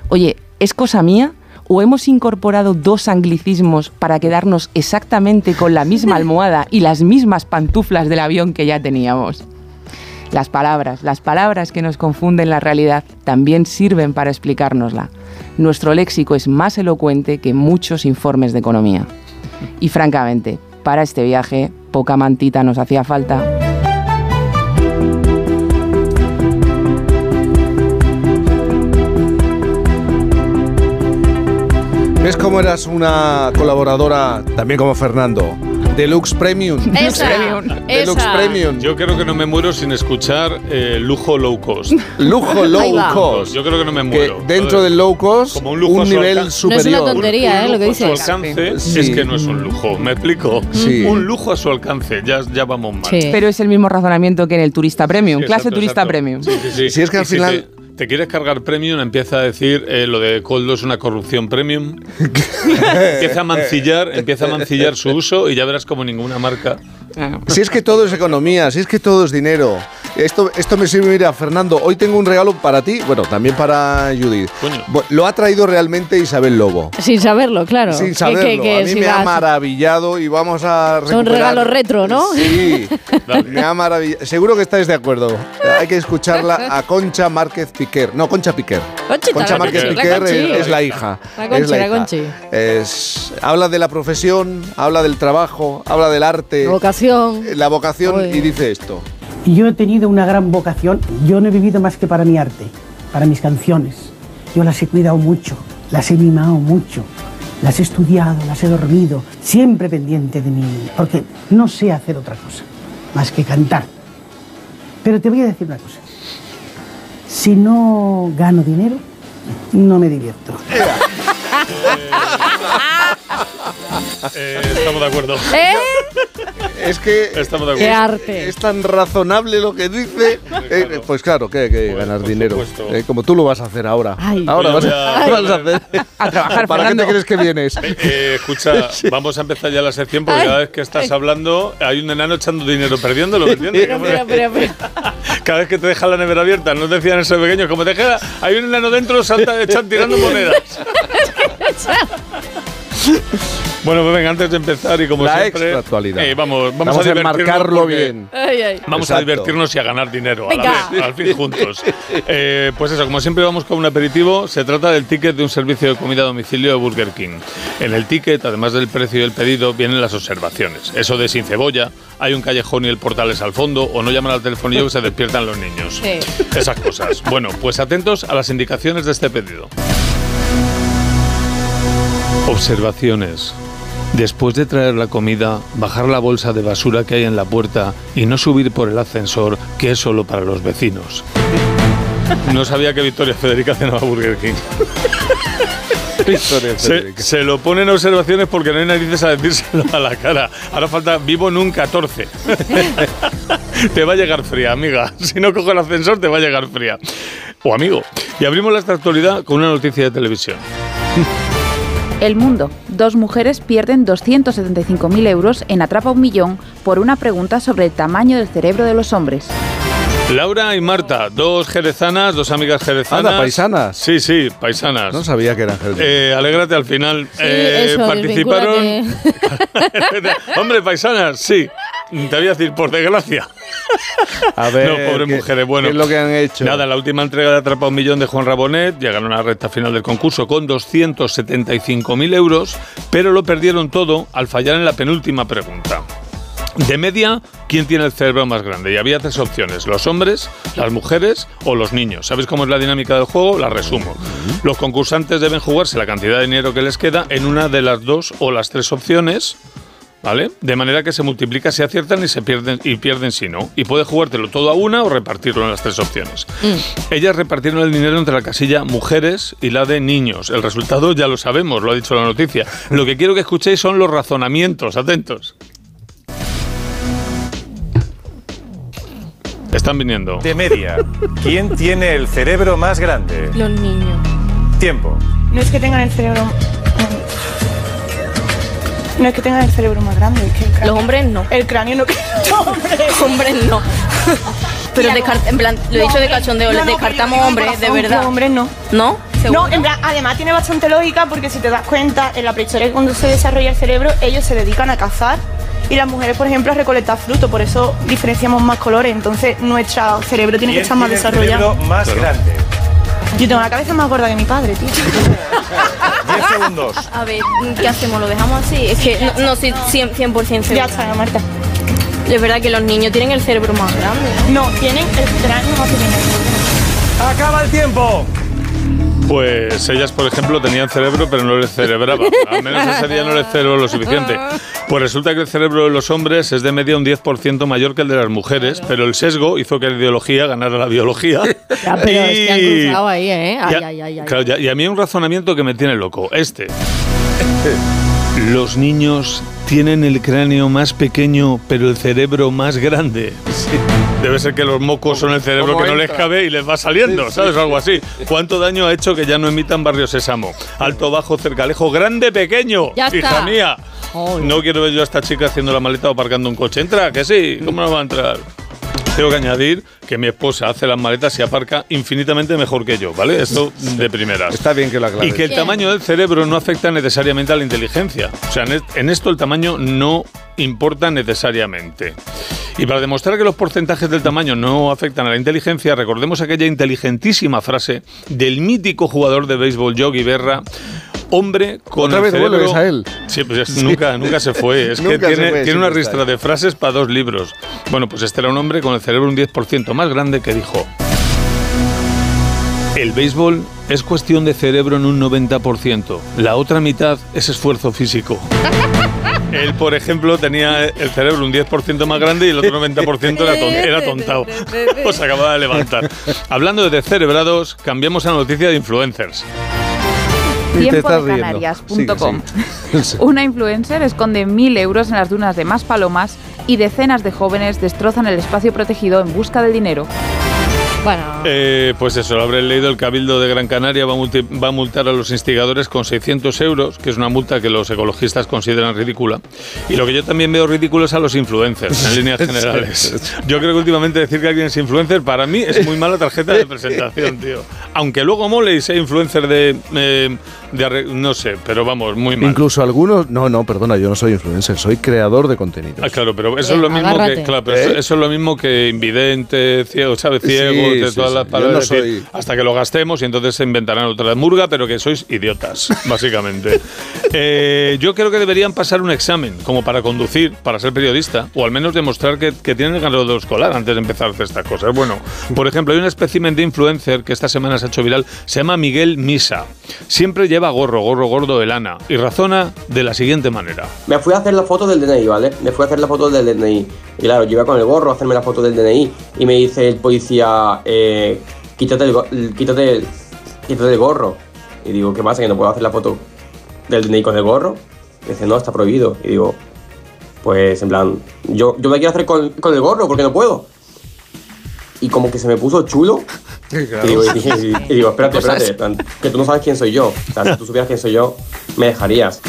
oye, ¿es cosa mía? ¿O hemos incorporado dos anglicismos para quedarnos exactamente con la misma almohada y las mismas pantuflas del avión que ya teníamos? Las palabras, las palabras que nos confunden la realidad también sirven para explicárnosla. Nuestro léxico es más elocuente que muchos informes de economía. Y francamente, para este viaje, poca mantita nos hacía falta. ¿Ves cómo eras una colaboradora, también como Fernando? Deluxe Premium. Esa, Deluxe esa. Premium. Yo creo que no me muero sin escuchar eh, lujo low cost. Lujo low cost. Yo creo que no me Que muero. dentro del low cost, Como un lujo nivel alcance. No es una superior. tontería, ¿eh? Lo que lujo a su alcance Sí. es que no es un lujo. ¿Me explico? Sí. Un lujo a su alcance. Ya, ya vamos mal. Sí. Pero es el mismo razonamiento que en el turista premium, Sí, clase exacto, turista exacto. premium. Sí, sí, sí. Si es que al final- te, quieres cargar premium, empieza a decir eh, lo de Coldo es una corrupción premium. empieza a mancillar, empieza a mancillar su uso y ya verás como ninguna marca. Si es que todo es economía, si es que todo es dinero. Esto, esto me sirve, mira, Fernando, hoy tengo un regalo para ti, bueno, también para Judith. Coño. Lo ha traído realmente Isabel Lobo. Sin saberlo, claro. Sin saberlo. que- que a mí si me ha maravillado y vamos a Son recuperar- regalos retro, ¿no? Sí, me ha maravillado. Seguro que estáis de acuerdo. Hay que escucharla a Concha Márquez Piquer. No, Concha Piquer. Conchita, Concha la Márquez Conchi, la Piquer es, es la hija. La Conchi, es la la hija. Conchi. Es- habla de la profesión, habla del trabajo, habla del arte, Vocación. la vocación y dice esto. Y yo he tenido una gran vocación. Yo no he vivido más que para mi arte, para mis canciones. Yo las he cuidado mucho, las he mimado mucho, las he estudiado, las he dormido, siempre pendiente de mí, porque no sé hacer otra cosa más que cantar. Pero te voy a decir una cosa. Si no gano dinero, no me divierto. Eh, estamos de acuerdo. ¿Eh? Es que Estamos de Qué acuerdo. arte. es tan razonable lo que dice. Eh, pues claro, que hay que ganar por dinero. Eh, como tú lo vas a hacer ahora. Ay. ahora vas a, a- vas a hacer. A trabajar, ¿Para qué Fernando. te crees que vienes? Eh, escucha, vamos a empezar ya la sección porque Ay. cada vez que estás hablando hay un enano echando dinero perdiéndolo, ¿me entiendes? Pero, pero, pero, pero. Cada vez que te deja la nevera abierta, nos decían esos pequeños, como te queda, hay un enano dentro, salta, echan tirando monedas. Bueno, pues venga, antes de empezar y como La siempre, extra actualidad. eh, vamos, vamos, Vamos, a marcarlo bien. Ay, ay. Vamos a divertirnos y a ganar dinero a la Venga. vez, al fin juntos. Eh, pues eso, como siempre vamos con un aperitivo, se trata del ticket de un servicio de comida a domicilio de Burger King. En el ticket, además del precio y el pedido, vienen las observaciones. Eso de sin cebolla, hay un callejón y el portal es al fondo, o no llaman al telefonillo que se despiertan los niños. Sí. Esas cosas. Bueno, pues atentos a las indicaciones de este pedido. Observaciones. Después de traer la comida, bajar la bolsa de basura que hay en la puerta y no subir por el ascensor, que es solo para los vecinos. No sabía que Victoria Federica cenaba Burger King. Victoria Se, Federica. se lo pone en observaciones porque no hay narices a decírselo a la cara. Ahora falta vivo en un 14. te va a llegar fría, amiga. Si no cojo el ascensor, te va a llegar fría. O amigo. Y abrimos la actualidad con una noticia de televisión. El mundo. Dos mujeres pierden 275.000 euros en Atrapa un Millón por una pregunta sobre el tamaño del cerebro de los hombres. Laura y Marta, dos jerezanas, dos amigas jerezanas. Anda, paisanas. Sí, sí, paisanas. No sabía que eran jerezas. Eh, alégrate al final. Eh, eso, participaron. Hombre, paisanas, sí. Te voy a decir, por desgracia. A ver, no, pobres ¿qué- mujeres. Bueno, qué es lo que han hecho? Nada, la última entrega de Atrapa un Millón de Juan Rabonet llegaron a la recta final del concurso con 275.000 euros, pero lo perdieron todo al fallar en la penúltima pregunta. De media, ¿quién tiene el cerebro más grande? Y había tres opciones, los hombres, las mujeres o los niños. ¿Sabéis cómo es la dinámica del juego? La resumo. Los concursantes deben jugarse la cantidad de dinero que les queda en una de las dos o las tres opciones. ¿Vale? De manera que se multiplica si aciertan y se pierden y pierden si no. Y puedes jugártelo todo a una o repartirlo en las tres opciones. Ellas repartieron el dinero entre la casilla mujeres y la de niños. El resultado ya lo sabemos, lo ha dicho la noticia. Lo que quiero que escuchéis son los razonamientos, atentos. Están viniendo. De media, ¿quién tiene el cerebro más grande? Los niños. Tiempo. No es que tengan el cerebro. No es que tengan el cerebro más grande, es que el cráneo. Los hombres no. El cráneo no. Hombres no. Pero Mira, descart- en plan, lo he dicho de cachondeo, no, descartamos hombres, de verdad. los hombres no. ¿No? No, en plan, además tiene bastante lógica porque si te das cuenta, en la prehistoria cuando se desarrolla el cerebro, ellos se dedican a cazar y las mujeres, por ejemplo, a recolectar fruto, por eso diferenciamos más colores, entonces nuestro cerebro tiene que ¿Quién estar más desarrollado. cerebro más grande? Yo tengo la cabeza más gorda que mi padre, tío. 10 segundos. A ver, ¿qué hacemos? ¿Lo dejamos así? Es que no, no soy 100%, 100% segura. Ya está, Marta. Es verdad que los niños tienen el cerebro más grande. No, tienen el cráneo más pequeño. ¡Acaba el tiempo! Pues ellas, por ejemplo, tenían cerebro, pero no les cerebraba. Al menos ese día no les cerebró lo suficiente. Pues resulta que el cerebro de los hombres es de media un 10% mayor que el de las mujeres, pero el sesgo hizo que la ideología ganara la biología. Ya, pero es que han Y- cruzado ahí, ¿eh? Ay, Ya- ay, ay, ay. claro, ya- y a mí hay un razonamiento que me tiene loco. Este. Los niños tienen el cráneo más pequeño, pero el cerebro más grande. Debe ser que los mocos son el cerebro ¿Cómo que no les entra? cabe y les va saliendo, ¿sabes? Algo así. ¿Cuánto daño ha hecho que ya no emitan Barrio Sésamo? Alto, bajo, cercalejo, grande, pequeño. Ya hija está. mía. No quiero ver yo a esta chica haciendo la maleta o aparcando un coche. Entra, que sí. ¿Cómo no va a entrar? Tengo que añadir que mi esposa hace las maletas y aparca infinitamente mejor que yo, ¿vale? Esto de primeras. Está bien que lo aclares. Y que el tamaño del cerebro no afecta necesariamente a la inteligencia. O sea, en es- en esto el tamaño no importa necesariamente. Y para demostrar que los porcentajes del tamaño no afectan a la inteligencia, recordemos aquella inteligentísima frase del mítico jugador de béisbol Yogi Berra. Hombre con Otra el vez cerebro... vuelves a él. Sí, pues es- Sí. nunca, nunca se fue. Es que tiene, fue, tiene una ristra de frases para dos libros. Bueno, pues este era un hombre con el cerebro un 10% más grande que dijo... El béisbol es cuestión de cerebro en un 90%. La otra mitad es esfuerzo físico. Él, por ejemplo, tenía el cerebro un 10% más grande y el otro 90% era, ton- era tontado. O se acababa de levantar. Hablando de descerebrados, cambiamos a noticia de influencers. Tiempodecanarias.com. Una influencer esconde mil euros en las dunas de más palomas y decenas de jóvenes destrozan el espacio protegido en busca del dinero. Bueno, Eh, pues eso, lo habré leído. El Cabildo de Gran Canaria va a, multi- va a multar a los instigadores con 600 euros, que es una multa que los ecologistas consideran ridícula. Y lo que yo también veo ridículo es a los influencers, en líneas generales. Yo creo que últimamente decir que alguien es influencer, para mí es muy mala tarjeta de presentación, tío. Aunque luego mole y sea influencer de... eh, de no sé, pero vamos, muy mal. Incluso algunos. No, no, perdona, yo no soy influencer, soy creador de contenido. Ah, claro, pero eso es lo mismo agárrate. que claro, pero eso, ¿Eh? eso es lo mismo que invidente, ciego, ¿sabes? Ciego, Sí, de sí, todas sí. las palabras. no es decir, soy- Hasta que lo gastemos y entonces se inventarán otra murga, pero que sois idiotas, básicamente. Eh, yo creo que deberían pasar un examen, como para conducir, para ser periodista, o al menos demostrar que, que tienen el grado escolar antes de empezar a hacer estas cosas. Bueno, por ejemplo, hay un espécimen de influencer que esta semana se ha hecho viral, se llama Miguel Misa. Siempre lleva gorro, gorro gordo de lana, y razona de la siguiente manera. Me fui a hacer la foto del DNI, ¿vale? Me fui a hacer la foto del DNI. Y claro, yo iba con el gorro a hacerme la foto del DNI. Y me dice el policía, eh, quítate, el, quítate, el- quítate el gorro. Y digo, ¿qué pasa? ¿Que no puedo hacer la foto del DNI con el gorro? Y dice, no, está prohibido. Y digo, pues en plan, yo, yo me quiero hacer con, con el gorro porque no puedo. Y como que se me puso chulo. Y, digo, y y- y digo, espérate, espérate, plan, que tú no sabes quién soy yo. O sea, si tú supieras quién soy yo, me dejarías.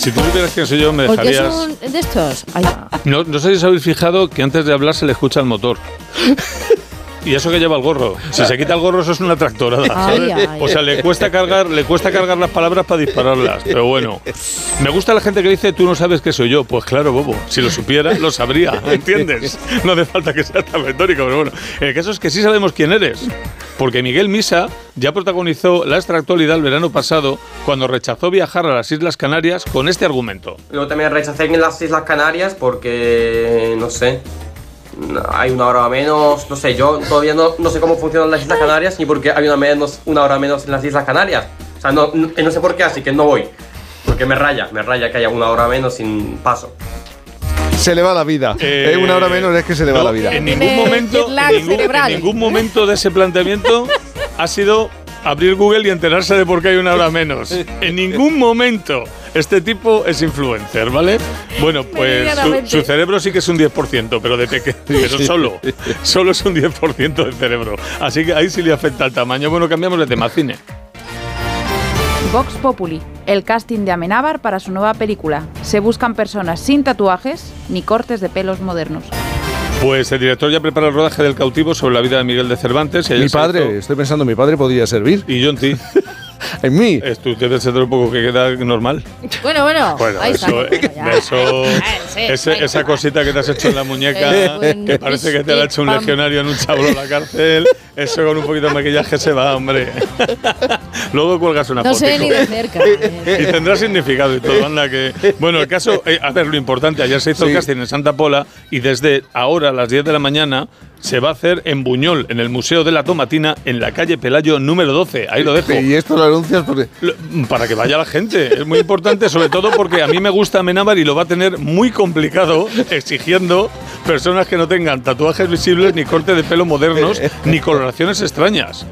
Si tú supieras quién soy yo, me ¿Por qué dejarías... son de estos? Ay, No, no sé si os habéis fijado que antes de hablar se le escucha el motor. Y eso que lleva el gorro. Si se quita el gorro, eso es una tractorada. Ay, ¿sabes? ay. O sea, le cuesta cargar, le cuesta cargar las palabras para dispararlas. Pero bueno. Me gusta la gente que dice tú no sabes que soy yo. Pues claro, bobo. Si lo supiera, lo sabría. ¿Entiendes? No hace falta que sea tan retórico, pero bueno. El caso es que sí sabemos quién eres. Porque Miguel Misa ya protagonizó la extractualidad el verano pasado cuando rechazó viajar a las Islas Canarias con este argumento. Luego también rechacé en las Islas Canarias porque, no sé, hay una hora menos, no sé, yo todavía no, no sé cómo funcionan las Islas Canarias ni por qué hay una, menos, una hora menos en las Islas Canarias. O sea, no, no, no sé por qué, así que no voy. Porque me raya, me raya que haya una hora menos sin paso. Se le va la vida. Eh, Eh, una hora menos es que se le va no, la vida. En ningún momento, en ningún, en ningún momento de ese planteamiento ha sido abrir Google y enterarse de por qué hay una hora menos. En ningún momento. Este tipo es influencer, ¿vale? Bueno, pues su, cerebro sí que es un 10%, pero de pequeño, pero solo. Solo es un 10% de cerebro. Así que ahí sí le afecta el tamaño. Bueno, cambiamos de tema, cine. Vox Populi, el casting de Amenábar para su nueva película. Se buscan personas sin tatuajes ni cortes de pelos modernos. Pues el director ya prepara el rodaje del cautivo sobre la vida de Miguel de Cervantes. y Mi padre, hizo- estoy pensando, mi padre podría servir. Y yo en ti. en mí. Tú debes ser un poco que queda normal. Bueno, bueno. Bueno, ahí eso, está. Ya. eso sí, ese- esa cosita que te has hecho en la muñeca, Eh, que parece que te lo ha hecho un legionario en un chablo en la cárcel, eso con un poquito de maquillaje se va, hombre. Luego cuelgas una No foto. sé ni de cerca. Y tendrá significado y todo, anda que... Bueno, el caso, eh, a ver, lo importante, ayer se hizo el casting en Santa Pola y desde ahora a las 10 de la mañana se va a hacer en Buñol, en el Museo de la Tomatina, en la calle Pelayo número 12. Ahí lo dejo. Y esto lo anuncias porque. Para que vaya la gente. Es muy importante, sobre todo porque a mí me gusta Amenábar y lo va a tener muy complicado exigiendo personas que no tengan tatuajes visibles, ni corte de pelo modernos, ni coloraciones extrañas.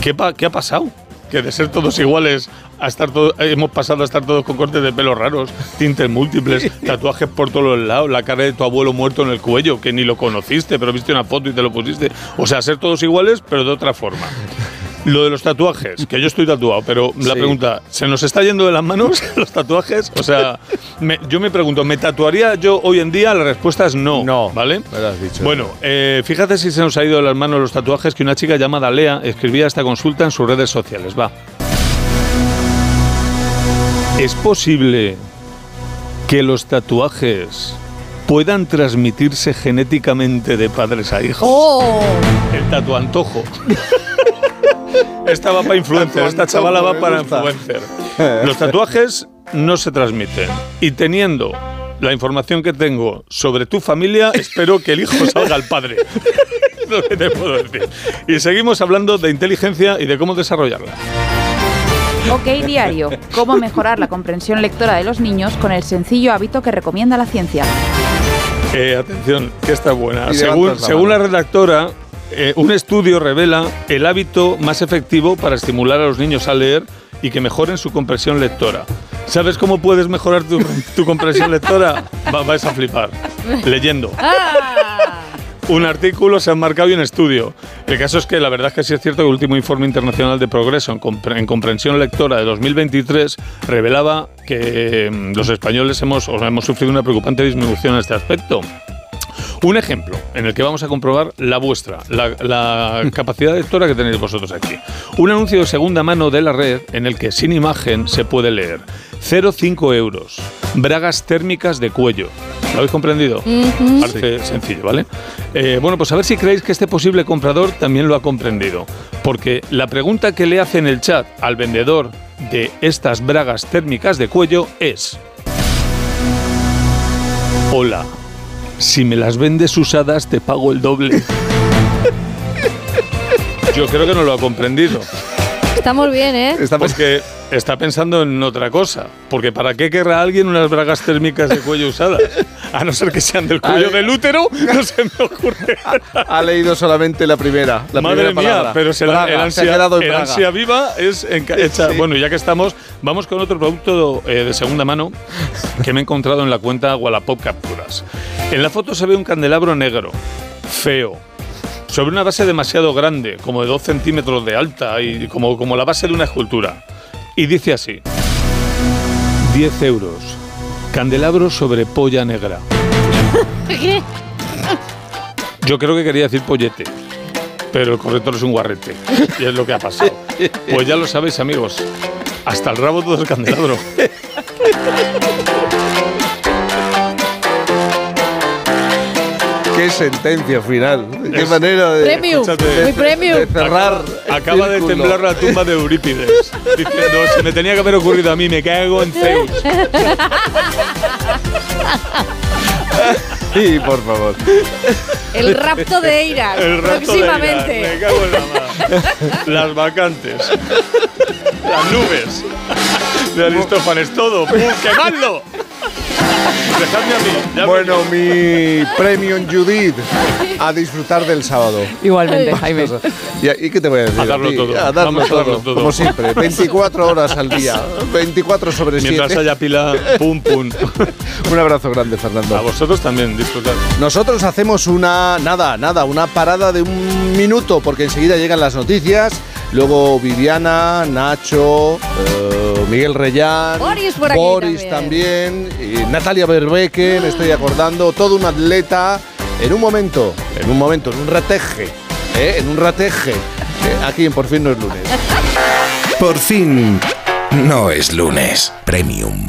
¿Qué, pa- qué ha pasado? Que de ser todos iguales a estar hemos pasado a estar todos con cortes de pelo raros, tintes múltiples, tatuajes por todos los lados, la cara de tu abuelo muerto en el cuello, que ni lo conociste, pero viste una foto y te lo pusiste. O sea, ser todos iguales, pero de otra forma. Lo de los tatuajes, que yo estoy tatuado, pero la pregunta, ¿se nos está yendo de las manos los tatuajes? O sea, me- yo me pregunto, ¿me tatuaría yo hoy en día? La respuesta es no. No. ¿Vale? Me lo has dicho. Bueno, eh, fíjate si se nos ha ido de las manos los tatuajes que una chica llamada Lea escribía esta consulta en sus redes sociales. Va. ¿Es posible que los tatuajes puedan transmitirse genéticamente de padres a hijos? ¡Oh! El tatuantojo. Esta va para influencer, esta chavala va para influencer. Los tatuajes no se transmiten. Y teniendo la información que tengo sobre tu familia, espero que el hijo salga al padre. Es lo que te puedo decir. Y seguimos hablando de inteligencia y de cómo desarrollarla. OK Diario, cómo mejorar la comprensión lectora de los niños con el sencillo hábito que recomienda la ciencia. Eh, atención, que está buena. Según, la según la mano. redactora, eh, un estudio revela el hábito más efectivo para estimular a los niños a leer y que mejoren su comprensión lectora. ¿Sabes cómo puedes mejorar tu, tu comprensión lectora? Va- vais a flipar. Leyendo. Un artículo se ha marcado y un estudio. El caso es que la verdad es que sí es cierto que el último informe internacional de progreso en, compre- en comprensión lectora de 2023 revelaba que mm, los españoles hemos, o sea, hemos sufrido una preocupante disminución en este aspecto. Un ejemplo en el que vamos a comprobar la vuestra, la, la capacidad lectora que tenéis vosotros aquí. Un anuncio de segunda mano de la red en el que sin imagen se puede leer 0,5 euros, bragas térmicas de cuello. ¿Lo habéis comprendido? Parece sencillo, ¿vale? Eh, bueno, pues a ver si creéis que este posible comprador también lo ha comprendido. Porque la pregunta que le hace en el chat al vendedor de estas bragas térmicas de cuello es... Hola, si me las vendes usadas te pago el doble. Yo creo que no lo ha comprendido. Estamos bien, ¿eh? Porque está pensando en otra cosa. Porque ¿para qué querrá alguien unas bragas térmicas de cuello usadas? A no ser que sean del cuello del útero, no se me ocurre. Ha leído solamente la primera. La Madre primera mía, palabra. pero se la- Braga, el se ha ansia, quedado en el ansia viva es hecha. Bueno, ya que estamos, vamos con otro producto eh, de segunda mano que me he encontrado en la cuenta Wallapop Capturas. En la foto se ve un candelabro negro, feo, sobre una base demasiado grande, como de 2 centímetros de alta y como, como la base de una escultura. Y dice así: 10 euros. Candelabro sobre polla negra. ¿Qué? Yo creo que quería decir pollete, pero el corrector es un guarrete. Y es lo que ha pasado. Pues ya lo sabéis, amigos. Hasta el rabo todo el candelabro. Qué sentencia final. Qué manera de. Premium, Escúchate, muy premium. de cerrar. Acaba de temblar la tumba de Eurípides, diciendo, se me tenía que haber ocurrido a mí, me cago en Zeus. Sí, por favor. El rapto de Eira, El rato de próximamente. ira, me cago en la mar. Las vacantes. Las nubes. De Aristófanes, todo. ¡Pum! ¡Quemadlo! Dejadme a mí. ya Bueno, mi premium Judith. A disfrutar del sábado. Igualmente, Jaime. ¿Y, y qué te voy a decir? A darlo ti? todo. A darlo, Vamos a todo, darlo todo. Como siempre. 24 horas al día. 24 sobre 7. Mientras haya pila, pum, pum. Un abrazo grande, Fernando. A vosotros también, disfrutad. Nosotros hacemos una, nada, nada, una parada de un minuto, porque enseguida llegan las noticias. Luego Viviana, Nacho, eh, Miguel Reyán, Boris por aquí Boris también, y Natalia Berbeque, me estoy acordando, todo un atleta. En un momento, en un momento, en un rateje, ¿eh? en un rateje. eh, aquí en Por fin no es lunes. Por fin no es lunes. Premium.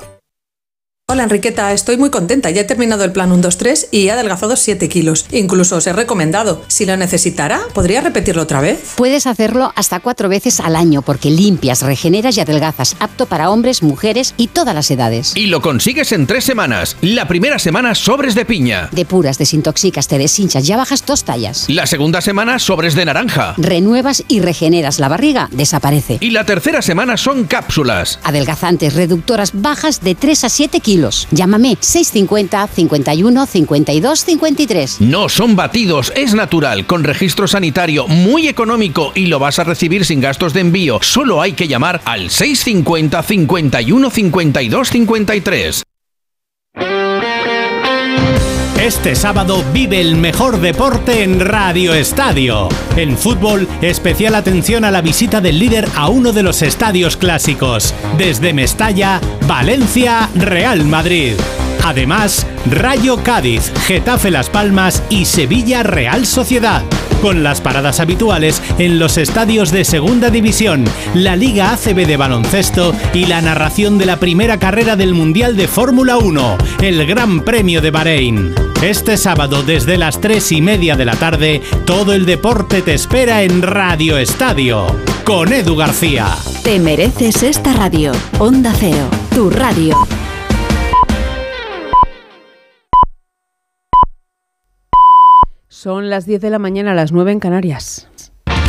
Hola Enriqueta, estoy muy contenta. Ya he terminado el plan 123 y he adelgazado 7 kilos. Incluso os he recomendado. Si lo necesitara, ¿podría repetirlo otra vez? Puedes hacerlo hasta cuatro veces al año porque limpias, regeneras y adelgazas, apto para hombres, mujeres y todas las edades. Y lo consigues en tres semanas. La primera semana sobres de piña. Depuras, desintoxicas, te deshinchas, ya bajas dos tallas. La segunda semana sobres de naranja. Renuevas y regeneras la barriga, desaparece. Y la tercera semana son cápsulas. Adelgazantes, reductoras, bajas de 3 a 7 kilos. Llámame 650 51 52 53. No son batidos, es natural, con registro sanitario muy económico y lo vas a recibir sin gastos de envío. Solo hay que llamar al 650 51 52 53. Este sábado vive el mejor deporte en Radio Estadio. En fútbol, especial atención a la visita del líder a uno de los estadios clásicos. Desde Mestalla, Valencia, Real Madrid. Además, Rayo Cádiz, Getafe Las Palmas y Sevilla Real Sociedad. Con las paradas habituales en los estadios de Segunda División, la Liga ACB de baloncesto y la narración de la primera carrera del Mundial de Fórmula 1, el Gran Premio de Bahrein. Este sábado desde las 3 y media de la tarde, todo el deporte te espera en Radio Estadio, con Edu García. Te mereces esta radio. Onda Cero, tu radio. Son las 10 de la mañana, las 9 en Canarias.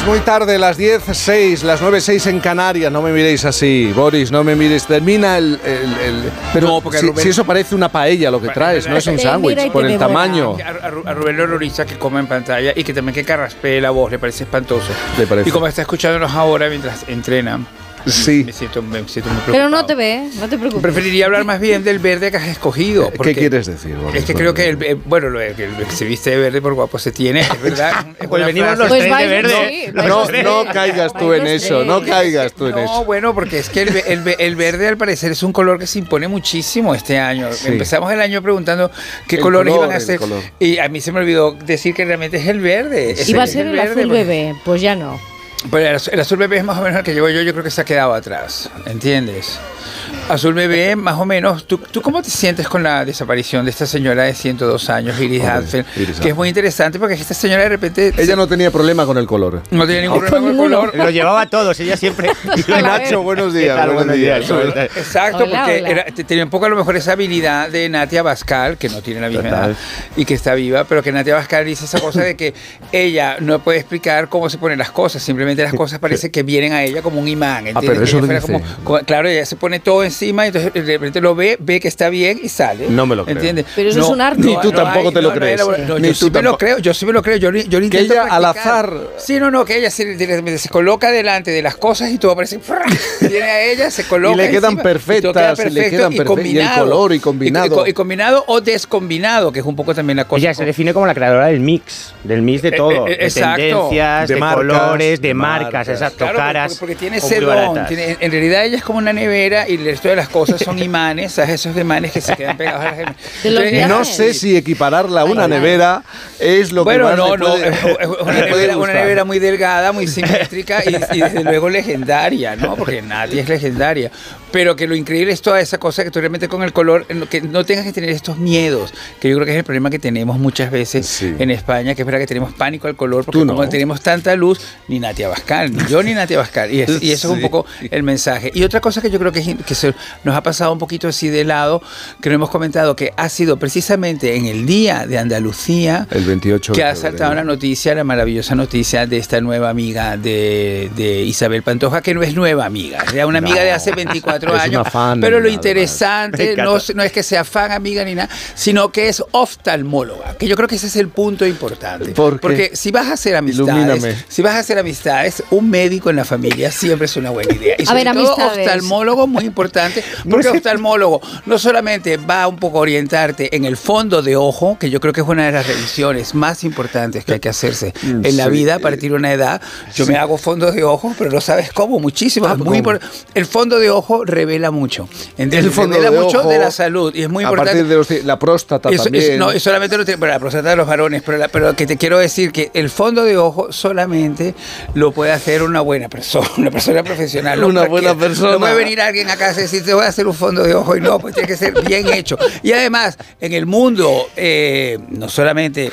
Es muy tarde, las 10.06, las 9.06 en Canarias. No me miréis así, Boris, no me mires. Termina el. el- el- pero No, porque si, Rubén- si eso parece una paella lo que traes, no es un Te sándwich, por el devora. tamaño. A, a a Rubén Lororiza que come en pantalla y que también que carraspee la voz, le parece espantoso. Le parece. Y como está escuchándonos ahora mientras entrenan, Sí. me siento, me siento muy preocupado. Pero no te ve, no te preocupes. Preferiría hablar más bien del verde que has escogido. ¿Qué quieres decir, Boris? Es que creo que el, el- bueno, lo de que el que se viste de verde por guapo se tiene, es verdad. Es Pues venimos los Pues tres de verde. sí, No, tres. no caigas tú en eso, no caigas tú en No, eso. bueno, porque es que el, el el verde al parecer es un color que se impone muchísimo este año. Sí. Empezamos el año preguntando qué El colores color, iban a ser. color. Y a mí se me olvidó decir que realmente es el verde. Iba a ser el verde, azul bebé, pues ya no. Pero el, azul- el azul bebé es más o menos el que llevo yo, yo creo que se ha quedado atrás, ¿entiendes? Azul bebé, más o menos. ¿tú, ¿Tú cómo te sientes con la desaparición de esta señora de 102 años, Iris Hadfield? Iris Que es muy interesante porque esta señora de repente... Ella no tenía problema con el color. no tiene ningún problema con el color. Lo llevaba a todos, ella siempre. Nacho, buenos días. Buenos días. días. Exacto, Hola, porque hola. era- te- tenía un poco a lo mejor esa habilidad de Natia Bascal, que no tiene la misma Total. edad y que está viva, pero que Natia Bascal dice esa cosa de que ella no puede explicar cómo se ponen las cosas, simplemente las cosas parece que vienen a ella como un imán. ¿entiendes? Ah, pero eso ella como- como- claro, ella se pone todo encima y entonces de repente lo ve, ve que está bien y sale. No me lo creo. ¿Entiendes? Pero eso es un arte. Ni tú tampoco te lo crees. no, Ni yo tú sí me lo creo, yo sí me lo creo, yo, ni- yo lo Que ella al azar- Sí, no, no, que ella se, coloca delante de las cosas y todo aparece. Viene a ella, se coloca. Y le quedan encima, y todo perfectas, queda y le quedan perfectas, y el color, y combinado. Y, co- y combinado o descombinado, que es un poco también la cosa. Ella se define como la creadora del mix, del mix de Eh, todo, eh, de exacto. tendencias, De de, colores, de de marcas, marcas. exacto, Claro, porque- caras. porque tiene muy don. baratas. tiene- en realidad ella es como una nevera y el resto de las cosas son imanes, ¿sabes? Esos imanes que se quedan pegados a la gente. De los Entonces, No sé si equipararla a una nevera es lo bueno, que más no, no, puede- es una, nevera, una nevera muy delgada, muy simétrica y, y desde luego legendaria, ¿no? Porque Nati es legendaria. Pero que lo increíble es toda esa cosa que tú realmente con el color, en lo que no tengas que tener estos miedos, que yo creo que es el problema que tenemos muchas veces Sí. en España, que es verdad que tenemos pánico al color, porque no. como tenemos tanta luz, ni Natia Bascal, ni yo ni Natia Bascal. Y, es- y eso es un poco el mensaje. Y otra cosa que yo creo que, es in- que se nos ha pasado un poquito así de lado, que no hemos comentado, que ha sido precisamente en el Día de Andalucía, El 28 que ha saltado la noticia, la maravillosa noticia de esta nueva amiga de, de Isabel Pantoja, que no es nueva amiga, era una amiga No, de hace 24 es años. fan, pero lo interesante no, es que sea fan, amiga ni nada, sino que es oftalmóloga, que yo creo que ese es el punto importante. Porque si vas a hacer amistades, Ilumíname. si vas a hacer amistades, un médico en la familia siempre es una buena idea. Y A sobre ver, todo amistades. oftalmólogo, muy importante, porque oftalmólogo no solamente va un poco a orientarte en el fondo de ojo, que yo creo que es una de las revisiones más importantes que hay que hacerse en la Sí. vida a partir de una edad. Yo me hago fondo de ojo, pero no sabes cómo, muchísimo. Ah, es muy el fondo de ojo revela mucho. ¿entiendes? El fondo revela de mucho ojo, de la salud y es muy a importante. partir de los- la próstata Eso- también. eso- no, y solamente lo tiene, bueno, la próstata de los varones, pero, la- pero que te quiero decir que el fondo de ojo solamente lo puede hacer una buena persona, una persona profesional. no Una buena persona. No puede venir alguien a casa y decir, te voy a hacer un fondo de ojo y no, pues tiene que ser bien hecho. Y además, en el mundo, eh, no solamente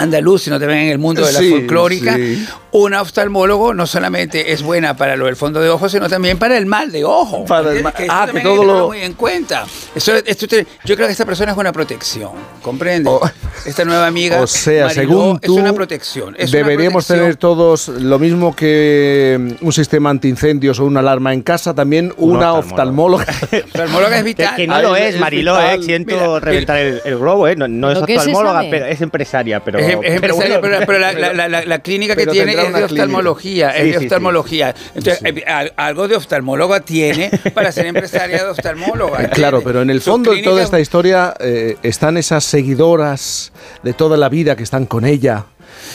andaluz, sino también en el mundo de la Sí, folclórica, sí. una oftalmólogo no solamente es buena para lo del fondo de ojo, sino también para el mal de ojo. Para el mal- Que ah, que todo lo- muy en cuenta. Eso, esto yo creo que esta persona es una protección, ¿comprende? esta nueva amiga O sea, Mariló, según tú, es una protección. es una deberíamos protección. tener todos lo mismo que mm, un sistema antiincendios o una alarma en casa, también una oftalmóloga. oftalmóloga es vital. Que, que no lo es, es Mariló, eh, siento Mira, reventar el, el globo, eh. No, no es ¿Lo que es oftalmóloga, pero es empresaria, pero Es es, es empresario, pero, pero la, la- la- la clínica que tiene es de oftalmología, Sí, es de sí, sí. oftalmología. Entonces, eh, al- algo de oftalmóloga tiene para ser empresaria de oftalmóloga. Eh, Claro, pero en el fondo de toda esta historia eh, están esas seguidoras de toda la vida que están con ella,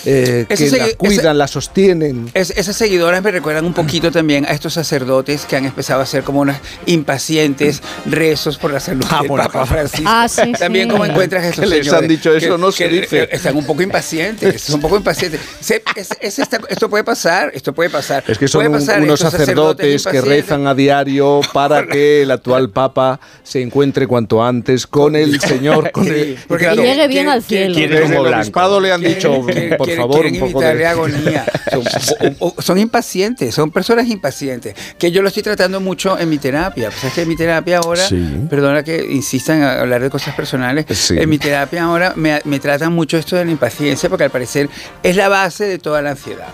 eh, que la cuidan, ese- la sostienen. Es- esas seguidoras me recuerdan un poquito también a estos sacerdotes que han empezado a hacer como unos impacientes rezos por la salud del Papa Francisco. Ah, sí, también sí. como encuentras a estos Que les han dicho eso, no se que, dice. Están un poco impacientes, son un poco impacientes. Se- es- es esta- esto puede pasar, esto puede pasar. Es que son un- pasar, unos sacerdotes que rezan a diario para que el actual Papa se encuentre cuanto antes con el Señor. Con el, porque Y claro, llegue bien al cielo. Desde como el obispado le han dicho, Quieren- por quieren- favor, quieren un poco de... agonía. Son, o- o- son impacientes, son personas impacientes. Que yo lo estoy tratando mucho en mi terapia. Pues es que en mi terapia ahora, Sí. perdona que insistan a hablar de cosas personales, Sí. en mi terapia ahora me, me tratan mucho esto de la impaciencia porque al parecer es la base de toda la ansiedad.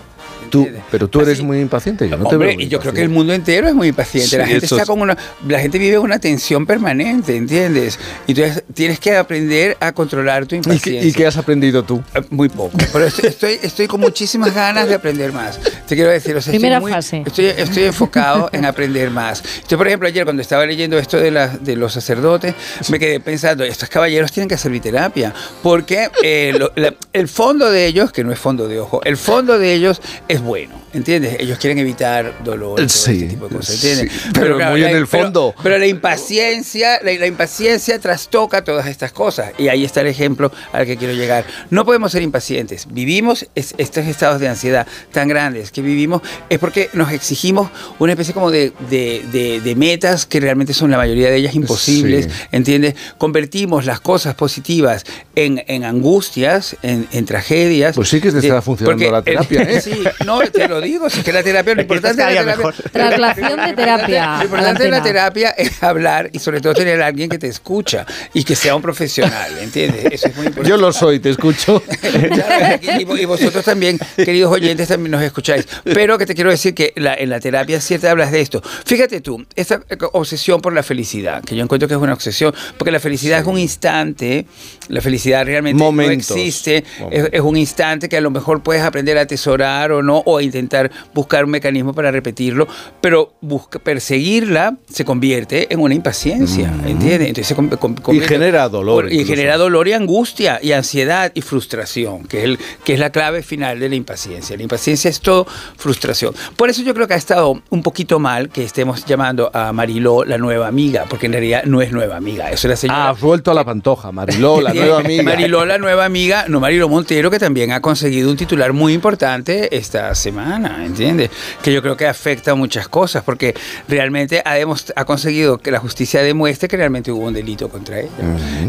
Tú, pero tú eres muy impaciente, yo no te Hombre, veo muy y yo creo que el mundo entero es muy impaciente. la Sí, gente eso está es- con una, la gente vive una tensión permanente, ¿entiendes? Y entonces tienes que aprender a controlar tu ¿Y impaciencia. qué, y qué has aprendido tú? Eh, Muy poco. Pero estoy, estoy, estoy con muchísimas ganas de aprender más. Te quiero decir, o sea, Primera estoy, muy- fase. estoy, estoy enfocado en aprender más. Entonces, por ejemplo, ayer cuando estaba leyendo esto de, la- de los sacerdotes, me quedé pensando, estos caballeros tienen que hacer mi terapia, porque eh, lo- la- el fondo de ellos, que no es fondo de ojo, el fondo de ellos es bueno, ¿entiendes? Ellos quieren evitar dolor, todo Sí, este tipo de cosas, ¿entiendes? sí, pero muy en el pero- fondo. pero la impaciencia, la, la impaciencia trastoca todas estas cosas. Y ahí está el ejemplo al que quiero llegar. No podemos ser impacientes. Vivimos es- estos estados de ansiedad tan grandes que vivimos es porque nos exigimos una especie como de, de- de- de metas que realmente son la mayoría de ellas imposibles. Sí. ¿Entiendes? Convertimos las cosas positivas en, en angustias, en, en tragedias. Pues sí que te Eh, está funcionando porque la terapia, ¿eh? Sí, no, te lo digo, si es que la terapia, lo importante de la terapia, Traslación de terapia. lo importante de la terapia es hablar y sobre todo tener a alguien que te escucha y que sea un profesional, ¿entiendes? Eso es muy importante. Yo lo soy, te escucho. Y, y vosotros también, queridos oyentes, también nos escucháis. Pero que te quiero decir que la- en la terapia cierta hablas de esto. Fíjate tú, esta obsesión por la felicidad, que yo encuentro que es una obsesión, porque la felicidad es un instante, la felicidad realmente Momentos. no existe, es, es un instante que a lo mejor puedes aprender a atesorar o no, o a intentar buscar un mecanismo para repetirlo, pero busca, perseguirla se convierte en una impaciencia, ¿entiendes? Entonces se con- con- Mm. Y convierte- genera dolor. y incluso. genera dolor y angustia y ansiedad y frustración, que es, el, que es la clave final de la impaciencia. La impaciencia es todo frustración. Por eso yo creo que ha estado un poquito mal que estemos llamando a Mariló la nueva amiga, porque en realidad no es nueva amiga, eso es la señora. Ah, vuelto a la pantoja, Mariló, la nueva amiga. Mariló, la nueva amiga, no Mariló Montero, que también ha conseguido un titular muy importante esta semana, ¿entiendes? Que yo creo que afecta muchas cosas, porque realmente ha, ha conseguido que la justicia demuestre que realmente hubo un delito contra ella.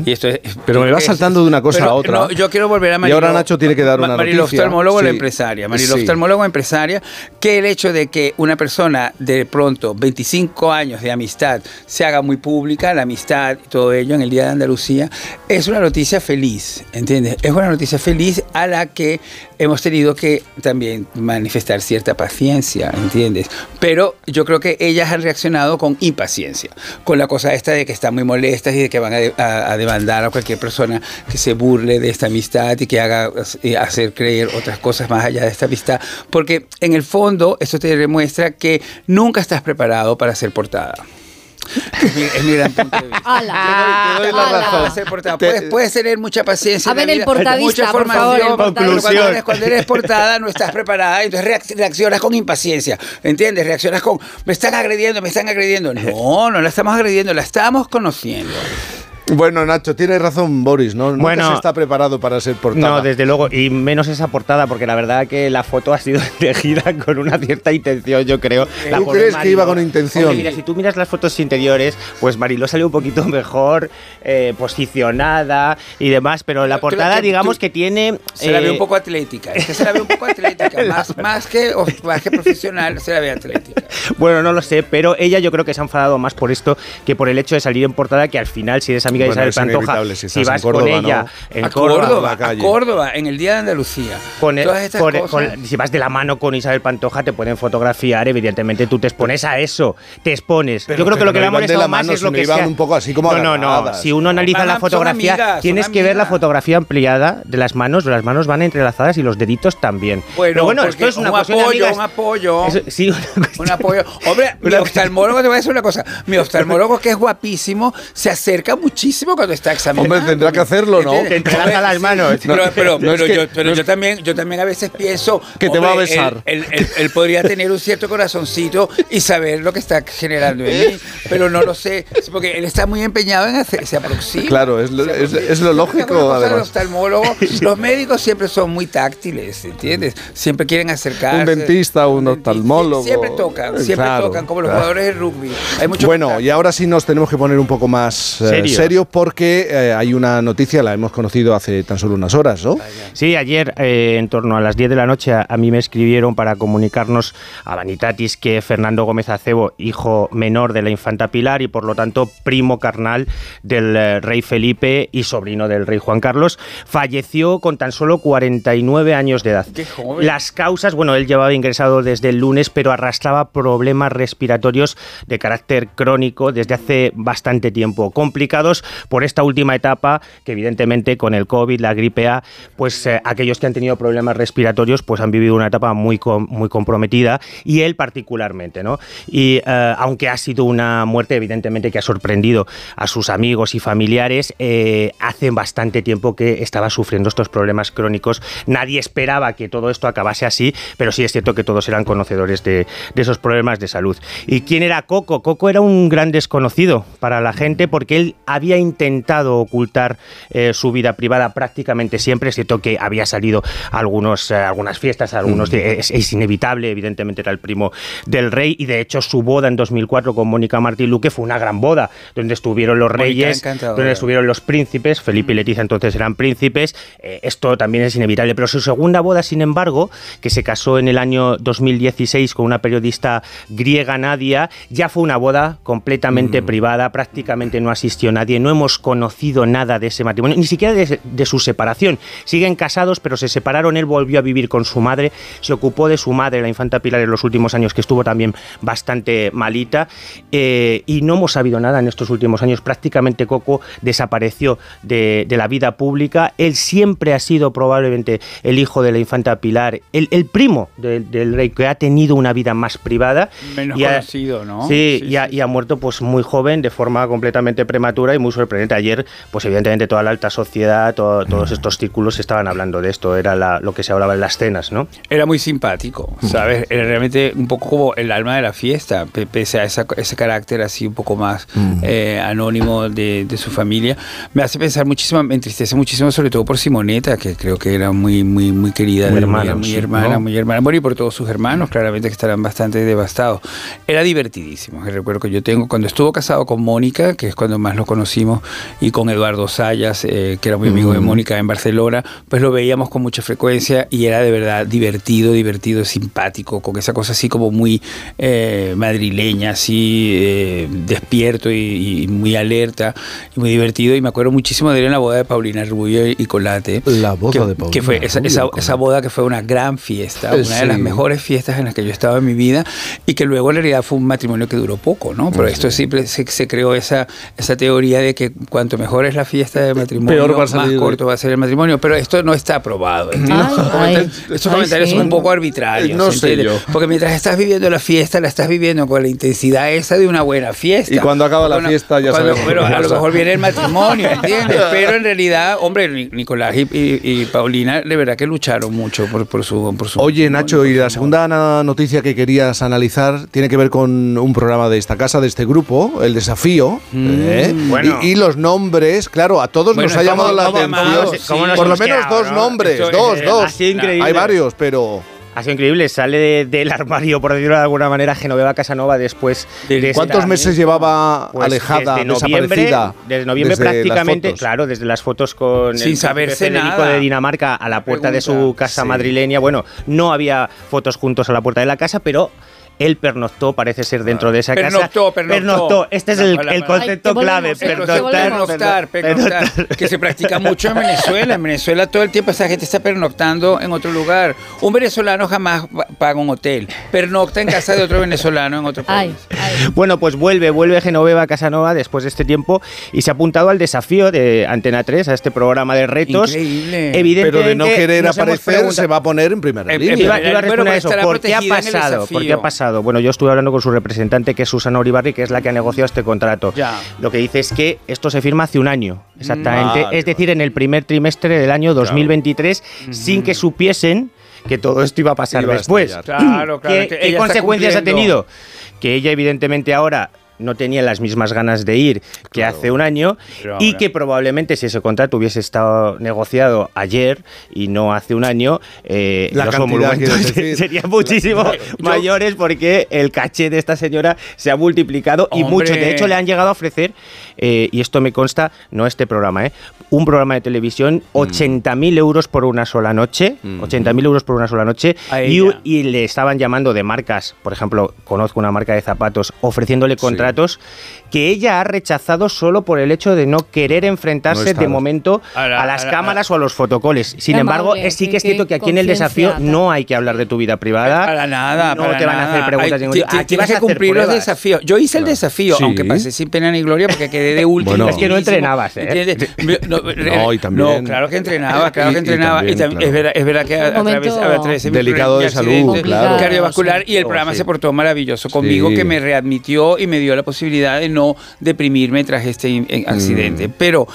Y esto es, Pero me es- saltando de una cosa a otra. no, yo quiero volver a Y Mariló. ahora Nacho tiene que dar Ma- una Mariló noticia. oftalmólogo, la empresaria. Mariló Sí. oftalmólogo, empresaria, que el hecho de que una persona de pronto 25 años de amistad se haga muy pública, la amistad y todo ello en el Día de Andalucía, es una noticia feliz, ¿entiendes? Es una noticia feliz a la que hemos tenido que también manifestar cierta paciencia, ¿entiendes? Pero yo creo que ellas han reaccionado con impaciencia, con la cosa esta de que están muy molestas y de que van a, a- a demandar a cualquier persona que se burle de esta amistad y que haga eh, hacer creer otras cosas más allá de esta amistad, porque en el fondo eso te demuestra que nunca estás preparado para ser portada. Es mi, es mi gran punto de vista. Te doy la ¡Hala! razón. Para ser portada. Puedes, puedes tener mucha paciencia. A ver, el mucha por favor, el Cuando eres, cuando eres portada no estás preparada, entonces reac- reaccionas con impaciencia. ¿Entiendes? Reaccionas con, me están agrediendo, me están agrediendo. No, no la estamos agrediendo, la estamos conociendo. Bueno, Nacho, tienes razón, Boris, ¿no? Nunca Bueno. se está preparado para ser portada. No, desde luego, y menos esa portada, porque la verdad que la foto ha sido elegida con una cierta intención, yo creo. La ¿Tú crees que Mariló- iba con intención? Hombre, mira, si tú miras las fotos interiores, pues Mariló salió un poquito mejor eh, posicionada y demás, pero la portada, que digamos tú- que tiene... Se la ve eh, un poco atlética. Es que se la ve un poco atlética. Más, más, que, o- más que profesional, se la ve atlética. Bueno, no lo sé, pero ella yo creo que se ha enfadado más por esto que por el hecho de salir en portada, que al final, si eres amiga Bueno, Isabel Pantoja, si si, estás en vas Córdoba, con ella ¿no? en a Córdoba, Córdoba, la calle. a Córdoba, en el Día de Andalucía. con el- Todas estas con el- cosas. con- si vas de la mano con Isabel Pantoja, te pueden fotografiar, evidentemente tú te expones a eso, te expones. Pero Yo creo que que lo que no le de molestado más es lo que iban sea- un poco así como No, no, no. Si uno analiza Van- la fotografía, amigas, tienes que ver la fotografía ampliada de las manos, las manos van entrelazadas y los deditos también. Bueno, Pero bueno, esto es una un cuestión apoyo, amigas. un apoyo. Eso- sí, Un apoyo. Hombre, mi oftalmólogo, te voy a decir una cosa. Mi oftalmólogo, que es guapísimo, se acerca muchísimo cuando está examinando. Hombre, tendrá que hacerlo, ¿no? Te entrelaza las manos. Pero, pero, pero yo, pero yo también, yo también a veces pienso Que te va a besar. Él, él- él- él podría tener un cierto corazoncito y saber lo que está generando en mí, pero no lo sé, porque él está muy empeñado en hacer, se aproxima. Claro, es lo, es, es lo lógico, además. oftalmólogo, los médicos siempre son muy táctiles, ¿entiendes? Siempre quieren acercarse. Un dentista, un oftalmólogo. Siempre tocan, siempre Claro, tocan, como los claro. jugadores de rugby. Hay mucho Bueno, contacto. y ahora sí nos tenemos que poner un poco más eh, Serio. Porque eh, hay una noticia, la hemos conocido hace tan solo unas horas, ¿no? Sí, ayer eh, en torno a las 10 de la noche a, a mí me escribieron para comunicarnos a Vanitatis que Fernando Gómez Acebo, hijo menor de la infanta Pilar y por lo tanto primo carnal del eh, rey Felipe y sobrino del rey Juan Carlos, falleció con tan solo 49 años de edad. Qué joven. Las causas, bueno, él llevaba ingresado desde el lunes, pero arrastraba problemas respiratorios de carácter crónico desde hace bastante tiempo, complicados por esta última etapa, que evidentemente con el COVID, la gripe A, pues eh, aquellos que han tenido problemas respiratorios, pues han vivido una etapa muy, muy comprometida, y él particularmente, ¿no? Y eh, aunque ha sido una muerte, evidentemente, que ha sorprendido a sus amigos y familiares, eh, hace bastante tiempo que estaba sufriendo estos problemas crónicos. Nadie esperaba que todo esto acabase así, pero sí es cierto que todos eran conocedores de esos problemas de salud. ¿Y quién era Coco? Coco era un gran desconocido para la gente porque él había intentado ocultar eh, su vida privada prácticamente siempre. Es cierto que había salido a algunos, eh, algunas fiestas, a algunos es, es inevitable, evidentemente era el primo del rey. Y de hecho su boda en 2004 con Mónica Martín Luque fue una gran boda donde estuvieron los Mónica reyes, donde estuvieron los príncipes, Felipe y Leticia entonces eran príncipes, eh, esto también es inevitable, pero su segunda boda, sin embargo, que se casó en el año 2016 con una periodista griega Nadia, ya fue una boda completamente privada, prácticamente no asistió nadie, no hemos conocido nada de ese matrimonio, ni siquiera de, de su separación. Siguen casados, pero se separaron, él volvió a vivir con su madre, se ocupó de su madre, la infanta Pilar, en los últimos años, que estuvo también bastante malita, eh, y no hemos sabido nada en estos últimos años. Prácticamente Coco desapareció de, de la vida pública. Él siempre ha sido probablemente el hijo de la infanta Pilar, el, el primo del- del rey, que ha tenido una vida más privada. Menos y ha- conocido, ¿no? Sí, y, ha, y ha muerto pues muy joven, de forma completamente prematura y muy sorprendente. Ayer, pues evidentemente toda la alta sociedad, to- todos estos círculos estaban hablando de esto, era la- lo que se hablaba en las cenas, ¿no? Era muy simpático, ¿sabes? Era realmente un poco como el alma de la fiesta, pe- pese a esa- ese carácter así un poco más eh, anónimo de, de su familia. Me hace pensar muchísimo, me entristece muchísimo, sobre todo por Simoneta, que creo que era muy, muy, muy querida, Muy hermana, muy sí, hermana, ¿no? muy hermana. Bueno, y por todos sus hermanos, claramente que estarán bastante devastados. Era divertidísimo. El recuerdo que yo tengo cuando estuvo casado con Mónica, que es cuando más lo y con Eduardo Sayas, eh, que era muy amigo de. Mónica en Barcelona, pues lo veíamos con mucha frecuencia y era de verdad divertido, divertido, simpático, con esa cosa así como muy eh, madrileña, así eh, despierto y, y muy alerta y muy divertido. Y me acuerdo muchísimo de él en la boda de Paulina Rubio y Colate. La boda que, de Paulina Que fue esa, Rubio esa- esa boda que fue una gran fiesta, una de las sí. mejores fiestas en las que yo estaba en mi vida y que luego en realidad fue un matrimonio que duró poco, ¿no? Pero esto siempre se, se creó esa, esa teoría de que cuanto mejor es la fiesta de matrimonio, Peor va a más corto va a ser el matrimonio. Pero esto no está aprobado. Ay, Estos comentarios, ay. estos Ay, comentarios sí. son un poco arbitrarios. No sé yo. Porque mientras estás viviendo la fiesta, la estás viviendo con la intensidad esa de una buena fiesta. Y cuando acaba la fiesta ya cuando- sabemos Pero a lo mejor viene el matrimonio, ¿entiendes? Pero en realidad, hombre, Ni- Nicolás y, y- y Paulina, de verdad que lucharon mucho por, por su, por su Oye, Nacho, y la segunda noticia que querías analizar tiene que ver con un programa de esta casa, de este grupo, El Desafío. ¿eh? Bueno. Y, y los nombres, claro, a todos Bueno, nos ha llamado ¿cómo- la atención. Por lo menos quedado, dos no? nombres, Esto dos, es- dos. ha sido increíble. Hay varios, pero... Ha sido increíble, sale de- del armario, por decirlo de alguna manera, Genoveva Casanova después de ¿Cuántos esta- meses llevaba Pues alejada, desde desaparecida? desde noviembre desde prácticamente, claro, desde las fotos con Sin el saberse príncipe Federico nada. de Dinamarca a la puerta de su casa sí. madrileña. Bueno, no había fotos juntos a la puerta de la casa, pero Él pernoctó, parece ser, dentro de esa Pernoctó, casa. pernoctó. Este es el, concepto Ay, clave. Pernoctar, Pernoctar, pernoctar, que se practica mucho en Venezuela. En Venezuela todo el tiempo esa gente está pernoctando en otro lugar. Un venezolano jamás paga un hotel. Pernocta en casa de otro venezolano en otro país. Bueno, pues vuelve, vuelve Genoveva Casanova después de este tiempo y se ha apuntado al desafío de Antena 3, a este programa de retos. Increíble. Evidentemente, Pero de no querer aparecer, se va a poner en primera línea. Iba, iba a responder Bueno, a pero eso. estará ¿Por qué ha pasado? ¿Por qué ha pasado? Bueno, yo estuve hablando con su representante, que es Susana Uribarri, que es la que ha negociado este contrato. Ya. Lo que dice es que esto se firma hace un año, exactamente. Vale, es decir, en el primer trimestre del año 2023, sin que supiesen que todo esto iba a pasar Iba después. Claro, claro, ¿Qué, consecuencias ha tenido? Que ella, evidentemente, ahora no tenía las mismas ganas de ir que hace un año Pero y ahora- que probablemente si ese contrato hubiese estado negociado ayer y no hace un año, eh, La los serían muchísimo mayores porque el caché de esta señora se ha multiplicado y mucho. De hecho, le han llegado a ofrecer, eh, y esto me consta, no este programa, eh, un programa de televisión, Mm. 80.000 euros por una sola noche, 80.000 euros por una sola noche, y le estaban llamando de marcas, por ejemplo, conozco una marca de zapatos, ofreciéndole contratos que ella ha rechazado solo por el hecho de no querer enfrentarse No de momento A a, la- las a la- cámaras o a los fotocoles. Sin embargo, es- sí que es cierto que aquí en el desafío no hay que hablar de tu vida privada. Para nada, no para te van a hacer preguntas Ay, de ningún Aquí Tienes vas que a cumplir los desafíos. Yo hice el desafío, Sí. aunque pasé sin pena ni gloria porque quedé de último. Bueno. Es que no entrenabas, ¿eh? No, No, y también- no, claro que entrenaba, claro que y entrenaba. Y, también, tam- claro. Es, verdad, es verdad que a, través, a través de mi- Delicado de salud, claro. cardiovascular y el Oh, programa sí. se portó maravilloso conmigo que me readmitió y me dio la posibilidad de no deprimirme tras este eh, accidente. Mm. Pero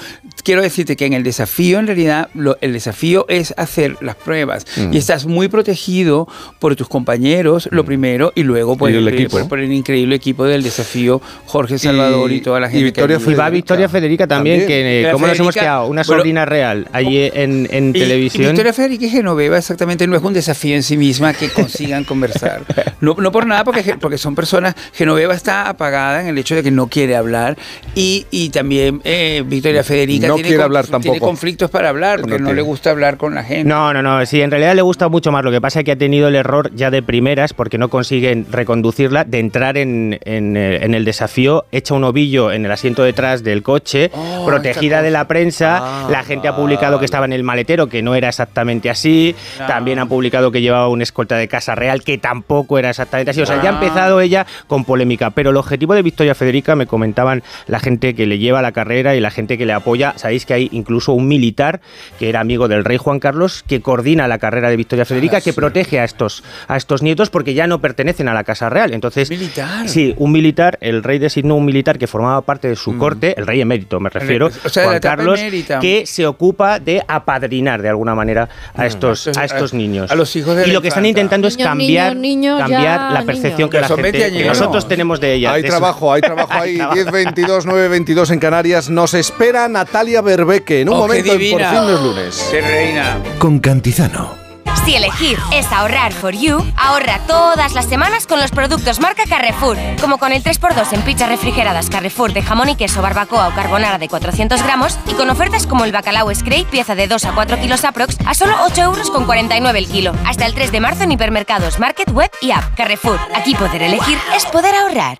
quiero decirte que en el desafío, en realidad, lo- el desafío es hacer las pruebas Mm. y estás muy protegido por tus compañeros, lo primero, y luego por Y el el, equipo. por- por el increíble equipo del desafío, Jorge Salvador y, toda la y gente. Victoria que Y va Victoria Federica también, También. que eh, Victoria ¿cómo nos hemos quedado? Una bueno, sobrina real allí en, en Y- Y televisión. Victoria Federica y Genoveva exactamente no es un desafío en sí misma que consigan conversar. No, no por nada, porque, porque son personas. Genoveva está apagada en el hecho de que no quiere hablar. Y, y también eh, Victoria Federica No tiene, quiere con- hablar tiene tampoco. conflictos para hablar, porque No no, tiene. le gusta hablar con la gente. No, no, no. Sí, en realidad le gusta mucho más. Lo que pasa es que ha tenido el error ya de primeras, porque no consiguen reconducirla, de entrar en, en, eh, en el desafío, echa un ovillo en el asiento detrás del coche, Oh, protegida de la prensa. Ah, la gente ha publicado que estaba en el maletero, que no era exactamente así. No. También ha publicado que llevaba una escolta de Casa Real, que tampoco era exactamente así. O sea, ya ha Ah. empezado ella con polémica. Pero el objetivo de Victoria Federica, me comentaban la gente que le lleva la carrera y la gente que le apoya. Sabéis que hay incluso un militar que era amigo del rey Juan Carlos que coordina la carrera de Victoria Federica, Ah, que sí. protege a estos, a estos nietos porque ya no pertenecen a la Casa Real. Entonces, Militar. sí, un militar, el rey designó un militar que formaba parte de su corte, el rey emérito me refiero, o sea, de Juan Carlos, emérita. que se ocupa de apadrinar de alguna manera a estos, a- a estos a- niños. a los hijos de y lo que están intentando es cambiar, niños, niños, cambiar ya, la percepción niños. que, Ya la gente, que 20 añeros. nosotros tenemos de ella. Hay de eso. Trabajo, hay trabajo ahí. trabajo. 10, 22, 9, 22 en Canarias. Nos espera Natalia Berbeque en un Oh, momento en Por fin no es lunes. ¡Qué reina! Con Cantizano. Si elegir es ahorrar for you, ahorra todas las semanas con los productos marca Carrefour, como con el 3x2 en pizzas refrigeradas Carrefour de jamón y queso, barbacoa o carbonara de 400 gramos y con ofertas como el bacalao Scrape, pieza de 2 a 4 kilos aprox, a solo 8 euros con 49 el kilo. Hasta el 3 de marzo en hipermercados, market, web y app. Carrefour, aquí poder elegir es poder ahorrar.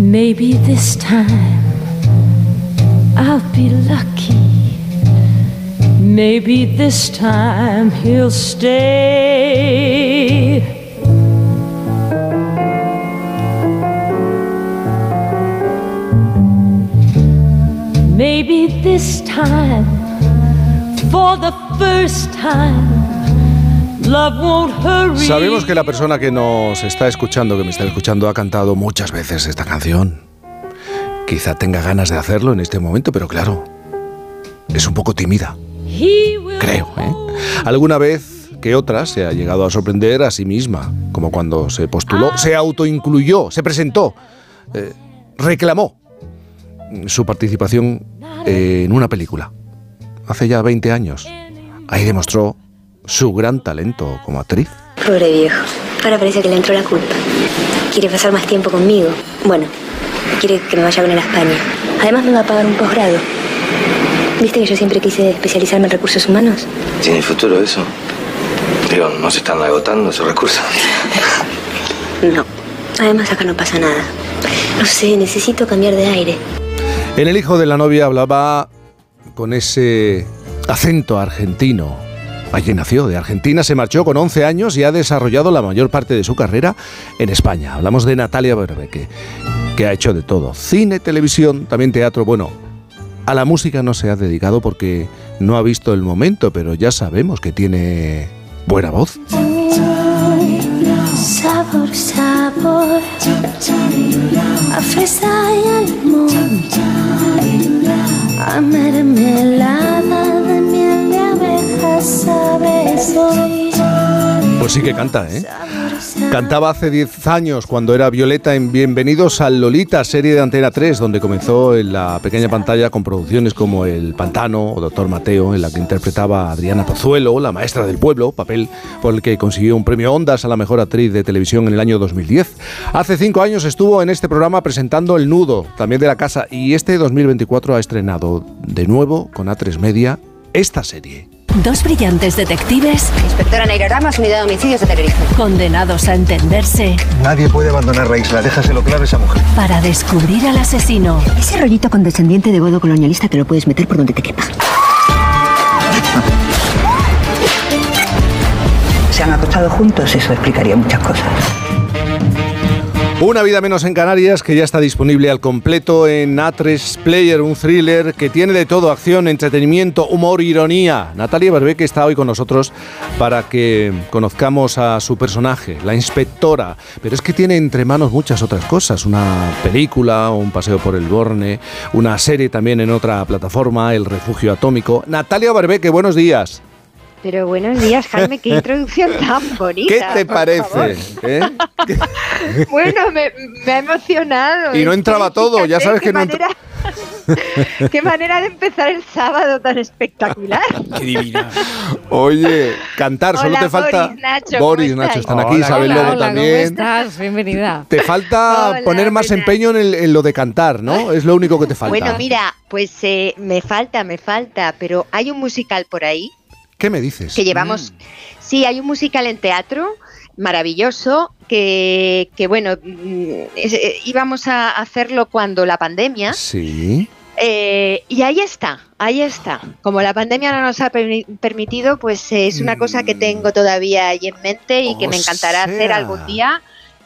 Maybe this time I'll be lucky. Maybe this time he'll stay. Maybe this time, for the first time. Sabemos que la persona que nos está escuchando, que me está escuchando, ha cantado muchas veces esta canción. Quizá tenga ganas de hacerlo en este momento, pero claro, es un poco tímida. Creo, ¿eh? ¿Alguna vez que otras se ha llegado a sorprender a sí misma, como cuando se postuló, se autoincluyó, se presentó, eh, reclamó su participación en una película. Hace ya 20 años. Ahí demostró su gran talento como actriz. Pobre viejo. Ahora parece que le entró la culpa. Quiere pasar más tiempo conmigo. Bueno, quiere que me vaya con él a España. Además me va a pagar un posgrado. ¿Viste que yo siempre quise especializarme en recursos humanos? ¿Tiene futuro eso? Digo, ¿no se están agotando esos recursos? No. Además acá no pasa nada. No sé, necesito cambiar de aire. En el hijo de la novia hablaba con ese acento argentino. Allí nació, de Argentina se marchó con 11 años y ha desarrollado la mayor parte de su carrera en España. Hablamos de Natalia Berbeque, que ha hecho de todo. Cine, televisión, también teatro. Bueno, a la música no se ha dedicado porque no ha visto el momento, pero ya sabemos que tiene buena voz. Sabor, sabor A y a A mermelada de Pues sí que canta, ¿eh? Cantaba hace 10 años cuando era Violeta en Bienvenidos al Lolita, serie de Antena 3, donde comenzó en la pequeña pantalla con producciones como El Pantano o Doctor Mateo, en la que interpretaba a Adriana Pozuelo, la maestra del pueblo, papel por el que consiguió un premio Ondas a la mejor actriz de televisión en el año 2010. Hace 5 años estuvo en este programa presentando El Nudo, también de la casa, y este 2024 ha estrenado de nuevo con A3 Media esta serie. Dos brillantes detectives. Inspectora Neira Ramas, unidad de homicidios de Tenerife. Condenados a entenderse Nadie puede abandonar la isla, déjaselo claro a esa mujer. para descubrir al asesino. Ese rollito condescendiente de godo colonialista te lo puedes meter por donde te quepa. Se han acostado juntos, eso explicaría muchas cosas. Una vida menos en Canarias que ya está disponible al completo en A3 Player, un thriller que tiene de todo, acción, entretenimiento, humor, ironía. Natalia Berbeque está hoy con nosotros para que conozcamos a su personaje, la inspectora, pero es que tiene entre manos muchas otras cosas, una película, un paseo por el Borne, una serie también en otra plataforma, El Refugio Atómico. Natalia Berbeque, buenos días. Pero buenos días, Jaime, qué introducción tan bonita. ¿Qué te parece? eh? Bueno, me, me ha emocionado. Y no entraba todo, ya sabes que no entra- manera, qué manera de empezar el sábado tan espectacular. Qué divina. Oye, cantar, solo Hola, te falta. Boris, Nacho, Boris, ¿cómo Nacho, están aquí, Isabel Lobo hola, ¿cómo también. estás? Bienvenida. Te falta Hola, poner más buenas. empeño en, el- en lo de cantar, ¿no? Es lo único que te falta. Bueno, mira, pues eh, me falta, me falta, pero hay un musical por ahí ¿Qué me dices? que llevamos. Sí, hay un musical en teatro maravilloso que, que bueno, mm, es- eh, íbamos a hacerlo cuando la pandemia. Sí. Eh, y ahí está, ahí está. Como la pandemia no nos ha permi- permitido, pues eh, es una cosa que tengo todavía ahí en mente y que me encantará hacer algún día.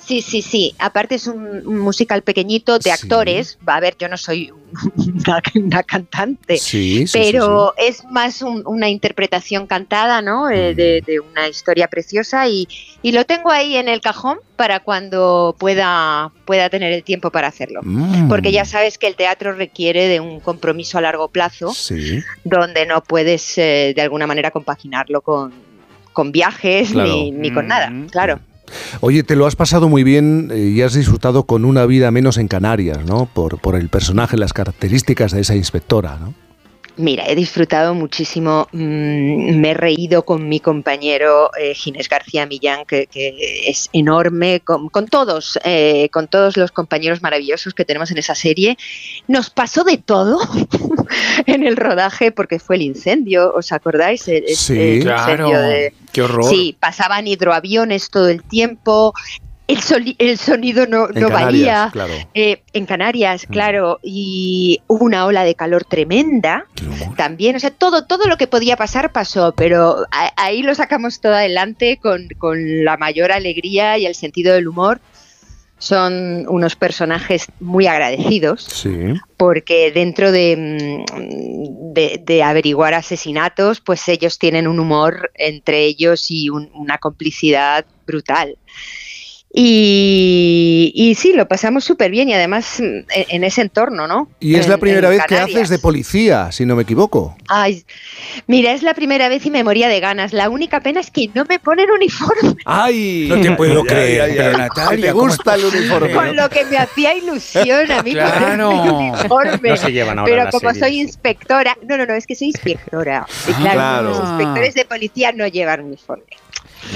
Sí, sí, sí. Aparte es un, musical pequeñito de actores. Va a ver, yo no soy una, una cantante, Sí, sí, pero es más un- una interpretación cantada, ¿no? Eh, de, Mm. de una historia preciosa y, y lo tengo ahí en el cajón para cuando pueda, pueda tener el tiempo para hacerlo. Mm. Porque ya sabes que el teatro requiere de un compromiso a largo plazo, Sí. donde no puedes eh, de alguna manera compaginarlo con, con viajes Claro. ni, ni con nada, claro. Oye, te lo has pasado muy bien eh, y has disfrutado con una vida menos en Canarias, ¿no? Por, el personaje, las características de esa inspectora, ¿no? Mira, he disfrutado muchísimo, mm, me he reído con mi compañero eh, Ginés García Millán, que, que es enorme, con, con todos, eh, con todos los compañeros maravillosos que tenemos en esa serie. Nos pasó de todo en el rodaje porque fue el incendio, ¿os acordáis? El- Sí, el claro. de- Qué horror. Sí, pasaban hidroaviones todo el tiempo. El, soli- el sonido no, En no Canarias, valía. claro. Eh, en Canarias, claro, y hubo una ola de calor tremenda también, o sea, todo, todo lo que podía pasar pasó, pero a- ahí lo sacamos todo adelante con, con la mayor alegría y el sentido del humor. Son unos personajes muy agradecidos Sí. porque dentro de, mm, de, de averiguar asesinatos, pues ellos tienen un humor entre ellos y un- una complicidad brutal. Y, y sí, lo pasamos súper bien y además mm, en, en ese entorno, ¿no? Y es la primera vez que haces de policía, si no me equivoco. Ay, mira, es la primera vez y me moría de ganas. La única pena es que no me ponen uniforme. ¡Ay! No te puedo creer, ay, ay, pero ay. Natalia, ¿Te ¿cómo gusta el uniforme? Con lo que me hacía ilusión a mí Claro. ponerme uniforme. No se llevan ahora Pero como series. soy inspectora, no, no, no, es que soy inspectora. Y Ah, claro, claro. los inspectores de policía no llevan uniforme.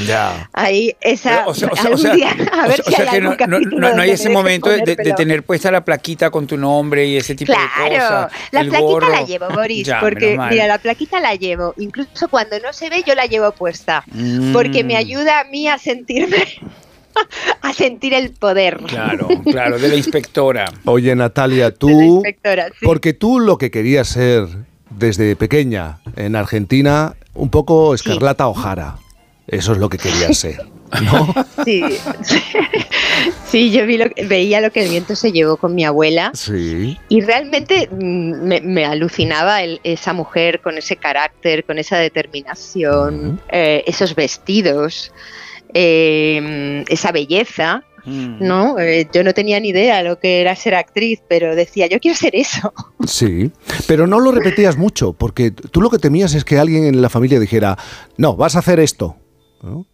Ya. Ahí, esa, O sea, o sea, algún o sea, día, a o ver sea, si hay que no, algún no- capítulo no- no hay ese momento de, tener puesta la plaquita con tu nombre y ese tipo de Claro, cosas. la el plaquita gorro. la llevo, Boris, Ya, porque mira, la plaquita la llevo. Incluso cuando no se ve, yo la llevo puesta, porque me Mm. ayuda a mí a sentirme, a sentir el poder. Claro, claro, de la inspectora. Oye, Natalia, de la tú... inspectora, sí. Porque tú lo que querías ser desde pequeña en Argentina, un poco Escarlata O'Hara. Eso es lo que querías ser. ¿no? Sí, sí, yo vi lo, veía lo que el viento se llevó con mi abuela Sí. y realmente mm, me, me alucinaba el- esa mujer con ese carácter, con esa determinación, eh, esos vestidos, eh, esa belleza. ¿no? Eh, yo no tenía ni idea lo que era ser actriz, pero decía, yo quiero ser eso. Sí, pero no lo repetías mucho, porque tú lo que temías es que alguien en la familia dijera, no, vas a hacer esto. ¿No?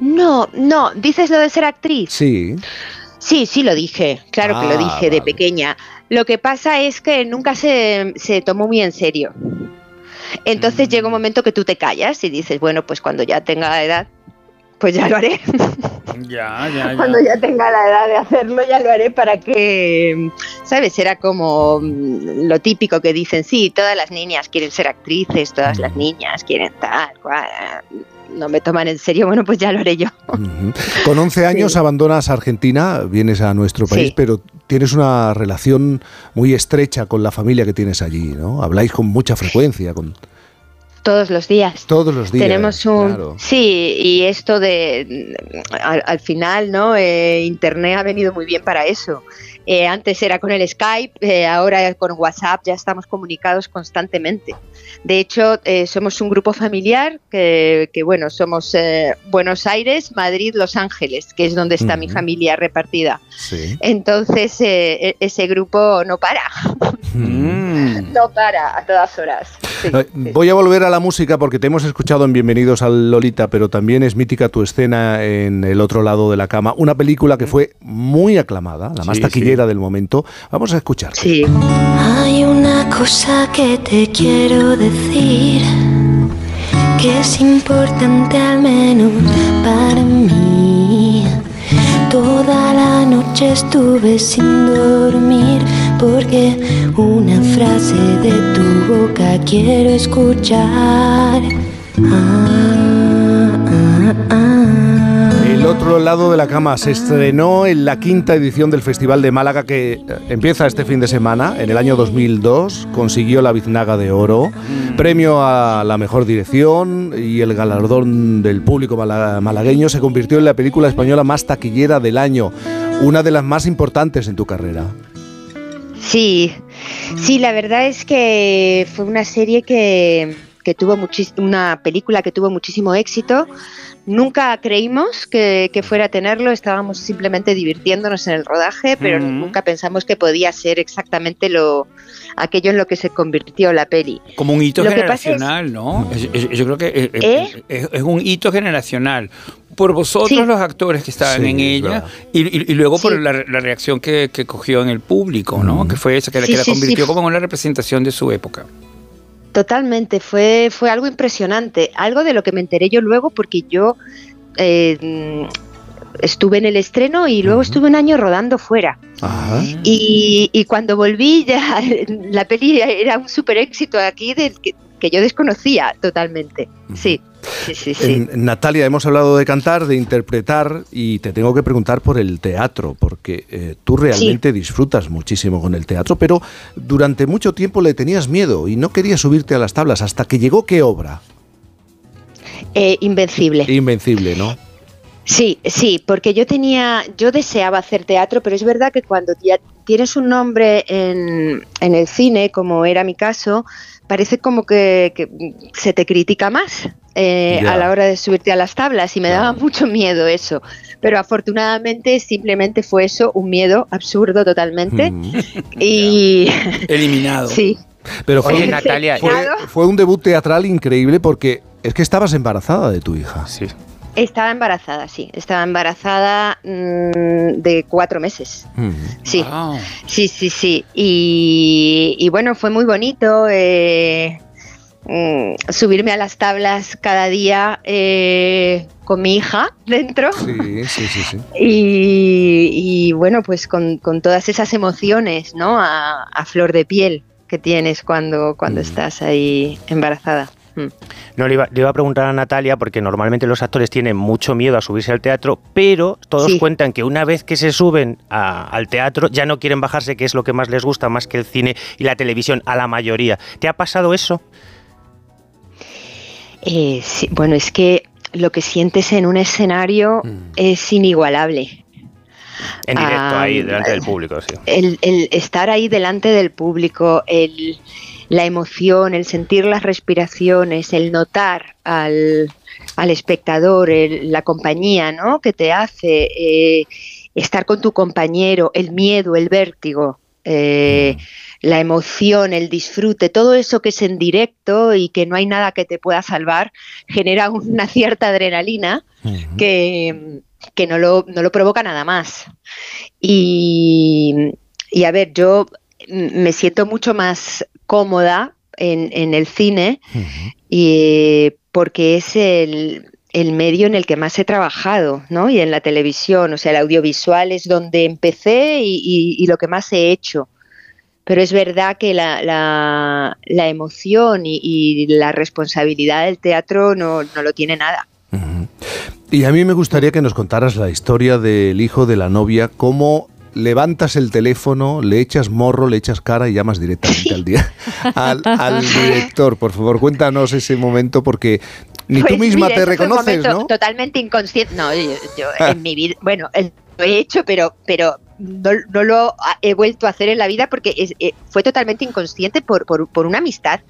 No, no, dices lo de ser actriz. Sí. Sí, sí lo dije, claro que lo Ah, dije de pequeña. Lo que pasa es que nunca se, se tomó muy en serio. Entonces llega un momento que tú te callas y dices, bueno, pues cuando ya tenga edad, pues ya lo haré. Ya, ya, Cuando ya tenga la edad de hacerlo, ya lo haré para que, ¿sabes? Era como mm, lo típico que dicen, sí, todas las niñas quieren ser actrices, todas las niñas quieren tal, cual. No me toman en serio, bueno, pues ya lo haré yo. Con 11 años abandonas Argentina, vienes a nuestro país, Sí. pero tienes una relación muy estrecha con la familia que tienes allí, ¿no? Habláis con mucha frecuencia, con Todos los días. todos los días. Tenemos un claro. sí y esto de al, al final no Eh, internet ha venido muy bien para eso. Eh, antes era con el Skype, eh, ahora con WhatsApp ya estamos comunicados constantemente. De hecho, eh, somos un grupo familiar que, que, bueno, somos eh, Buenos Aires, Madrid, Los Ángeles, que es donde está mi familia repartida. Sí. Entonces, eh, e- ese grupo no para, no para a todas horas. Sí, Voy a volver a la música porque te hemos escuchado en Bienvenidos al Lolita, pero también es mítica tu escena en El otro lado de la cama, una película que fue muy aclamada, la más Sí, taquillera del momento. Vamos a escuchar. Sí. Hay una cosa que te quiero decir que es importante al menos para mí. Toda la noche estuve sin dormir porque una frase de tu boca quiero escuchar. Ah, ah, ah. Otro lado de la cama se estrenó en la quinta edición del Festival de Málaga que eh, empieza este fin de semana. En el año 2002 consiguió la Biznaga de Oro, premio a la mejor dirección y el galardón del público mala- malagueño. Se convirtió en la película española más taquillera del año, una de las más importantes en tu carrera. Sí, sí, la verdad es que fue una serie que, que tuvo una película que tuvo muchísimo éxito. Nunca creímos que, que fuera a tenerlo, estábamos simplemente divirtiéndonos en el rodaje, pero nunca pensamos que podía ser exactamente lo aquello en lo que se convirtió la peli. Como un hito Lo es- generacional, ¿no? Es- es- yo creo que eh, eh, ¿Eh? es, es un hito generacional. Por vosotros, Sí. los actores que estaban Sí, en ella, y, y- y luego por la, la reacción que, que cogió en el público, ¿no? Que fue esa, que, la- Sí, que la sí, sí. convirtió como en una representación de su época. Totalmente, fue, fue algo impresionante, algo de lo que me enteré yo luego porque yo eh, estuve en el estreno y luego estuve un año rodando fuera. Ajá. Y, y cuando volví ya la peli era un super éxito aquí del que, que yo desconocía totalmente. Sí, sí, sí, sí. En- Natalia, hemos hablado de cantar, de interpretar y te tengo que preguntar por el teatro, porque eh, tú realmente disfrutas muchísimo con el teatro, pero durante mucho tiempo le tenías miedo y no querías subirte a las tablas hasta que llegó qué obra. Eh, invencible. Invencible, ¿no? Sí, sí, porque yo tenía, yo deseaba hacer teatro, pero es verdad que cuando ya tienes un nombre en, en el cine, como era mi caso, parece como que, que se te critica más. Eh, a la hora de subirte a las tablas y me daba mucho miedo eso. Pero afortunadamente simplemente fue eso, un miedo absurdo totalmente. Mm. y Eliminado. sí. Pero fue, Oye, Natalia, fue, fue un debut teatral increíble porque es que estabas embarazada de tu hija. Sí. Estaba embarazada, sí. Estaba embarazada mm, de cuatro meses. Sí, sí, sí, sí. Y, y bueno, fue muy bonito eh, mm, subirme a las tablas cada día eh, con mi hija dentro. Sí, sí, sí, sí. Y, y bueno, pues con, con todas esas emociones, ¿no? A, a flor de piel que tienes cuando, cuando estás ahí embarazada. Mm. No, le iba, le iba a preguntar a Natalia, porque normalmente los actores tienen mucho miedo a subirse al teatro, pero todos Sí. cuentan que una vez que se suben a- al teatro ya no quieren bajarse, que es lo que más les gusta, más que el cine y la televisión, a la mayoría. ¿Te ha pasado eso? Eh, sí, bueno, es que lo que sientes en un escenario es inigualable. En directo, Ah, ahí, delante del público, sí. El, el estar ahí delante del público, el, la emoción, el sentir las respiraciones, el notar al, al espectador, el- la compañía ¿no? que te hace, eh, estar con tu compañero, el miedo, el vértigo, eh, la emoción, el disfrute, todo eso que es en directo y que no hay nada que te pueda salvar, genera una cierta adrenalina que, que no, lo, no lo provoca nada más. Y, y a ver, yo mm, me siento mucho más cómoda en, en el cine y, porque es el, el medio en el que más he trabajado, ¿no? Y en la televisión, o sea, el audiovisual es donde empecé y, y- y lo que más he hecho. Pero es verdad que la, la- la emoción y, y la responsabilidad del teatro no, no lo tiene nada. Y a mí me gustaría que nos contaras la historia del hijo de la novia, cómo levantas el teléfono, le echas morro, le echas cara y llamas directamente al, día, al, al director. Por favor, cuéntanos ese momento porque ni tú Pues misma mira, te un reconoces, ¿no? Totalmente inconsciente. No, yo, yo en mi vida, bueno, eh, lo he hecho, pero, pero no, no lo he vuelto a hacer en la vida porque es- eh, fue totalmente inconsciente por, por, por una amistad.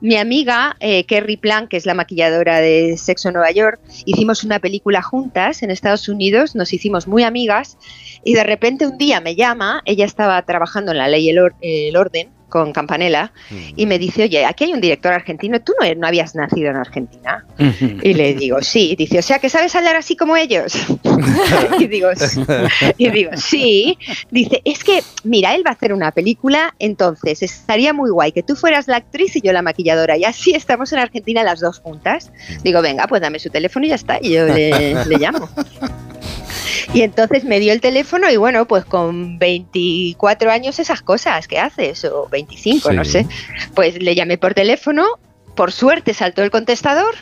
Mi amiga eh, Kerry Plan, que es la maquilladora de Sexo Nueva York, hicimos una película juntas en Estados Unidos, nos hicimos muy amigas y de repente un día me llama, ella estaba trabajando en la ley y el, or- el orden con Campanella y me dice, oye, aquí hay un director argentino, tú no, no habías nacido en Argentina. Y le digo, sí. Dice, o sea, que sabes hablar así como ellos. y, digo, "Sí". y digo, sí. Dice, es que, mira, él va a hacer una película, entonces estaría muy guay que tú fueras la actriz y yo la maquilladora. Y así estamos en Argentina las dos juntas. Digo, venga, pues dame su teléfono y ya está. Y yo le, le llamo. Y entonces me dio el teléfono y bueno, pues con 24 años esas cosas que haces, o 25, no sé. Pues le llamé por teléfono, por suerte saltó el contestador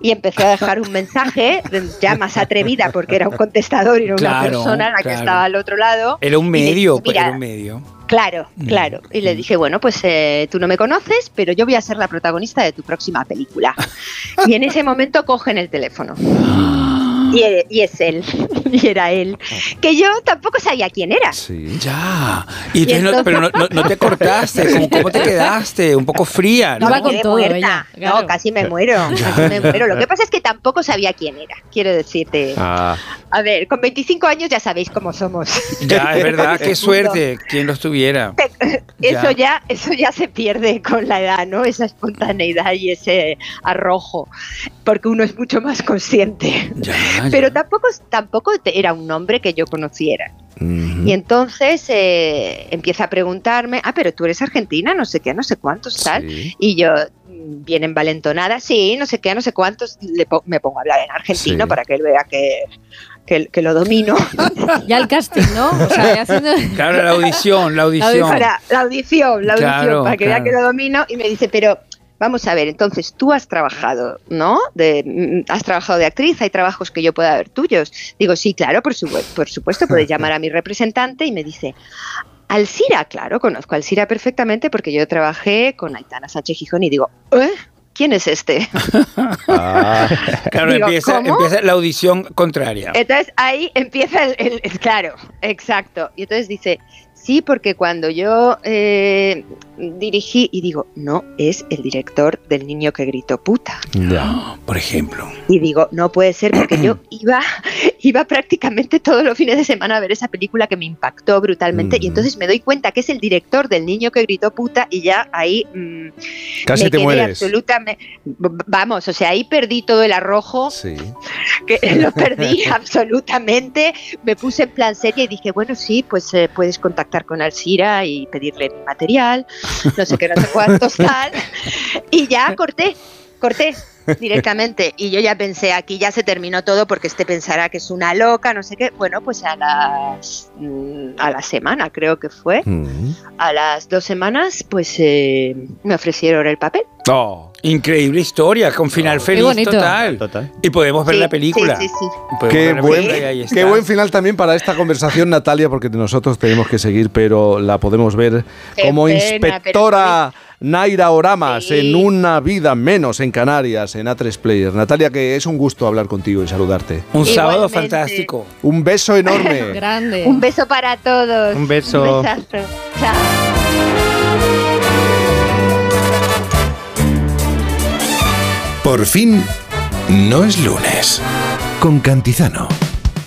y empezó a dejar un mensaje ya más atrevida porque era un contestador y no una persona la que estaba al otro lado. Era un dije, medio, "Mira, era un medio. Claro, claro. Y le dije, bueno, pues eh, tú no me conoces, pero yo voy a ser la protagonista de tu próxima película. Y en ese momento cogen el teléfono. Y, e- y es él, y era él. Que yo tampoco sabía quién era. Ya. Y Y entonces no- pero no, no- no te cortaste, ¿cómo, cómo te quedaste? Un poco fría, ¿no? me quedé muerta. No, casi me muero. casi me muero. Lo que pasa es que tampoco sabía quién era, quiero decirte. Ah, A ver, con 25 años ya sabéis cómo somos. ya, es verdad, qué suerte. ¿Quién lo estuviera? Eso ya, eso ya se pierde con la edad, ¿no? Esa espontaneidad y ese arrojo, porque uno es mucho más consciente. Pero tampoco, tampoco era un nombre que yo conociera. Y entonces eh, empieza a preguntarme, ah, pero tú eres argentina, no sé qué, no sé cuántos, tal. Y yo, mm, bien envalentonada, sí, no sé qué, no sé cuántos, le po- me pongo a hablar en argentino Sí. para que él vea que, que, que lo domino. Ya el casting, ¿no? O sea, haciendo... Claro, la audición, la audición. Para la audición, la audición, Claro, para que vea claro. que lo domino y me dice, pero vamos a ver, entonces tú has trabajado, ¿no? De, mm, has trabajado de actriz, hay trabajos que yo pueda ver tuyos. Digo, sí, claro, por, su- por supuesto, puedes llamar a mi representante y me dice, Alcira, claro, conozco a Alcira perfectamente porque yo trabajé con Aitana Sánchez Gijón y digo, ¿eh? ¿Quién es este? Claro, Digo, empieza, la audición contraria. Entonces ahí empieza el, el- el- claro, exacto. Y entonces dice, sí, porque cuando yo eh, dirigí y digo, no, es el director del niño que gritó puta. Por ejemplo. Y digo, no puede ser porque yo iba, iba prácticamente todos los fines de semana a ver esa película que me impactó brutalmente y Mm. entonces me doy cuenta que es el director del niño que gritó puta y ya ahí mm, Casi me te quedé mueres. absolutamente vamos, o sea, ahí perdí todo el arrojo, Sí. que lo perdí absolutamente, me puse en plan seria y dije, bueno, sí, pues eh, puedes contactar con Alcira y pedirle mi material, no sé qué, no sé cuántos tal, y ya corté, corté directamente. Y yo ya pensé aquí ya se terminó todo porque este pensará que es una loca no sé qué. Bueno pues a las mm, a la semana creo que fue. A las dos semanas pues eh, me ofrecieron el papel. Oh, increíble historia, con final feliz bonito. total. Y podemos ver Sí, la película. sí, sí, sí. Podemos Qué ver la buen, película y ahí está. qué buen final también para esta conversación, Natalia, porque nosotros tenemos que seguir, pero la podemos ver Qué como pena, inspectora Naira Oramas en Una Vida Menos en Canarias, en A3 Player. Natalia, que es un gusto hablar contigo y saludarte. Un sábado Igualmente. fantástico. Un beso enorme. Grande. un beso para todos Un beso. un besazo. Chao. Por fin, no es lunes. Con Cantizano.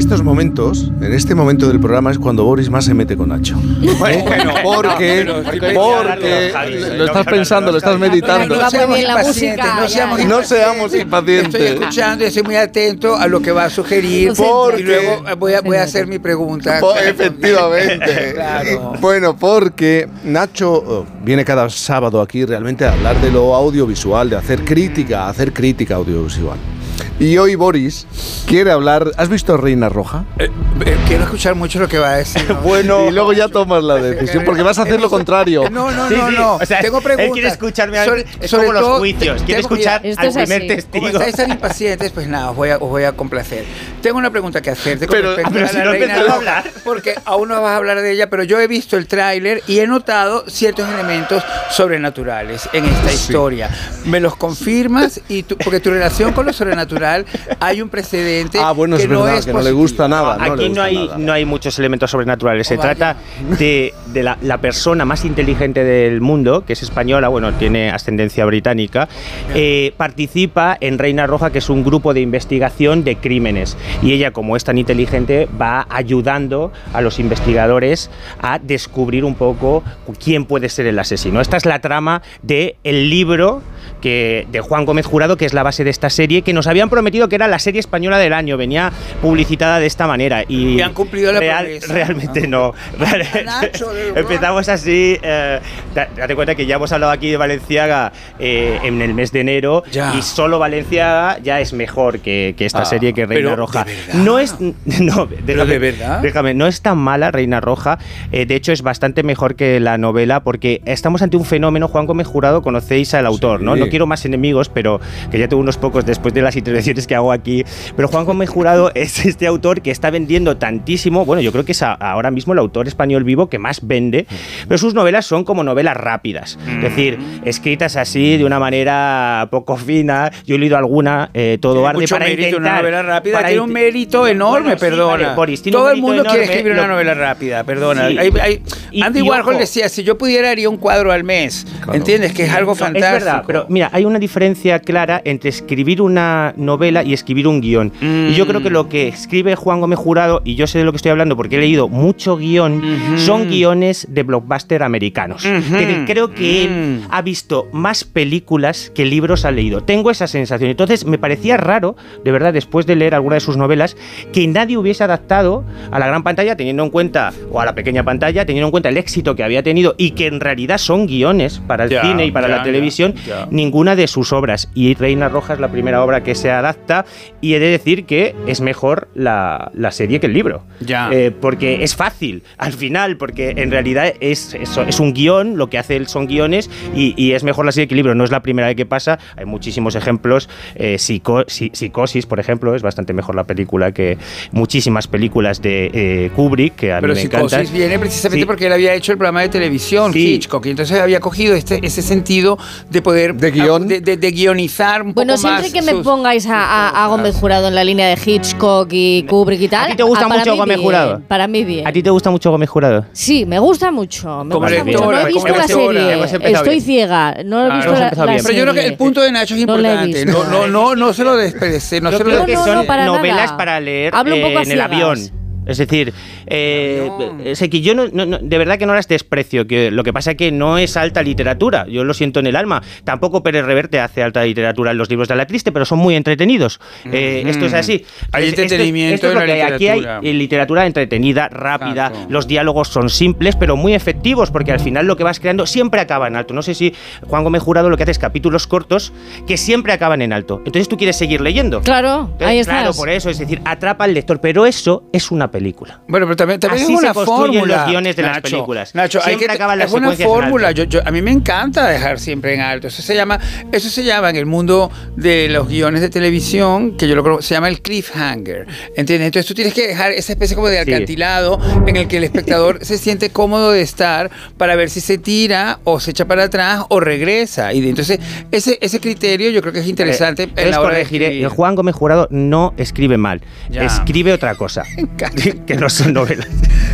Estos momentos, en este momento del programa es cuando Boris más se mete con Nacho. Bueno, bueno, porque, no, porque pensando, lo estás pensando, lo estás meditando. No seamos impacientes, no seamos No seamos impacientes. Estoy escuchando y estoy muy atento a lo que va a sugerir Porque- y luego voy a, voy a hacer mi pregunta. Efectivamente. Claro. Bueno, porque Nacho oh, viene cada sábado aquí realmente a hablar de lo audiovisual, de hacer crítica, hacer crítica audiovisual. Y hoy Boris quiere hablar. ¿Has visto Reina Roja? Eh, quiero escuchar mucho lo que va a decir. ¿no? Bueno, y luego ya tomas la decisión porque vas a hacer lo contrario. No, no, Sí, no, sí. no. O sea, Tengo él preguntas. quiere escucharme a- Sobre- es sobre como los juicios, quiere escuchar al Esto es primer así. testigo. Como estáis tan impacientes, pues nada, os voy a, os voy a complacer. Tengo una pregunta que hacerte con Pero- respecto pero a si no Reina Roja, hablar. Porque aún no vas a hablar de ella, pero yo he visto el tráiler y he notado ciertos elementos sobrenaturales en esta historia. ¿Me los confirmas? y tú- Porque tu relación con lo sobrenatural hay un precedente Ah, bueno, que es no verdad es que no le gusta nada. no Aquí no hay, nada. no hay muchos elementos sobrenaturales. Se Oh, trata de, de la, la persona más inteligente del mundo, que es española, bueno, tiene ascendencia británica, eh, participa en Reina Roja, que es un grupo de investigación de crímenes. Y ella, como es tan inteligente, va ayudando a los investigadores a descubrir un poco quién puede ser el asesino. Esta es la trama del el libro que, de Juan Gómez Jurado, que es la base de esta serie, que nos habían prometido que era la serie española del año. Venía publicitada de esta manera. Y, Y han cumplido la real- promesa. Realmente no. Empezamos así. eh, da- date cuenta que ya hemos hablado aquí de Valenciaga eh, en el mes de enero Ya. y solo Valenciaga ya es mejor que, que esta Ah, serie que Reina Roja. No es. No, déjame, de verdad? déjame, no es tan mala Reina Roja. eh, de hecho, es bastante mejor que la novela porque estamos ante un fenómeno. Juan Gómez Jurado, conocéis al autor. No quiero más enemigos, pero que ya tengo unos pocos después de las intervenciones que hago aquí. Pero Juan Gómez Jurado es este autor que está vendiendo tantísimo. Bueno, yo creo que es a- ahora mismo el autor español vivo que más vende, pero sus novelas son como novelas rápidas, es decir, escritas así de una manera poco fina. Yo he leído alguna, eh, todo arde Mucho para mérito, intentar. una novela rápida para tiene un mérito enorme, Bueno, sí, perdona. vale, Boris, tiene un Todo el mundo quiere escribir una novela rápida, perdona. Sí. Hay- hay- Y- Andy y Warhol ojo. decía, si yo pudiera haría un cuadro al mes, ¿entiendes? Que es algo fantástico. Es verdad, pero mira, hay una diferencia clara entre escribir una novela y escribir un guion. Y yo creo que lo que escribe Juan Gómez Jurado, y yo sé de lo que estoy hablando porque he leído mucho guion, son guiones de blockbuster americanos. Que creo que él ha visto más películas que libros ha leído. Tengo esa sensación. Entonces me parecía raro, de verdad, después de leer alguna de sus novelas, que nadie hubiese adaptado a la gran pantalla teniendo en cuenta, o a la pequeña pantalla, teniendo en cuenta el éxito que había tenido y que en realidad son guiones para el cine y para la televisión, ya. Ninguna de sus obras. Y Reina Roja es la primera obra que se adapta y he de decir que es mejor la, la serie que el libro. Ya. Eh, porque es fácil al final, porque en realidad es, es, es un guion, lo que hace él son guiones y, y es mejor la serie que el libro. No es la primera vez que pasa, hay muchísimos ejemplos. Eh, Psico- Psi- Psicosis, por ejemplo, es bastante mejor la película que muchísimas películas de eh, Kubrick, que a mí Pero me Psicosis encantan. viene precisamente Sí. porque él había hecho el programa de televisión, Sí. Hitchcock, y entonces había cogido este, ese sentido de poder... ¿De guion? De, de- de guionizar un Bueno, poco más siempre que me sus- pongáis a, a- a Gómez Jurado en la línea de Hitchcock y Kubrick y tal. ¿A ti te gusta ah, para mucho mí Gómez bien, Jurado? Para mí bien. ¿A ti te gusta mucho Gómez Jurado? Sí, me gusta mucho. Me Como gusta mucho. No he visto la serie. Hemos empezado Estoy bien. ciega. No he visto hemos la, empezado la bien. Pero yo creo que serie. el punto de Nacho es No la he importante. visto. No, no, no, no se lo desprecie. No Yo se lo creo que no, son no, para novelas nada. para leer Hablo un eh, poco a en el ciegas. avión. Es decir, eh, es que yo no, no- no- de verdad que no las desprecio, que lo que pasa es que no es alta literatura, yo lo siento en el alma. Tampoco Pérez Reverte hace alta literatura en los libros de la triste, pero son muy entretenidos. Eh, Esto es así. Hay Es- esto- entretenimiento esto es en lo la que hay. Aquí hay literatura. eh, entretenida, rápida, Exacto. los diálogos son simples, pero muy efectivos, porque al final lo que vas creando siempre acaba en alto. No sé si Juan Gómez Jurado lo que hace es capítulos cortos que siempre acaban en alto. Entonces tú quieres seguir leyendo. Claro, Entonces, ahí Claro, estás. por eso, es decir, atrapa al lector, pero eso es una película. Bueno, pero también, también Así es se una construyen fórmula. los guiones de las Nacho, películas. Nacho, hay Siempre que, acaban las es una en fórmula. Yo, yo- a mí me encanta dejar siempre en alto. Eso se llama, eso se llama en el mundo de los guiones de televisión, que yo lo creo, se llama el cliffhanger. ¿Entiendes? Entonces tú tienes que dejar esa especie como de Sí. acantilado en el que el espectador se siente cómodo de estar para ver si se tira o se echa para atrás o regresa. Y entonces ese, ese criterio yo creo que es interesante en Entonces la hora de escribir. Juan Gómez Jurado no escribe mal, Ya. escribe otra cosa, que no son novelas.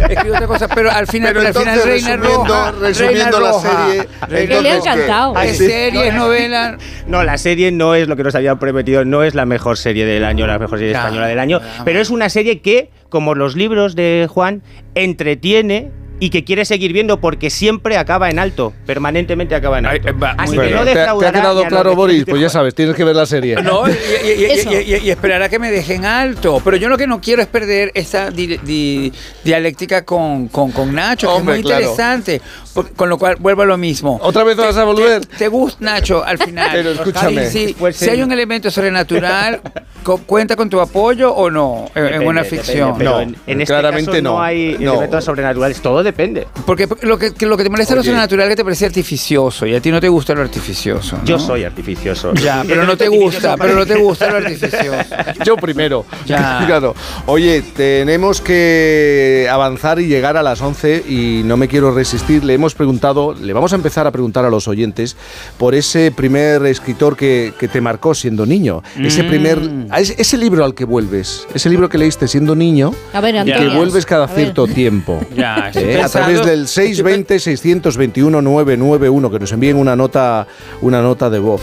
Escribe otra cosa, pero al final, Pero al final entonces, Reina resumiendo- Roja, resumiendo Reina la Roja, serie, Reina le ha encantado. Es Sí. serie, es novela. No, la serie no es lo que nos habían prometido, no es la mejor serie del año, la mejor serie Ya, española del año, pero es una serie que, como los libros de Juan, entretiene y que quiere seguir viendo porque siempre acaba en alto, permanentemente acaba en Ay, alto. eh, va, Así que no ¿Te, te ha quedado claro, Boris? Pues ya sabes, tienes que ver la serie. No, y, y- y- y- esperar a que me dejen alto. Pero yo lo que no quiero es perder esta di- di- dialéctica con, con, con Nacho, que Hombre, es muy claro. interesante. Por- con lo cual, vuelvo a lo mismo. ¿Otra vez vas a volver? ¿Te, te gusta, Nacho, al final? Pero escúchame. Si, Después si hay un elemento sobrenatural, co- ¿cuenta con tu apoyo o no en, en Depende, una depende, ficción? pero No, en, en este claramente caso no, no. hay No. elementos sobrenaturales, todo depende. Porque lo que, que lo que te molesta es lo Oye. sobrenatural que te parece artificioso y a ti no te gusta lo artificioso. ¿no? Yo soy artificioso. Ya, pero no te gusta, pero no te gusta lo artificioso. Yo primero. Ya. Claro. Oye, tenemos que avanzar y llegar a las 11 y no me quiero resistir. Le hemos preguntado, le vamos a empezar a preguntar a los oyentes por ese primer escritor que, que te marcó siendo niño. Ese Mm. primer, a ese, ese libro al que vuelves, ese libro que leíste siendo niño, A ver, y que Antonio. vuelves cada cierto tiempo. Ya, estoy Eh, a través del 620-621-991, que nos envíen una nota, una nota de voz.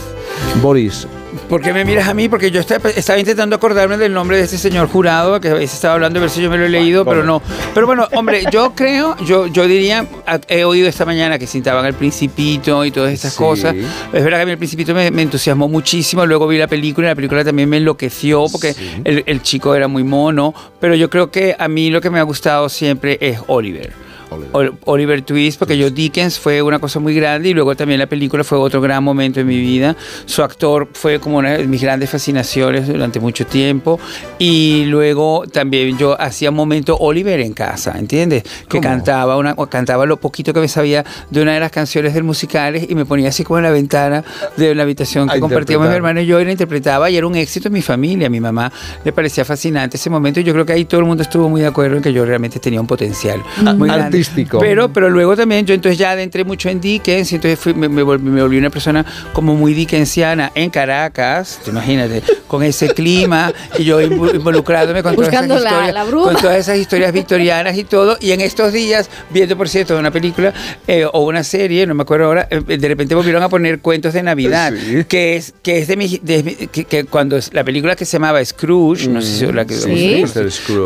Boris, ¿Por qué me miras a mí? Porque yo estaba, estaba intentando acordarme del nombre de este señor jurado, que estaba hablando, a ver si yo me lo he leído, pero no. Pero bueno, hombre, yo creo, yo, yo diría, he oído esta mañana que cintaban el Principito y todas estas Sí. cosas. Es verdad que a mí el Principito me, me entusiasmó muchísimo, luego vi la película y la película también me enloqueció porque Sí. el, el chico era muy mono, pero yo creo que a mí lo que me ha gustado siempre es Oliver. Ol- Oliver Twist, porque yo Dickens fue una cosa muy grande y luego también la película fue otro gran momento en mi vida. Su actor fue como una de mis grandes fascinaciones durante mucho tiempo y luego también yo hacía un momento Oliver en casa, ¿entiendes? Que ¿Cómo? cantaba una cantaba lo poquito que me sabía de una de las canciones del musicales y me ponía así como en la ventana de la habitación que compartíamos mi hermano y yo y la interpretaba y era un éxito en mi familia. A mi mamá le parecía fascinante ese momento y yo creo que ahí todo el mundo estuvo muy de acuerdo en que yo realmente tenía un potencial muy grande. Artístico. Pero, pero luego también yo entonces ya adentré mucho en Dickens y entonces fui- me, me volví, me volví una persona como muy dickensiana en Caracas, te imagínate, con ese clima y yo invo- involucrándome con todas, esas Buscando la- historias, la bruma. con todas esas historias victorianas y todo. Y en estos días, viendo por cierto una película eh, o una serie, no me acuerdo ahora, eh, de repente volvieron a poner cuentos de Navidad, que es que es de mi, de que, que cuando la película que se llamaba Scrooge, no sé si la que Sí.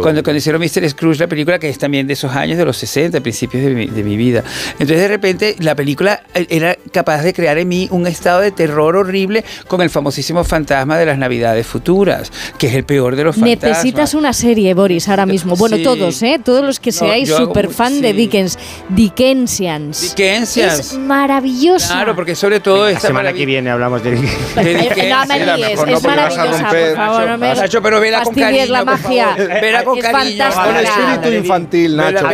Cuando, cuando hicieron Mr. Scrooge, la película que es también de esos años, de los 60, principios de mi, de mi vida. Entonces, de repente, la película eh, era capaz de crear en mí un estado de terror horrible con el famosísimo fantasma de las Navidades futuras, que es el peor de los fantasmas. Necesitas una serie, Boris, ahora mismo. Bueno, Sí. todos, ¿eh? Todos los que No, seáis hago súper fan de sí. Dickens. Dickensians. Dickensians. Es maravillosa. Claro, porque sobre todo La esta semana que viene hablamos de... de Eh, Dickens. no me líes, es maravillosa, por favor, no me Nacho, pero vela con cariño, la magia. Vela con es cariño. Con espíritu infantil, Nacho.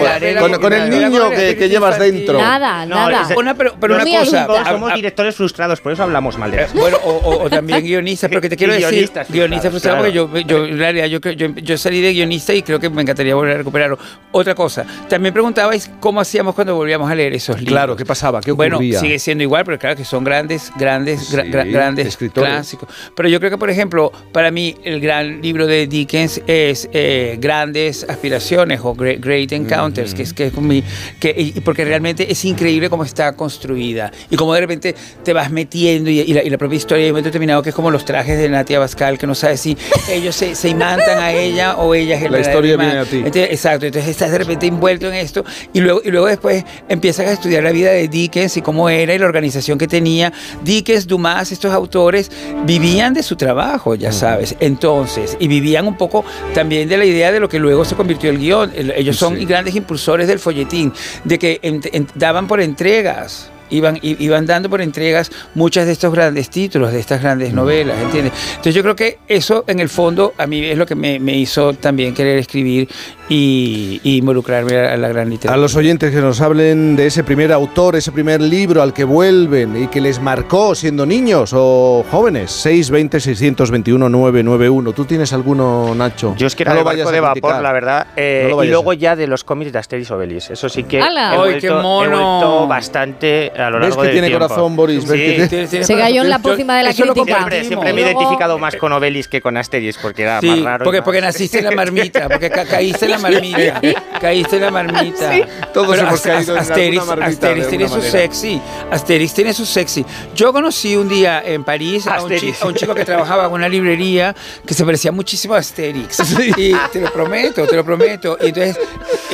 con- con, el niño que, que llevas dentro. Nada, nada. ese- Una, pero, pero una cosa. Somos directores frustrados, por eso hablamos mal de Eh, eso. Bueno, o, o- o también guionistas, pero que te Y quiero decir, guionistas guionistas frustrados, frustrados, porque yo, yo, yo, yo, yo salí de guionista y creo que me encantaría volver a recuperarlo. Otra cosa, también preguntabais cómo hacíamos cuando volvíamos a leer esos libros. Claro, ¿qué pasaba? ¿Qué Bueno, ocurría? sigue siendo igual, pero claro que son grandes, grandes, gra- Sí, gra- grandes escritores. clásicos. Pero yo creo que, por ejemplo, para mí el gran libro de Dickens es eh, Grandes Aspiraciones o Great, Great Encounters, que es que es con mi, que, y, porque realmente es increíble cómo está construida y cómo de repente te vas metiendo y, y la, y la propia historia de un momento determinado que es como los trajes de Natia Bascal, que no sabes si ellos se, se imantan a ella o ella es el La historia viene a ti. Entonces, exacto, entonces estás de repente envuelto en esto y luego, y luego después empiezas a estudiar la vida de Dickens y cómo era y la organización que tenía. Dickens, Dumas, estos autores vivían de su trabajo, ya sabes. Entonces, y vivían un poco también de la idea de lo que luego se convirtió el guion. El- Ellos son Sí. grandes impulsores del folletín, de que en- en- daban por entregas. Iban, iban dando por entregas muchas de estos grandes títulos, de estas grandes novelas, ¿entiendes? Entonces yo creo que eso en el fondo a mí es lo que me, me hizo también querer escribir y, y involucrarme a, a la gran A literatura. los oyentes que nos hablen de ese primer autor, ese primer libro al que vuelven y que les marcó siendo niños o jóvenes. 620 621 991. ¿Tú tienes alguno, Nacho? Yo es que No era lo vayas barco a de vapor, criticar. la verdad. eh, No y luego a- ya de los cómics de Asterix Obelix. Eso sí que ¡Hala! he ¡Ay, vuelto, qué mono! he vuelto bastante a lo ¿Ves largo que del tiene tiempo. corazón, Boris? ¿Ves Sí. que tiene- tienes Se cayó en la pócima de la crítica. Siempre, siempre me he Luego- identificado más con Obelix que con Asterix porque era Sí, más raro. porque, más- porque naciste en la marmita, porque ca- caíste en la marmita, caíste en la marmita. Todos Pero hemos caído en Asterix, alguna marmita, Asterix tiene alguna su manera. sexy, Asterix tiene su sexy. Yo conocí un día en París a un, chi- Asterix. a un chico que trabajaba en una librería que se parecía muchísimo a Asterix. Y te lo prometo, te lo prometo. Y entonces...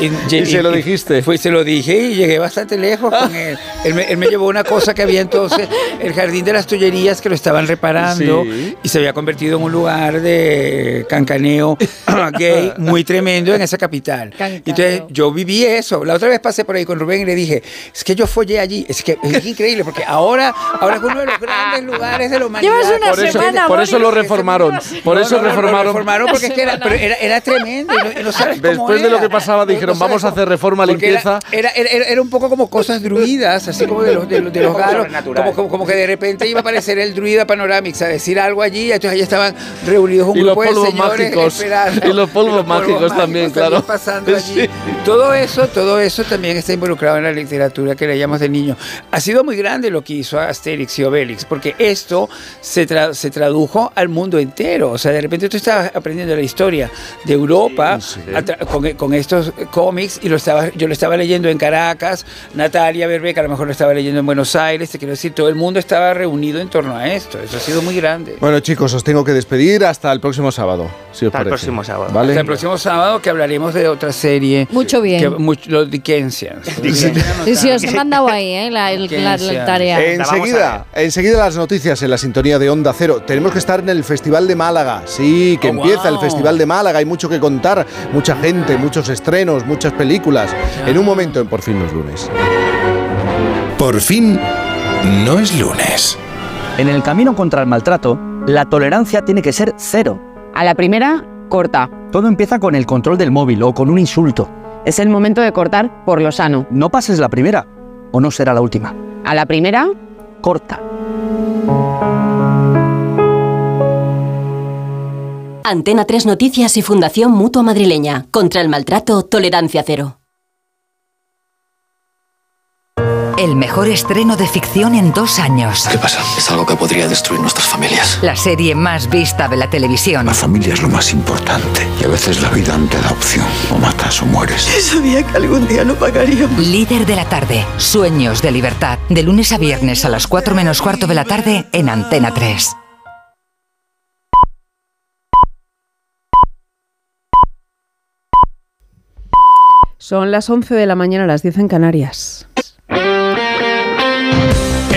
¿Y se lo dijiste? Fui, se lo dije y llegué bastante lejos con él. Él me, él me llevó una cosa que había entonces, el jardín de las tullerías que lo estaban reparando Sí. y se había convertido en un lugar de cancaneo gay muy tremendo en esa capital. Cancaneo. Entonces yo viví eso. La otra vez pasé por ahí con Rubén y le dije, es que yo follé allí. Es que es increíble porque ahora, ahora es uno de los grandes lugares de la humanidad. Llevas una Por eso, semana, por eso lo reformaron. Por No, eso no, no, lo reformaron. reformaron porque es que era, pero era, era tremendo y no, y no sabes cómo Después de lo que pasaba, dijeron, vamos a hacer reforma, porque limpieza. Era, era, era- era un poco como cosas druidas, así como de los, de, los- de los Como galos, como, como, como que de repente iba a aparecer el druida Panoramix a decir algo allí, y entonces ahí estaban reunidos un Y los grupo de señores mágicos. esperando. Y los polvos mágicos también, claro. pasando allí. Sí. Todo eso, todo eso también está involucrado en la literatura que leíamos de niño. Ha sido muy grande lo que hizo Asterix y Obelix, porque esto se, tra- se tradujo al mundo entero. O sea, de repente tú estabas aprendiendo la historia de Europa a tra- con, con estos cómics y lo estaba, yo lo estaba leyendo en Caracas, Natalia Berbeca a lo mejor lo estaba leyendo en Buenos Aires, te quiero decir, todo el mundo estaba reunido en torno a esto. Eso ha sido muy grande. Bueno, chicos, os tengo que despedir hasta el próximo sábado. Si os Hasta el parece. próximo sábado. ¿Vale? Hasta el próximo sábado que hablaremos de otra serie. Mucho bien. Que, much- los Dickensians. Sí, sí, os he mandado ahí, ¿eh? La, el- la- la tarea. Enseguida, enseguida las noticias en la sintonía de Onda Cero. Tenemos que estar en el Festival de Málaga. Sí, que Oh, empieza el. Festival de Málaga. Hay mucho que contar, mucha gente, muchos estrenos, muchas películas. En un momento en Por fin los lunes. Por fin no es lunes. En el camino contra el maltrato, la tolerancia tiene que ser cero. A la primera, corta. Todo empieza con el control del móvil o con un insulto. Es el momento de cortar por lo sano. No pases la primera, o no será la última. A la primera, Corta. Antena 3 Noticias y Fundación Mutua Madrileña. Contra el maltrato, tolerancia cero. Antena 3 Noticias y Fundación Mutua Madrileña. Contra el maltrato, tolerancia cero. Antena 3 Noticias y Fundación Mutua Madrileña. Contra el maltrato, tolerancia cero. Antena 3 Noticias y Fundación Mutua Madrileña. Contra el maltrato, tolerancia cero. El mejor estreno de ficción en dos años. ¿Qué pasa? Es algo que podría destruir nuestras familias. La serie más vista de la televisión. La familia es lo más importante. Y a veces la vida no te da opción. O matas o mueres. Sabía que algún día no pagaríamos. Líder de la tarde. Sueños de libertad. De lunes a viernes a las 4 menos cuarto de la tarde en Antena 3. Son las 11 de la mañana, las 10 en Canarias.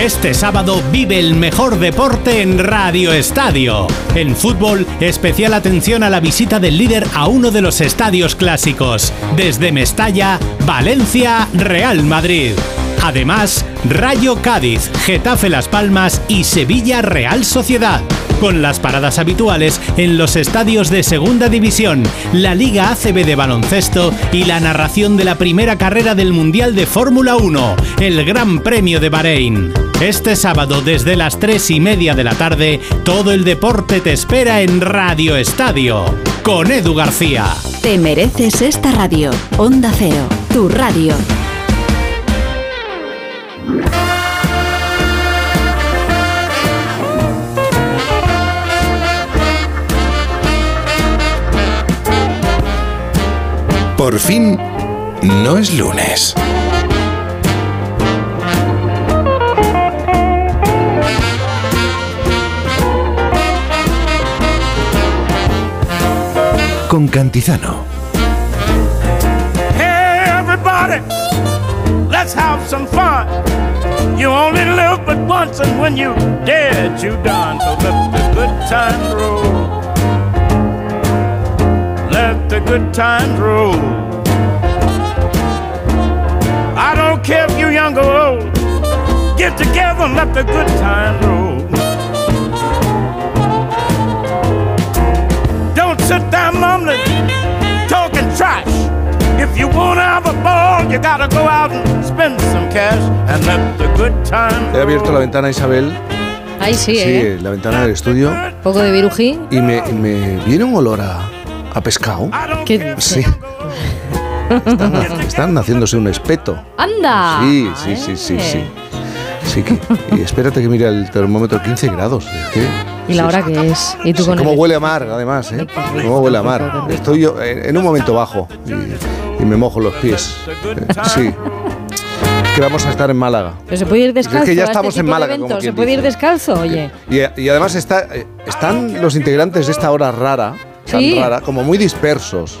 Este sábado vive el mejor deporte en Radio Estadio. En fútbol, especial atención a la visita del líder a uno de los estadios clásicos. Desde Mestalla, Valencia, Real Madrid. Además, Rayo Cádiz, Getafe Las Palmas y Sevilla Real Sociedad. Con las paradas habituales en los estadios de Segunda División, la Liga ACB de baloncesto y la narración de la primera carrera del Mundial de Fórmula 1, el Gran Premio de Bahrein. Este sábado desde las 3 y media de la tarde, todo el deporte te espera en Radio Estadio, con Edu García. Te mereces esta radio. Onda Cero, tu radio. Por fin, no es lunes. Con Cantizano. Let's have some fun. You only live but once, and when you dead, you done. So let the good times roll. Let the good times roll. I don't care if you're young or old. Get together and let the good times roll. Don't sit down mumbling, talking trash. If you wanna have a ball, you gotta go out and spend some cash and let the good times He abierto la ventana, Isabel. Ahí sí, ¿eh? la ventana del estudio. Poco de virují. Y me, me viene un olor a, a pescado. ¿Qué dices? Sí. Están, están haciéndose un espeto. ¡Anda! Sí, sí, sí, sí, sí. Sí, que, y espérate que mire el termómetro 15 grados. Es que, ¿Y la hora que es? ¿Y tú sí, con cómo el- huele a mar, además, ¿eh? Cómo huele a mar. Estoy yo en, en un momento bajo y, y me mojo los pies. Sí. Que vamos a estar en Málaga. Pero se puede ir descalzo. Es que ya este estamos en Málaga, como ¿Se puede ir descalzo? Oye. Y, y además está, eh, están los integrantes de esta hora rara, tan Sí. rara, como muy dispersos.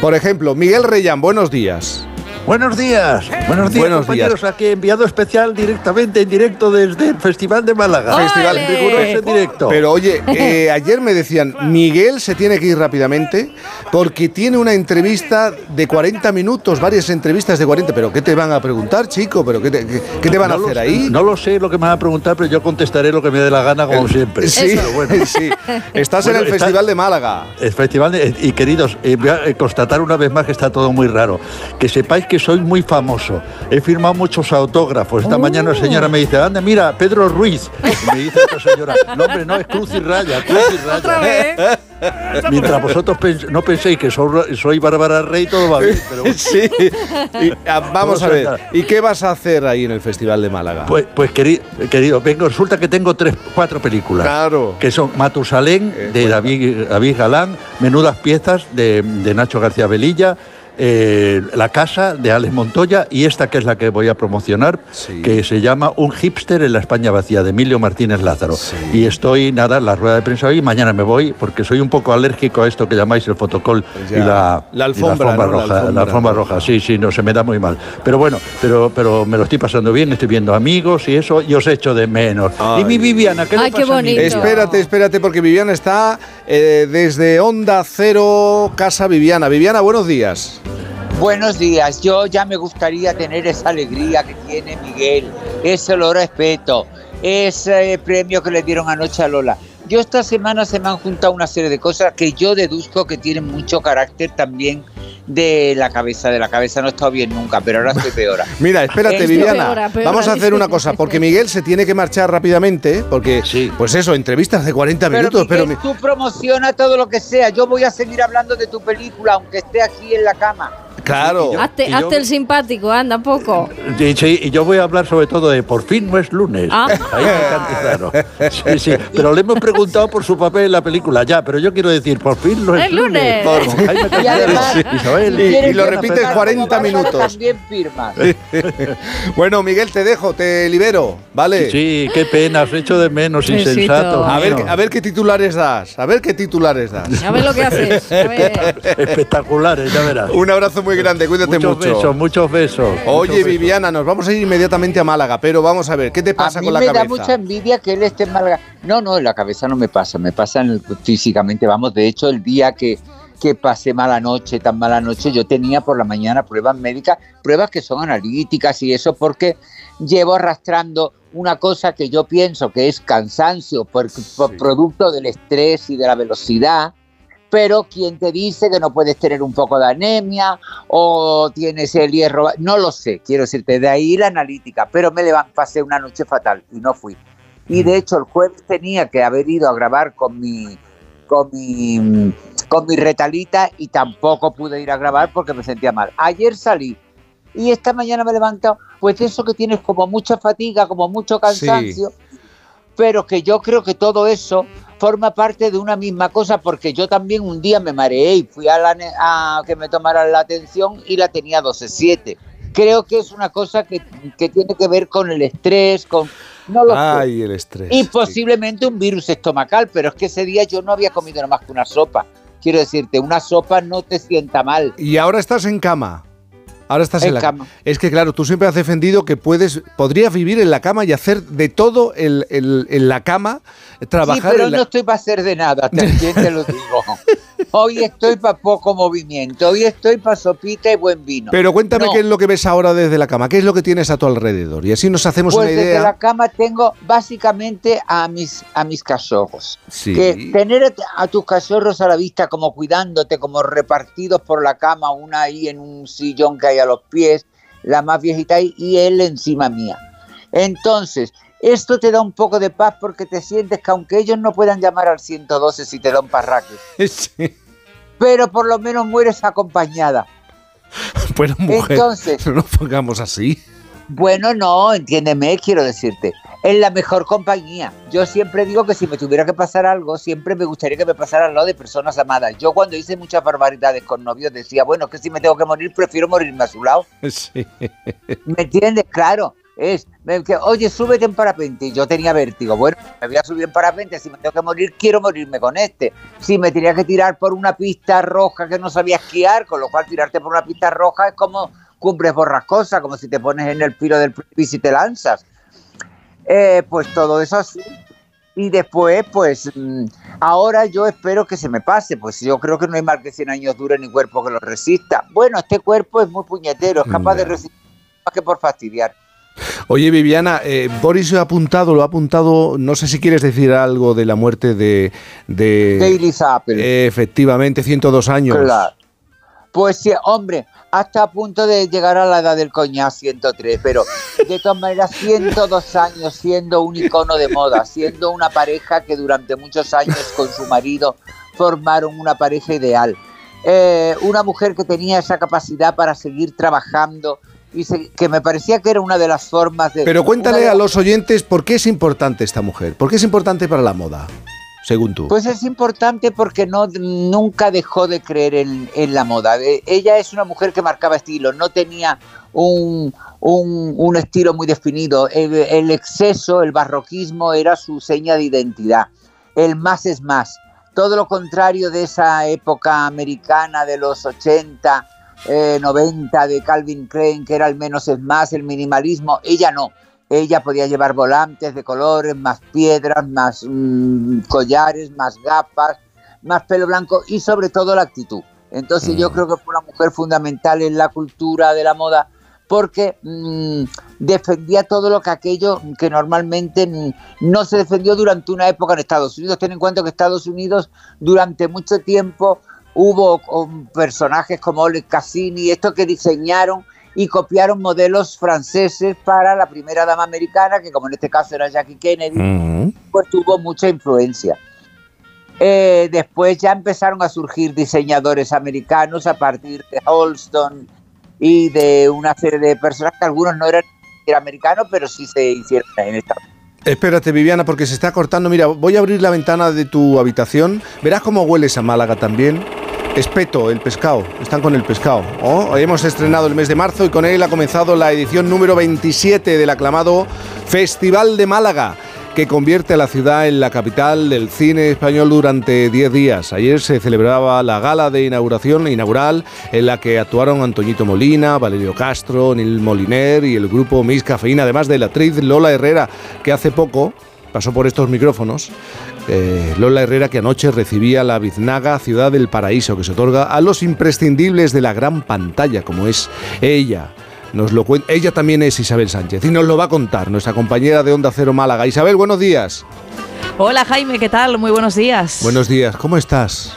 Por ejemplo, Miguel Reyán, buenos días. Buenos días, buenos días, Buenos compañeros. Aquí enviado especial directamente en directo desde el Festival de Málaga. Festival riguroso en directo. Pero oye, eh, ayer me decían, Miguel se tiene que ir rápidamente porque tiene una entrevista de 40 minutos, varias entrevistas de 40. ¿Pero qué te van a preguntar, chico? ¿Pero qué te, qué- qué te van a No hacer sé, ahí? No lo sé lo que me van a preguntar, pero yo contestaré lo que me dé la gana, como siempre. Sí, Pero bueno. sí. Estás en el está- Festival de Málaga. El festival de- y queridos, eh, voy a eh, constatar una vez más que está todo muy raro. Que sepáis que soy muy famoso. He firmado muchos autógrafos. Esta mañana una señora me dice, anda, mira, Pedro Ruiz. Me dice esta señora, no hombre, no, es Cruz y Raya, Cruz y Raya. Mientras vosotros pens- no penséis que soy, soy Bárbara Rey, todo va bien. Pero bueno. Sí. Y, ah, vamos a a ver. ¿Y qué vas a hacer ahí en el Festival de Málaga? Pues, pues querido, querido, vengo, resulta que tengo tres, cuatro películas. Claro. Que son Matusalén, de David, David Galán, Menudas piezas, de, de Nacho García Velilla, eh, La Casa, de Alex Montoya, y esta que es la que voy a promocionar, que se llama Un hipster en la España vacía, de Emilio Martínez Lázaro. Y estoy, nada, en la rueda de prensa hoy, y mañana me voy, porque soy un poco alérgico a esto que llamáis el fotocol ya. y la, La y alfombra, ¿no? La roja. alfombra la alfombra roja, sí, sí, no, se me da muy mal. Pero bueno, pero, pero me lo estoy pasando bien, estoy viendo amigos y eso, y os echo de menos. Y mi Viviana, ¿qué le Ay, qué pasa a mi bonito. Espérate, espérate, porque Viviana está eh, desde Onda Cero, Casa Viviana. Viviana, buenos días. Buenos días, yo ya me gustaría tener esa alegría que tiene Miguel, ese lo respeto, ese premio que le dieron anoche a Lola. Yo esta semana se me han juntado una serie de cosas que yo deduzco que tienen mucho carácter también de la cabeza. De la cabeza no he estado bien nunca, pero ahora estoy peor. Mira, espérate, Viviana. peora, peora, Vamos a hacer una cosa, porque Miguel se tiene que marchar rápidamente, porque, pues eso, entrevistas de 40 minutos, pero... Miguel, tú promociona todo lo que sea. Yo voy a seguir hablando de tu película, aunque esté aquí en la cama. Claro. Hazte, yo- hazte el simpático, anda poco. Y, sí, y yo voy a hablar sobre todo de por fin no es lunes. Ah. Ahí me. Sí, sí. Pero le hemos preguntado por su papel en la película ya, pero yo quiero decir por fin no es, ¡Es lunes! Jaime Y además, Cantero, Isabel Y- y ¿Quieres lo firmar 40 como Bárbara minutos. También firma. bueno, Miguel, te dejo, te libero, ¿vale? Sí, qué pena, os echo de menos, insensato. A ver, a ver qué titulares das, a ver qué titulares das. A ver lo que haces. Espectaculares, ya verás. Un abrazo muy grande, cuídate muchos mucho. besos, muchos besos. Oye, muchos besos. Viviana, nos vamos a ir inmediatamente a Málaga, pero vamos a ver, ¿qué te pasa a mí con la me cabeza? da mucha envidia que él esté en Málaga. No, no, en la cabeza no me pasa, me pasa en el- físicamente. Vamos, de hecho, el día que, que pasé mala noche, tan mala noche, yo tenía por la mañana pruebas médicas, pruebas que son analíticas y eso porque llevo arrastrando una cosa que yo pienso que es cansancio por, por producto del estrés y de la velocidad. Pero quien te dice que no puedes tener un poco de anemia o tienes el hierro, no lo sé, quiero decirte, de ahí la analítica, pero me levanté, pasé una noche fatal y no fui. Y de hecho el jueves tenía que haber ido a grabar con mi, con mi, con mi retalita y tampoco pude ir a grabar porque me sentía mal. Ayer salí y esta mañana me he levantado, pues eso que tienes como mucha fatiga, como mucho cansancio, pero que yo creo que todo eso forma parte de una misma cosa porque yo también un día me mareé y fui a, la a que me tomaran la atención y la tenía 12.7. Creo que es una cosa que, que tiene que ver con el estrés, con... No lo sé. Ay, el estrés. Y posiblemente un virus estomacal, pero es que ese día yo no había comido nada más que una sopa. Quiero decirte, una sopa no te sienta mal. Y ahora estás en cama. Ahora estás en, En la cama. Es que claro, tú siempre has defendido que puedes, podrías vivir en la cama y hacer de todo el- el- en la cama, trabajar sí, pero en la... no estoy para hacer de nada, también te lo digo. Hoy estoy para poco movimiento, hoy estoy para sopita y buen vino. Pero cuéntame No, qué es lo que ves ahora desde la cama, qué es lo que tienes a tu alrededor y así nos hacemos Pues una desde idea. la cama tengo básicamente a mis, a mis cachorros. Sí. Que tener a- a tus cachorros a la vista como cuidándote, como repartidos por la cama, una ahí en un sillón que hay a los pies, la más viejita ahí y él encima mía. Entonces, esto te da un poco de paz porque te sientes que aunque ellos no puedan llamar al 112 si te da un parraque, Sí. Pero por lo menos mueres acompañada. Bueno, mujer, Entonces- no nos pongamos así. Bueno, no, entiéndeme, quiero decirte, es la mejor compañía. Yo siempre digo que si me tuviera que pasar algo, siempre me gustaría que me pasara al lado de personas amadas. Yo cuando hice muchas barbaridades con novios decía, bueno, que si me tengo que morir, prefiero morirme a su lado. Sí. ¿Me entiendes? Claro. Es, que, oye, súbete en parapente. Y yo tenía vértigo. Bueno, me voy a subir en parapente. Si me tengo que morir, quiero morirme con este. Si me tenía que tirar por una pista roja que no sabía esquiar, con lo cual tirarte por una pista roja es como cumbres borrascosas, como si te pones en el piro del precipicio y te lanzas. Eh, pues todo eso así. Y después, pues mm, ahora yo espero que se me pase, pues yo creo que no hay mal que 100 años dure ni cuerpo que lo resista. Bueno, este cuerpo es muy puñetero, es capaz de resistir más que por fastidiar. Oye, Viviana, eh, Boris lo ha apuntado, lo ha apuntado, no sé si quieres decir algo de la muerte de... De, Daily Zapple. Eh, efectivamente, 102 años. Claro. Pues sí, hombre, hasta a punto de llegar a la edad del coñac 103, pero de todas maneras 102 años siendo un icono de moda, siendo una pareja que durante muchos años con su marido formaron una pareja ideal. Eh, una mujer que tenía esa capacidad para seguir trabajando y se- que me parecía que era una de las formas de... Pero cuéntale a los oyentes por qué es importante esta mujer, por qué es importante para la moda, según tú. Pues es importante porque no, nunca dejó de creer en, en la moda. Eh, Ella es una mujer que marcaba estilo, no tenía un, un- un estilo muy definido. El, el exceso, el barroquismo era su seña de identidad. El más es más. Todo lo contrario de esa época americana de los 80, eh, 90 de Calvin Klein, que era el menos es más, el minimalismo. Ella no. Ella podía llevar volantes de colores, más piedras, más mm, collares, más gafas, más pelo blanco y sobre todo la actitud. Entonces yo creo que fue una mujer fundamental en la cultura de la moda porque mm, defendía todo lo que aquello que normalmente mm, no se defendió durante una época en Estados Unidos. Ten en cuenta que Estados Unidos durante mucho tiempo hubo personajes como Oleg Cassini, estos que diseñaron y copiaron modelos franceses para la primera dama americana, que como en este caso era Jackie Kennedy, pues tuvo mucha influencia. Eh, después ya empezaron a surgir diseñadores americanos a partir de Holston, y de una serie de personas que algunos no eran americanos, pero sí se hicieron en esta. Espérate, Viviana, porque se está cortando. Mira, voy a abrir la ventana de tu habitación. Verás cómo hueles a Málaga también. Espeto, el pescado. Están con el pescado. Oh, hemos estrenado el mes de marzo y con él ha comenzado la edición número 27 del aclamado Festival de Málaga que convierte a la ciudad en la capital del cine español durante 10 días. Ayer se celebraba la gala de inauguración inaugural en la que actuaron Antoñito Molina, Valerio Castro, Nil Moliner y el grupo Miss Cafeína, además de la actriz Lola Herrera, que hace poco pasó por estos micrófonos. Eh, Lola Herrera que anoche recibía la biznaga Ciudad del Paraíso que se otorga a los imprescindibles de la gran pantalla como es ella. Nos lo Ella también es Isabel Sánchez y nos lo va a contar nuestra compañera de Onda Cero Málaga. Isabel, buenos días. Hola Jaime, ¿qué tal? Muy buenos días. Buenos días, ¿cómo estás?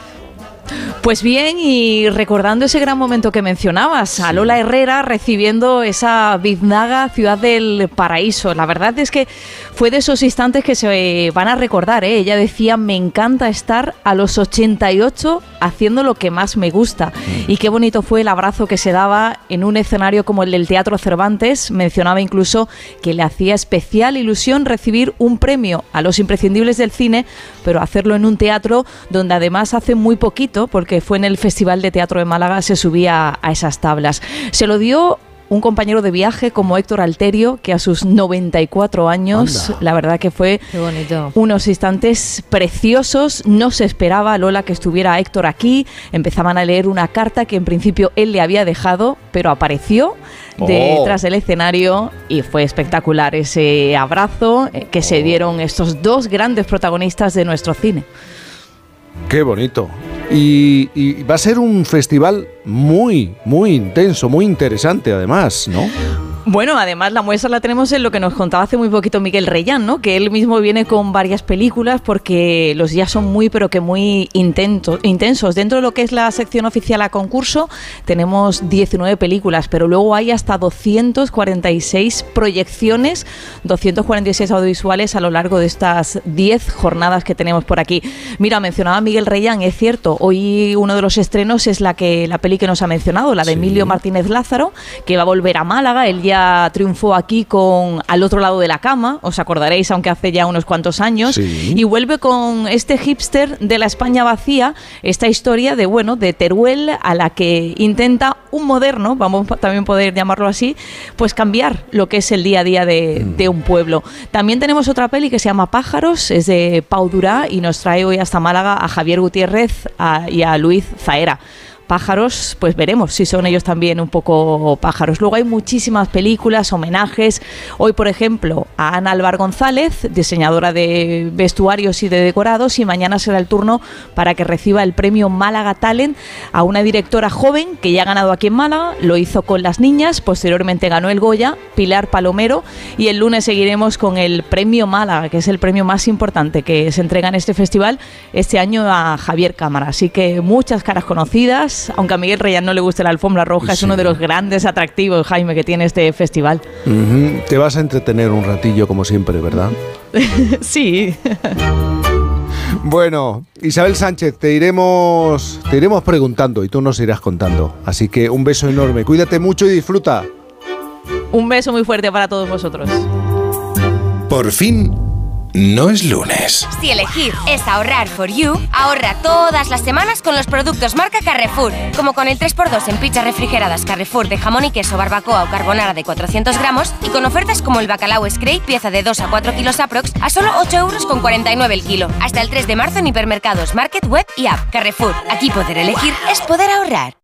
Pues bien, y recordando ese gran momento que mencionabas, a Lola Herrera recibiendo esa biznaga Ciudad del Paraíso. La verdad es que fue de esos instantes que se van a recordar. ¿eh? Ella decía, me encanta estar a los 88 haciendo lo que más me gusta. Mm. Y qué bonito fue el abrazo que se daba en un escenario como el del Teatro Cervantes. Mencionaba incluso que le hacía especial ilusión recibir un premio a los imprescindibles del cine, pero hacerlo en un teatro donde además hace muy poquito, porque fue en el Festival de Teatro de Málaga, se subía a esas tablas. Se lo dio un compañero de viaje como Héctor Alterio, que a sus 94 años, la verdad que fue unos instantes preciosos. No se esperaba, Lola, que estuviera Héctor aquí. Empezaban a leer una carta que en principio él le había dejado, pero apareció detrás oh. del escenario y fue espectacular ese abrazo eh, que se oh. dieron estos dos grandes protagonistas de nuestro cine. Qué bonito. Y, va a ser un festival muy, muy intenso, muy interesante además, ¿no? Bueno, además la muestra la tenemos en lo que nos contaba hace muy poquito Miguel Reyán, ¿no? Que él mismo viene con varias películas porque los días son muy, pero que muy intensos. Dentro de lo que es la sección oficial a concurso tenemos 19 películas, pero luego hay hasta 246 proyecciones, 246 audiovisuales a lo largo de estas 10 jornadas que tenemos por aquí. Mira, mencionaba Miguel Reyán, es cierto, hoy uno de los estrenos es la que la peli que nos ha mencionado, la de Emilio Martínez Lázaro, que va a volver a Málaga, el día triunfó aquí con Al otro lado de la cama, os acordaréis, aunque hace ya unos cuantos años, y vuelve con este hipster de la España vacía, esta historia de, bueno, de Teruel a la que intenta un moderno, vamos a también poder llamarlo así, pues cambiar lo que es el día a día de, mm. de un pueblo. También tenemos otra peli que se llama Pájaros, es de Pau Durá y nos trae hoy hasta Málaga a Javier Gutiérrez y a Luis Zaera pájaros, pues veremos si son ellos también un poco pájaros. Luego hay muchísimas películas, homenajes. Hoy, por ejemplo, a Ana Alvar González, diseñadora de vestuarios y de decorados, y mañana será el turno para que reciba el premio Málaga Talent a una directora joven que ya ha ganado aquí en Málaga, lo hizo con las niñas, posteriormente ganó el Goya, Pilar Palomero, y el lunes seguiremos con el premio Málaga, que es el premio más importante que se entrega en este festival este año a Javier Cámara. Así que muchas caras conocidas aunque a Miguel Reyán no le guste la alfombra roja, es uno de los grandes atractivos, Jaime, que tiene este festival. Te vas a entretener un ratillo, como siempre, ¿verdad? sí. Bueno, Isabel Sánchez, te iremos, te iremos preguntando y tú nos irás contando. Así que un beso enorme, cuídate mucho y disfruta. Un beso muy fuerte para todos vosotros. Por fin no es lunes. Si elegir es ahorrar for you, ahorra todas las semanas con los productos marca Carrefour, como con el 3x2 en pizzas refrigeradas Carrefour de jamón y queso, barbacoa o carbonara de 400 gramos y con ofertas como el bacalao Scrape, pieza de 2 a 4 kilos aprox, a solo 8 euros con 49 el kilo. Hasta el 3 de marzo en hipermercados, market, web y app. Carrefour, aquí poder elegir es poder ahorrar.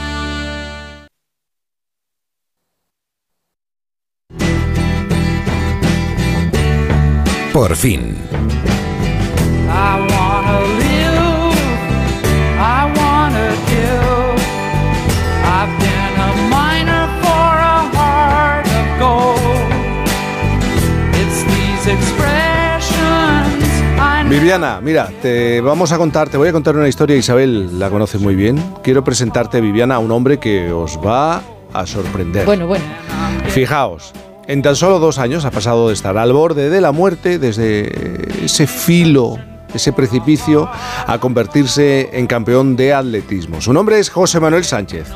Por fin. Viviana, mira, te vamos a contar, te voy a contar una historia, Isabel, la conoce muy bien. Quiero presentarte, Viviana, a un hombre que os va a sorprender. Bueno, bueno. Fijaos, en tan solo dos años ha pasado de estar al borde de la muerte, desde ese filo, ese precipicio, a convertirse en campeón de atletismo. Su nombre es José Manuel Sánchez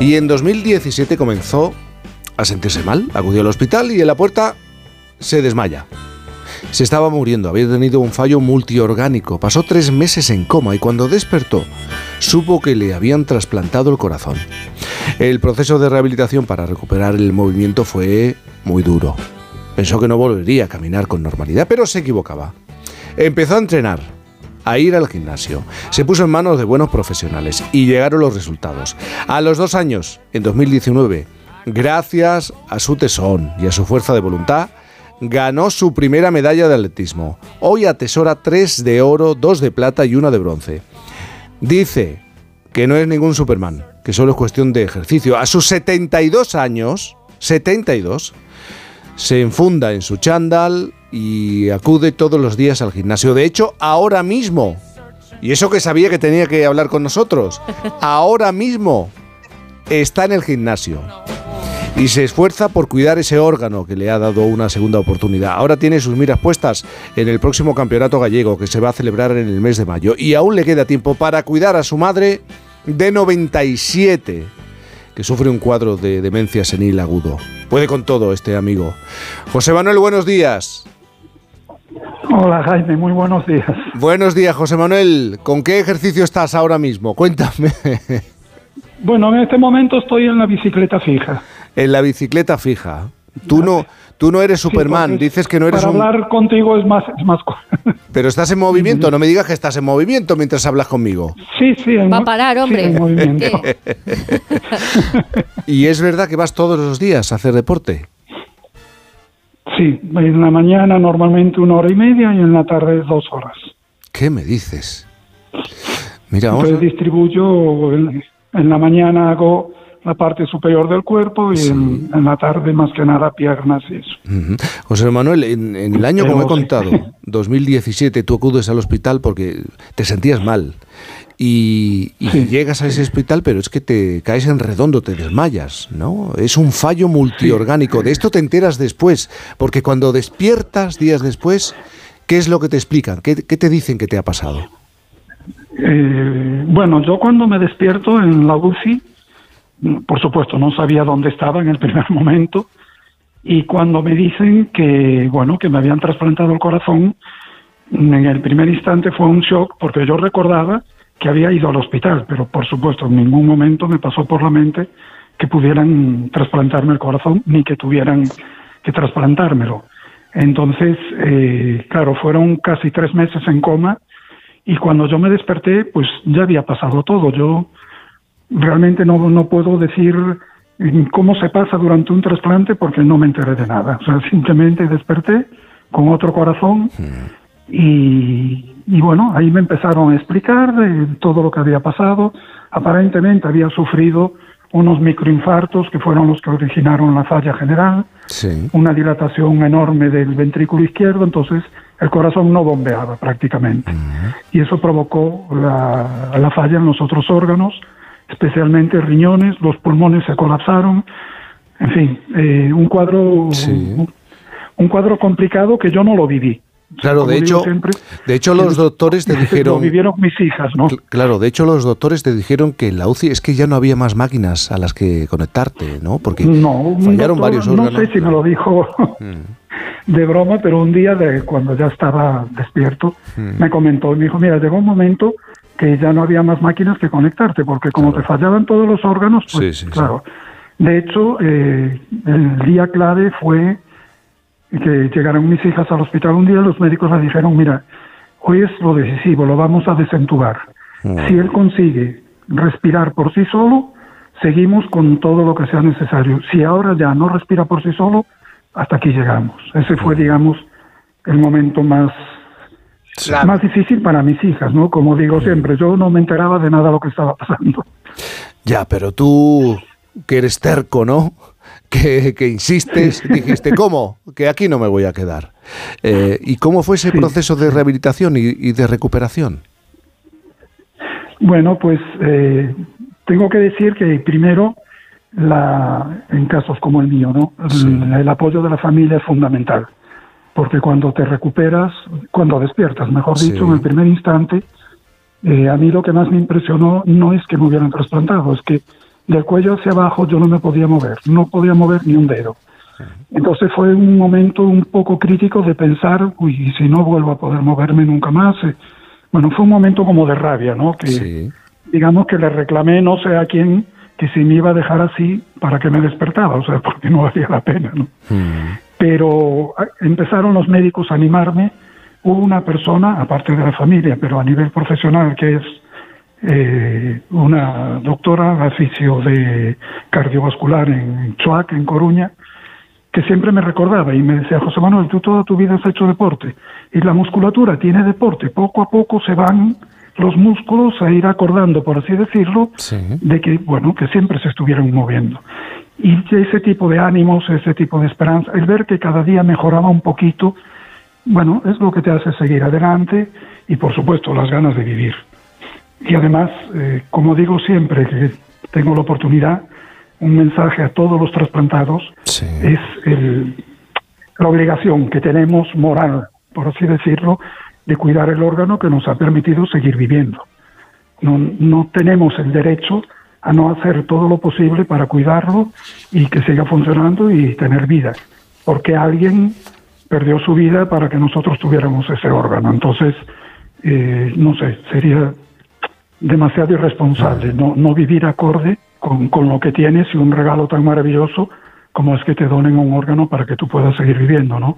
y en 2017 comenzó a sentirse mal, acudió al hospital y en la puerta se desmaya. Se estaba muriendo, había tenido un fallo multiorgánico, pasó tres meses en coma y cuando despertó supo que le habían trasplantado el corazón. El proceso de rehabilitación para recuperar el movimiento fue muy duro. Pensó que no volvería a caminar con normalidad, pero se equivocaba. Empezó a entrenar, a ir al gimnasio. Se puso en manos de buenos profesionales y llegaron los resultados. A los dos años, en 2019, gracias a su tesón y a su fuerza de voluntad, ganó su primera medalla de atletismo. Hoy atesora tres de oro, dos de plata y una de bronce. Dice que no es ningún Superman, que solo es cuestión de ejercicio. A sus 72 años, 72, se enfunda en su chándal y acude todos los días al gimnasio. De hecho, ahora mismo, y eso que sabía que tenía que hablar con nosotros, ahora mismo está en el gimnasio y se esfuerza por cuidar ese órgano que le ha dado una segunda oportunidad. Ahora tiene sus miras puestas en el próximo campeonato gallego que se va a celebrar en el mes de mayo y aún le queda tiempo para cuidar a su madre de 97 que sufre un cuadro de demencia senil agudo. Puede con todo este amigo. José Manuel, buenos días. Hola Jaime, muy buenos días. Buenos días, José Manuel. ¿Con qué ejercicio estás ahora mismo? Cuéntame. Bueno, en este momento estoy en la bicicleta fija. En la bicicleta fija. Tú no, tú no eres Superman, dices que no eres Para un... hablar contigo es más... Es más Pero estás en movimiento, no me digas que estás en movimiento mientras hablas conmigo. sí, sí. en Va a parar, sí, hombre. en movimiento. y es verdad que vas todos los días a hacer deporte. Sí, en la mañana normalmente una hora y media y en la tarde dos horas. ¿Qué me dices? Mira, vamos Entonces a- distribuyo, en, en la mañana hago la parte superior del cuerpo y en, en la tarde más que nada piernas y eso. Ujú. José Manuel, en, en el año, Pero como he sí. contado, 2017, tú acudes al hospital porque te sentías mal. Y, y llegas a ese hospital, pero es que te caes en redondo, te desmayas, ¿no? Es un fallo multiorgánico. De esto te enteras después, porque cuando despiertas días después, ¿qué es lo que te explican? ¿Qué, qué te dicen que te ha pasado? Eh, bueno, yo cuando me despierto en la UCI, por supuesto no sabía dónde estaba en el primer momento, y cuando me dicen que, bueno, que me habían trasplantado el corazón, en el primer instante fue un shock porque yo recordaba que había ido al hospital, pero por supuesto en ningún momento me pasó por la mente que pudieran trasplantarme el corazón ni que tuvieran que trasplantármelo. Entonces, eh, claro, fueron casi tres meses en coma y cuando yo me desperté, pues ya había pasado todo. Yo realmente no, no puedo decir mm, cómo se pasa durante un trasplante porque no me enteré de nada. O sea, simplemente desperté con otro corazón y, y bueno, ahí me empezaron a explicar de todo lo que había pasado. Aparentemente había sufrido unos microinfartos que fueron los que originaron la falla general, Sí. una dilatación enorme del ventrículo izquierdo, entonces el corazón no bombeaba prácticamente. Y eso provocó la, la falla en los otros órganos, especialmente riñones, los pulmones se colapsaron, en fin, eh, un cuadro un cuadro complicado que yo no lo viví. Claro, de hecho, siempre, de hecho los doctores te Lo dijeron... vivieron mis hijas, ¿no? Claro, de hecho los doctores te dijeron que en la UCI es que ya no había más máquinas a las que conectarte, ¿no? Porque No, fallaron doctor, varios no órganos. Mm. sé si me lo dijo de broma, pero un día de cuando ya estaba despierto, Mm. me comentó y me dijo, mira, llegó un momento que ya no había más máquinas que conectarte, porque como te fallaban todos los órganos, pues, Sí, sí, sí. claro. De hecho, eh, el día clave fue que llegaron mis hijas al hospital un día, los médicos le dijeron, mira, hoy es lo decisivo, lo vamos a desentubar. Si él consigue respirar por sí solo, seguimos con todo lo que sea necesario. Si ahora ya no respira por sí solo, hasta aquí llegamos. Ese fue, digamos, el momento más, más difícil para mis hijas, ¿no? Como digo siempre, yo no me enteraba de nada lo que estaba pasando. Ya, pero tú, que eres terco, ¿no? que, que insistes, dijiste, ¿cómo? Que aquí no me voy a quedar. Eh, ¿Y cómo fue ese proceso de rehabilitación y, y de recuperación? Bueno, pues eh, tengo que decir que primero, la, en casos como el mío, ¿no? El, el apoyo de la familia es fundamental, porque cuando te recuperas, cuando despiertas, mejor Sí. dicho, en el primer instante, eh, a mí lo que más me impresionó no es que me hubieran trasplantado, es que del cuello hacia abajo yo no me podía mover, no podía mover ni un dedo. Entonces fue un momento un poco crítico de pensar, uy, ¿y si no vuelvo a poder moverme nunca más. Eh, Bueno, fue un momento como de rabia, ¿no? Que digamos que le reclamé no sé a quién que si me iba a dejar así para que me despertaba, o sea, porque no valía la pena, ¿no? Pero ah, empezaron los médicos a animarme. Hubo una persona, aparte de la familia, pero a nivel profesional, que es eh, una doctora oficio de cardiovascular en Chuac, en Coruña, que siempre me recordaba y me decía, José Manuel, tú toda tu vida has hecho deporte y la musculatura tiene deporte, poco a poco se van los músculos a ir acordando, por así decirlo, de que, bueno, que siempre se estuvieran moviendo. Y ese tipo de ánimos, ese tipo de esperanza, el ver que cada día mejoraba un poquito, bueno, es lo que te hace seguir adelante y, por supuesto, las ganas de vivir. Y además, eh, como digo siempre que tengo la oportunidad, un mensaje a todos los trasplantados es el- la obligación que tenemos moral, por así decirlo, de cuidar el órgano que nos ha permitido seguir viviendo. No, no tenemos el derecho a no hacer todo lo posible para cuidarlo y que siga funcionando y tener vida, porque alguien perdió su vida para que nosotros tuviéramos ese órgano. Entonces, eh, no sé, sería demasiado irresponsable no, no vivir acorde con, con lo que tienes y un regalo tan maravilloso como es que te donen un órgano para que tú puedas seguir viviendo, ¿no?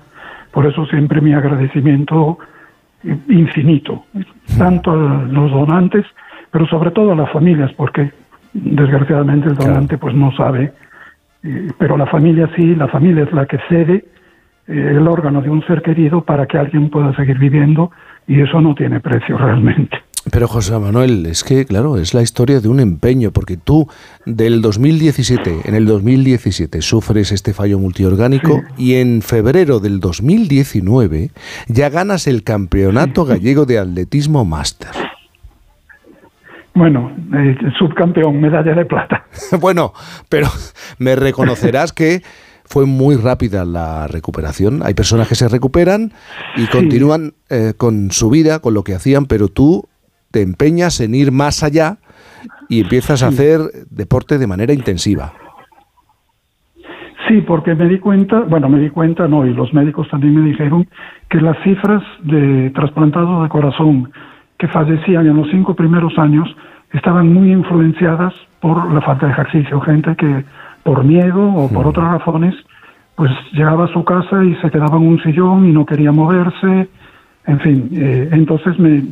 Por eso siempre mi agradecimiento eh, infinito, tanto a los donantes, pero sobre todo a las familias, porque desgraciadamente el donante pues no sabe, eh, pero la familia sí, la familia es la que cede eh, el órgano de un ser querido para que alguien pueda seguir viviendo y eso no tiene precio realmente. Pero José Manuel, es que, claro, es la historia de un empeño, porque tú del 2017, en el 2017, sufres este fallo multiorgánico y en febrero del 2019 ya ganas el Campeonato Gallego de Atletismo Máster. Bueno, eh, subcampeón, medalla de plata. bueno, pero me reconocerás que fue muy rápida la recuperación. Hay personas que se recuperan y continúan eh, con su vida, con lo que hacían, pero tú te empeñas en ir más allá y empiezas a hacer deporte de manera intensiva. Sí, porque me di cuenta, bueno, me di cuenta, no, y los médicos también me dijeron que las cifras de trasplantados de corazón que fallecían en los cinco primeros años estaban muy influenciadas por la falta de ejercicio. Gente que por miedo o por otras razones, pues llegaba a su casa y se quedaba en un sillón y no quería moverse. En fin, eh, entonces me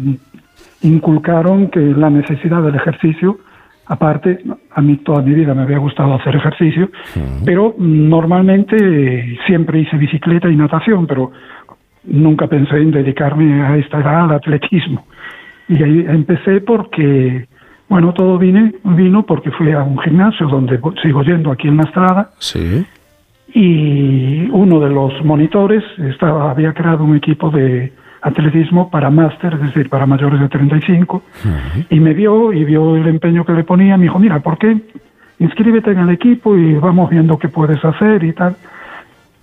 inculcaron que la necesidad del ejercicio, aparte, a mí toda mi vida me había gustado hacer ejercicio, pero mm, normalmente eh, siempre hice bicicleta y natación, pero nunca pensé en dedicarme a esta edad al atletismo. Y ahí empecé porque, bueno, todo vine, vino porque fui a un gimnasio donde sigo yendo aquí en la Estrada Sí. y uno de los monitores estaba, había creado un equipo de atletismo para máster, es decir, para mayores de 35, y me vio y vio el empeño que le ponía, me dijo, mira, ¿por qué? Inscríbete en el equipo y vamos viendo qué puedes hacer y tal.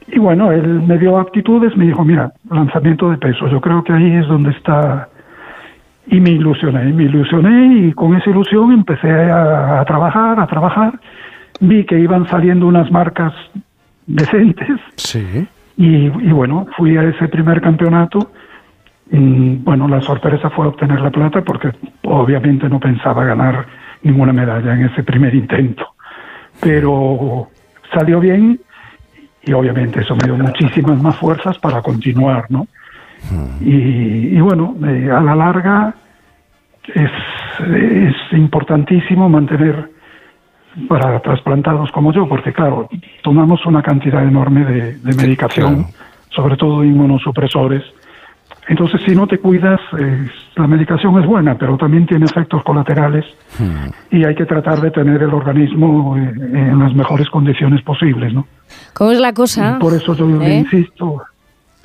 Y bueno, él me dio aptitudes, me dijo, mira, lanzamiento de peso, yo creo que ahí es donde está... Y me ilusioné, me ilusioné y con esa ilusión empecé a, a trabajar, a trabajar. Vi que iban saliendo unas marcas decentes Sí. y, y bueno, fui a ese primer campeonato. Y, bueno, la sorpresa fue obtener la plata porque obviamente no pensaba ganar ninguna medalla en ese primer intento. Pero salió bien y obviamente eso me dio muchísimas más fuerzas para continuar, ¿no? Y, y bueno, eh, a la larga es, es importantísimo mantener para trasplantados como yo, porque claro, tomamos una cantidad enorme de, de medicación, sobre todo inmunosupresores. Entonces, si no te cuidas, eh, la medicación es buena, pero también tiene efectos colaterales y hay que tratar de tener el organismo eh, en las mejores condiciones posibles, ¿no? ¿Cómo es la cosa? Por eso yo ¿Eh? insisto.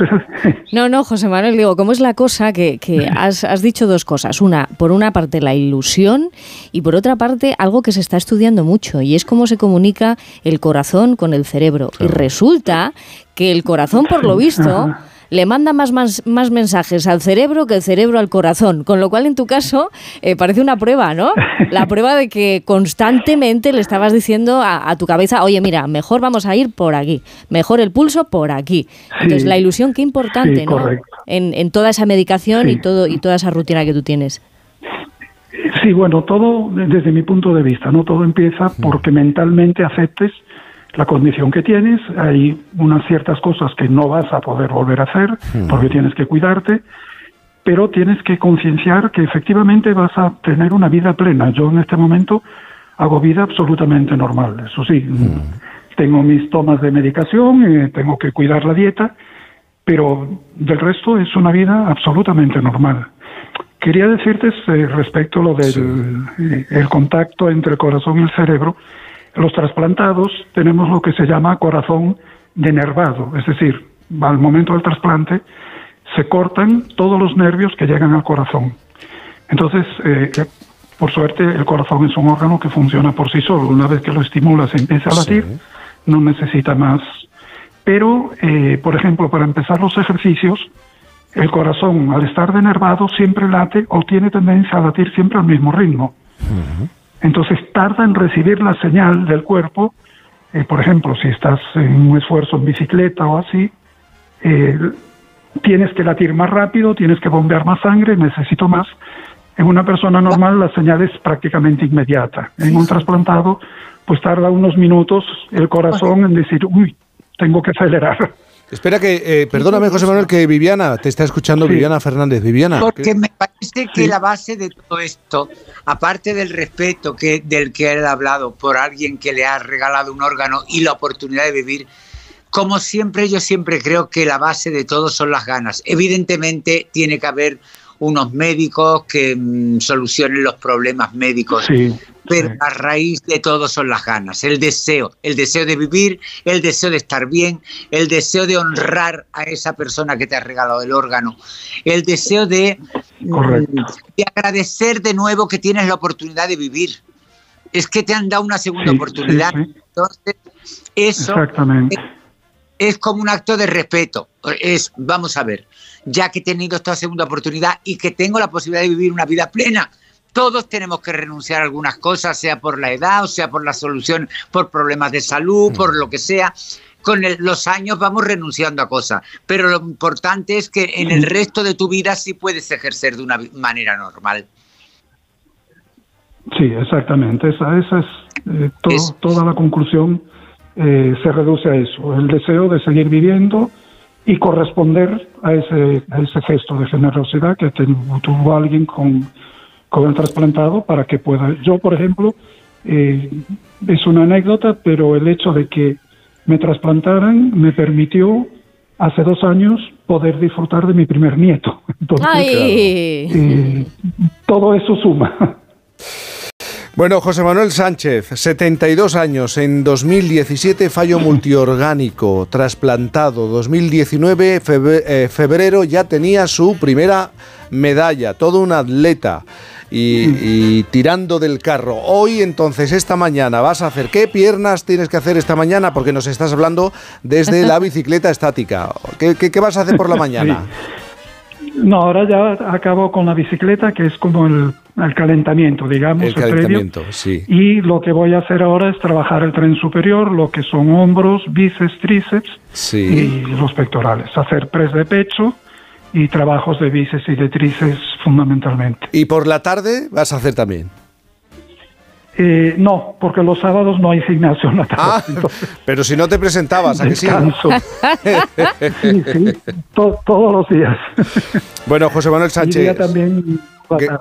No, no, José Manuel, digo, ¿cómo es la cosa que, que has, has dicho dos cosas? Una, por una parte la ilusión y por otra parte algo que se está estudiando mucho y es cómo se comunica el corazón con el cerebro. Y resulta que el corazón, por lo visto, Ajá. Le manda más, más, más mensajes al cerebro que el cerebro al corazón. Con lo cual, en tu caso, eh, parece una prueba, ¿no? La prueba de que constantemente le estabas diciendo a, a tu cabeza, oye, mira, mejor vamos a ir por aquí, mejor el pulso por aquí. Entonces, la ilusión, qué importante, Sí, ¿no? En, en toda esa medicación y, todo, y toda esa rutina que tú tienes. Sí, bueno, todo de- desde mi punto de vista, ¿no? Todo empieza porque mentalmente aceptes la condición que tienes, hay unas ciertas cosas que no vas a poder volver a hacer porque tienes que cuidarte, pero tienes que concienciar que efectivamente vas a tener una vida plena. Yo en este momento hago vida absolutamente normal, eso sí, tengo mis tomas de medicación, eh, tengo que cuidar la dieta, pero del resto es una vida absolutamente normal. Quería decirte eh, respecto a lo del eh, el contacto entre el corazón y el cerebro. Los trasplantados tenemos lo que se llama corazón denervado, es decir, al momento del trasplante se cortan todos los nervios que llegan al corazón. Entonces, eh, eh, por suerte, el corazón es un órgano que funciona por sí solo. Una vez que lo estimulas y empieza a latir, no necesita más. Pero, eh, por ejemplo, para empezar los ejercicios, el corazón, al estar denervado, siempre late o tiene tendencia a latir siempre al mismo ritmo. Entonces tarda en recibir la señal del cuerpo. eh, por ejemplo, si estás en un esfuerzo en bicicleta o así, eh, tienes que latir más rápido, tienes que bombear más sangre, necesito más. En una persona normal la señal es prácticamente inmediata. En un trasplantado, pues tarda unos minutos el corazón en decir, uy, tengo que acelerar. Espera que, eh, perdóname José Manuel, que Viviana, te está escuchando Viviana Fernández. Viviana. Porque me parece que la base de todo esto, aparte del respeto que, del que él ha hablado por alguien que le ha regalado un órgano y la oportunidad de vivir, como siempre, yo siempre creo que la base de todo son las ganas. Evidentemente tiene que haber unos médicos que mm, solucionen los problemas médicos, Sí. Pero la raíz de todo son las ganas, el deseo, el deseo de vivir, el deseo de estar bien, el deseo de honrar a esa persona que te ha regalado el órgano, el deseo de, mm, de agradecer de nuevo que tienes la oportunidad de vivir. Es que te han dado una segunda Sí, oportunidad. sí, sí. Entonces, eso Exactamente. es como un acto de respeto. Es, vamos a ver, ya que he tenido esta segunda oportunidad y que tengo la posibilidad de vivir una vida plena, todos tenemos que renunciar a algunas cosas, sea por la edad, o sea por la solución, por problemas de salud, por lo que sea. Con el- los años vamos renunciando a cosas, pero lo importante es que en el resto de tu vida sí puedes ejercer de una manera normal. Sí, exactamente. Esa, esa es, eh, to- toda la conclusión eh, se reduce a eso, el deseo de seguir viviendo y corresponder a ese, a ese gesto de generosidad que tuvo alguien con, con el trasplantado para que pueda. Yo, por ejemplo, eh, es una anécdota, pero el hecho de que me trasplantaran me permitió hace dos años poder disfrutar de mi primer nieto. Entonces, ¡Ay! eh, todo eso suma. Bueno, José Manuel Sánchez, 72 años, en 2017 fallo multiorgánico, trasplantado, 2019 febe- eh, febrero ya tenía su primera medalla, todo un atleta y, y tirando del carro. Hoy entonces, esta mañana, vas a hacer, ¿qué piernas tienes que hacer esta mañana? Porque nos estás hablando desde la bicicleta estática. ¿Qué, qué- qué vas a hacer por la mañana? No, ahora ya acabo con la bicicleta, que es como el, el calentamiento, digamos, El calentamiento, sí. Y lo que voy a hacer ahora es trabajar el tren superior, lo que son hombros, bíceps, tríceps Sí. y los pectorales. Hacer press de pecho y trabajos de bíceps y de tríceps fundamentalmente. ¿Y por la tarde vas a hacer también? Eh, no, porque los sábados no hay gimnasio en la tarde. Ah, pero si no te presentabas, ¿a que sí? Descanso. Sí, sí, to- todos los días. Bueno, José Manuel Y día Sánchez. también que- tarde.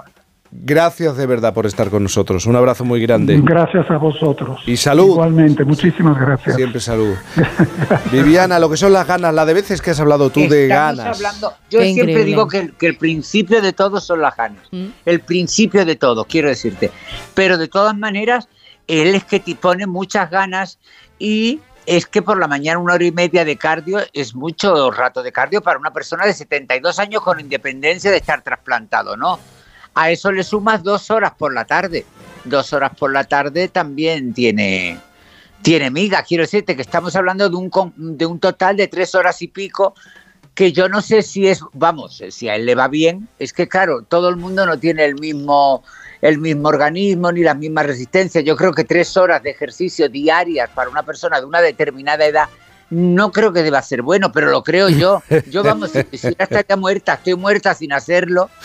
Gracias de verdad por estar con nosotros. Un abrazo muy grande. Gracias a vosotros. Y salud. Igualmente, muchísimas gracias. Siempre salud. Viviana, lo que son las ganas, la de veces que has hablado tú de ganas. hablando- yo Qué siempre increíble. digo que el, que el principio de todo son las ganas. Mm. El principio de todo, quiero decirte. Pero de todas maneras, él es que te pone muchas ganas y es que por la mañana una hora y media de cardio es mucho rato de cardio para una persona de 72 años con independencia de estar trasplantado, ¿no? A eso le sumas dos horas por la tarde. Dos horas por la tarde también tiene, tiene miga. Quiero decirte que estamos hablando de un, de un total de tres horas y pico que yo no sé si es, vamos, si a él le va bien, es que claro, todo el mundo no tiene el mismo, el mismo organismo ni las mismas resistencias. Yo creo que tres horas de ejercicio diarias para una persona de una determinada edad no creo que deba ser bueno, pero lo creo yo. Yo, vamos, si, si ya estaría muerta, estoy muerta sin hacerlo.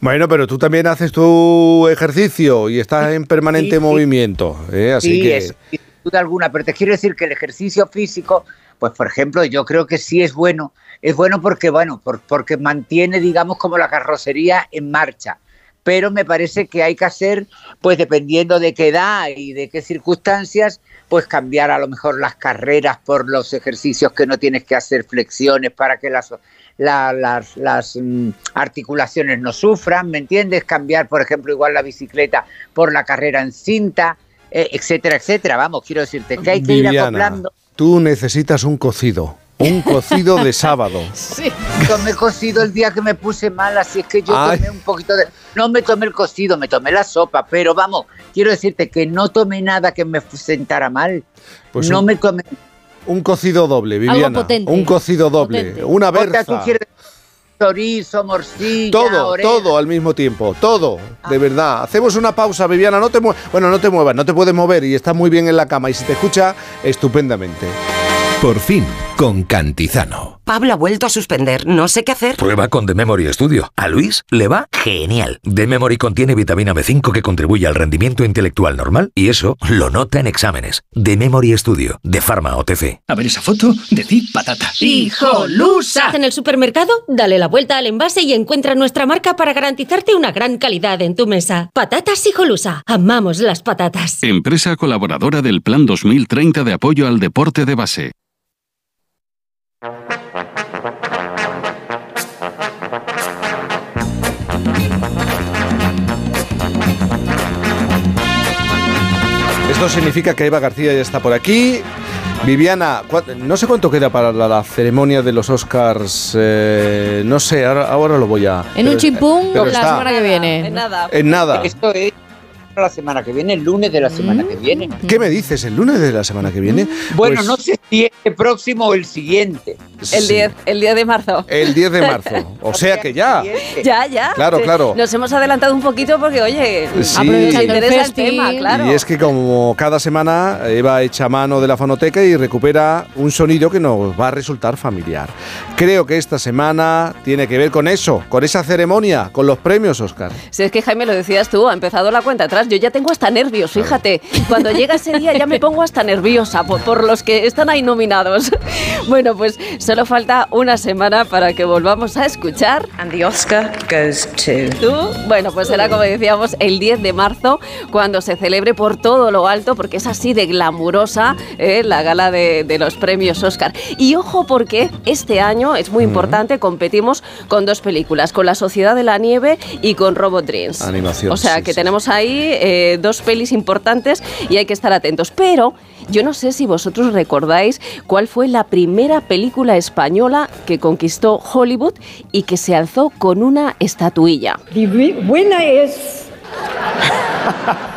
Bueno, pero tú también haces tu ejercicio y estás en permanente Sí, movimiento. ¿eh? Así sí, que. es, sin duda alguna, pero te quiero decir que el ejercicio físico, pues por ejemplo, yo creo que sí es bueno. Es bueno porque, bueno, por- porque mantiene, digamos, como la carrocería en marcha. Pero me parece que hay que hacer, pues dependiendo de qué edad y de qué circunstancias, pues cambiar a lo mejor las carreras por los ejercicios que no tienes que hacer flexiones para que las, la- las, las, mm, articulaciones no sufran, ¿me entiendes? Cambiar, por ejemplo, igual la bicicleta por la carrera en cinta, eh, etcétera, etcétera. Vamos, quiero decirte que hay que ir acoplando. tú necesitas un cocido. Un cocido de sábado. Sí. Tomé cocido el día que me puse mal, así es que yo Ay. tomé un poquito de... No me tomé el cocido, me tomé la sopa, pero vamos, quiero decirte que no tomé nada que me sentara mal. Pues no un- me tomé... Un cocido doble, Viviana. potente. Un cocido doble. Potente. Una O sea, berza. tú quieres chorizo, morcilla, Todo, oreja. todo al mismo tiempo, todo, de verdad. Hacemos una pausa, Viviana, no te mue- bueno, no te muevas, no te puedes mover y estás muy bien en la cama y se te escucha estupendamente. Por fin, con Cantizano. Pablo ha vuelto a suspender. No sé qué hacer. Prueba con The Memory Studio. A Luis le va genial. The Memory contiene vitamina B5 que contribuye al rendimiento intelectual normal y eso lo nota en exámenes. The Memory Studio, de Pharma OTC. A ver esa foto, decid patata. ¡Hijolusa! En el supermercado, dale la vuelta al envase y encuentra nuestra marca para garantizarte una gran calidad en tu mesa. Patatas Hijolusa. Amamos las patatas. Empresa colaboradora del Plan 2030 de apoyo al deporte de base. Esto significa que Eva García ya está por aquí. Viviana, ¿cuá- no sé cuánto queda para la, la ceremonia de los Oscars. eh, no sé, ahora, ahora lo voy a. En pero- un chimpún la semana que viene. En nada. En nada. Esto es la semana que viene, el lunes de la semana que viene. ¿Qué me dices? ¿El lunes de la semana que viene? Bueno, Pues no sé si es el próximo o el siguiente. El 10, el 10 de marzo. El 10 de marzo. O sea que ya. Ya, ya. Claro, Sí. claro. Nos hemos adelantado un poquito porque, oye, Sí. interesa el tema, claro. Y es que como cada semana Eva echa mano de la fonoteca y recupera un sonido que nos va a resultar familiar. Creo que esta semana tiene que ver con eso, con esa ceremonia, con los premios Oscar. Si es que Jaime lo decías tú, ha empezado la cuenta atrás. Yo ya tengo hasta nervios, fíjate. Cuando llega ese día ya me pongo hasta nerviosa por, por los que están ahí nominados. Bueno, pues solo falta una semana para que volvamos a escuchar. And the Oscar goes to. Tú, bueno, pues será como decíamos el 10 de marzo cuando se celebre por todo lo alto, porque es así de glamurosa eh, la gala de, de los premios Oscar. Y ojo porque este año es muy importante, competimos con dos películas, con La Sociedad de la Nieve y con Robot Dreams. Animación, O sea sí, que sí. tenemos ahí eh, dos pelis importantes y hay que estar atentos. Pero yo no sé si vosotros recordáis cuál fue la primera película española que conquistó Hollywood y que se alzó con una estatuilla. Die winner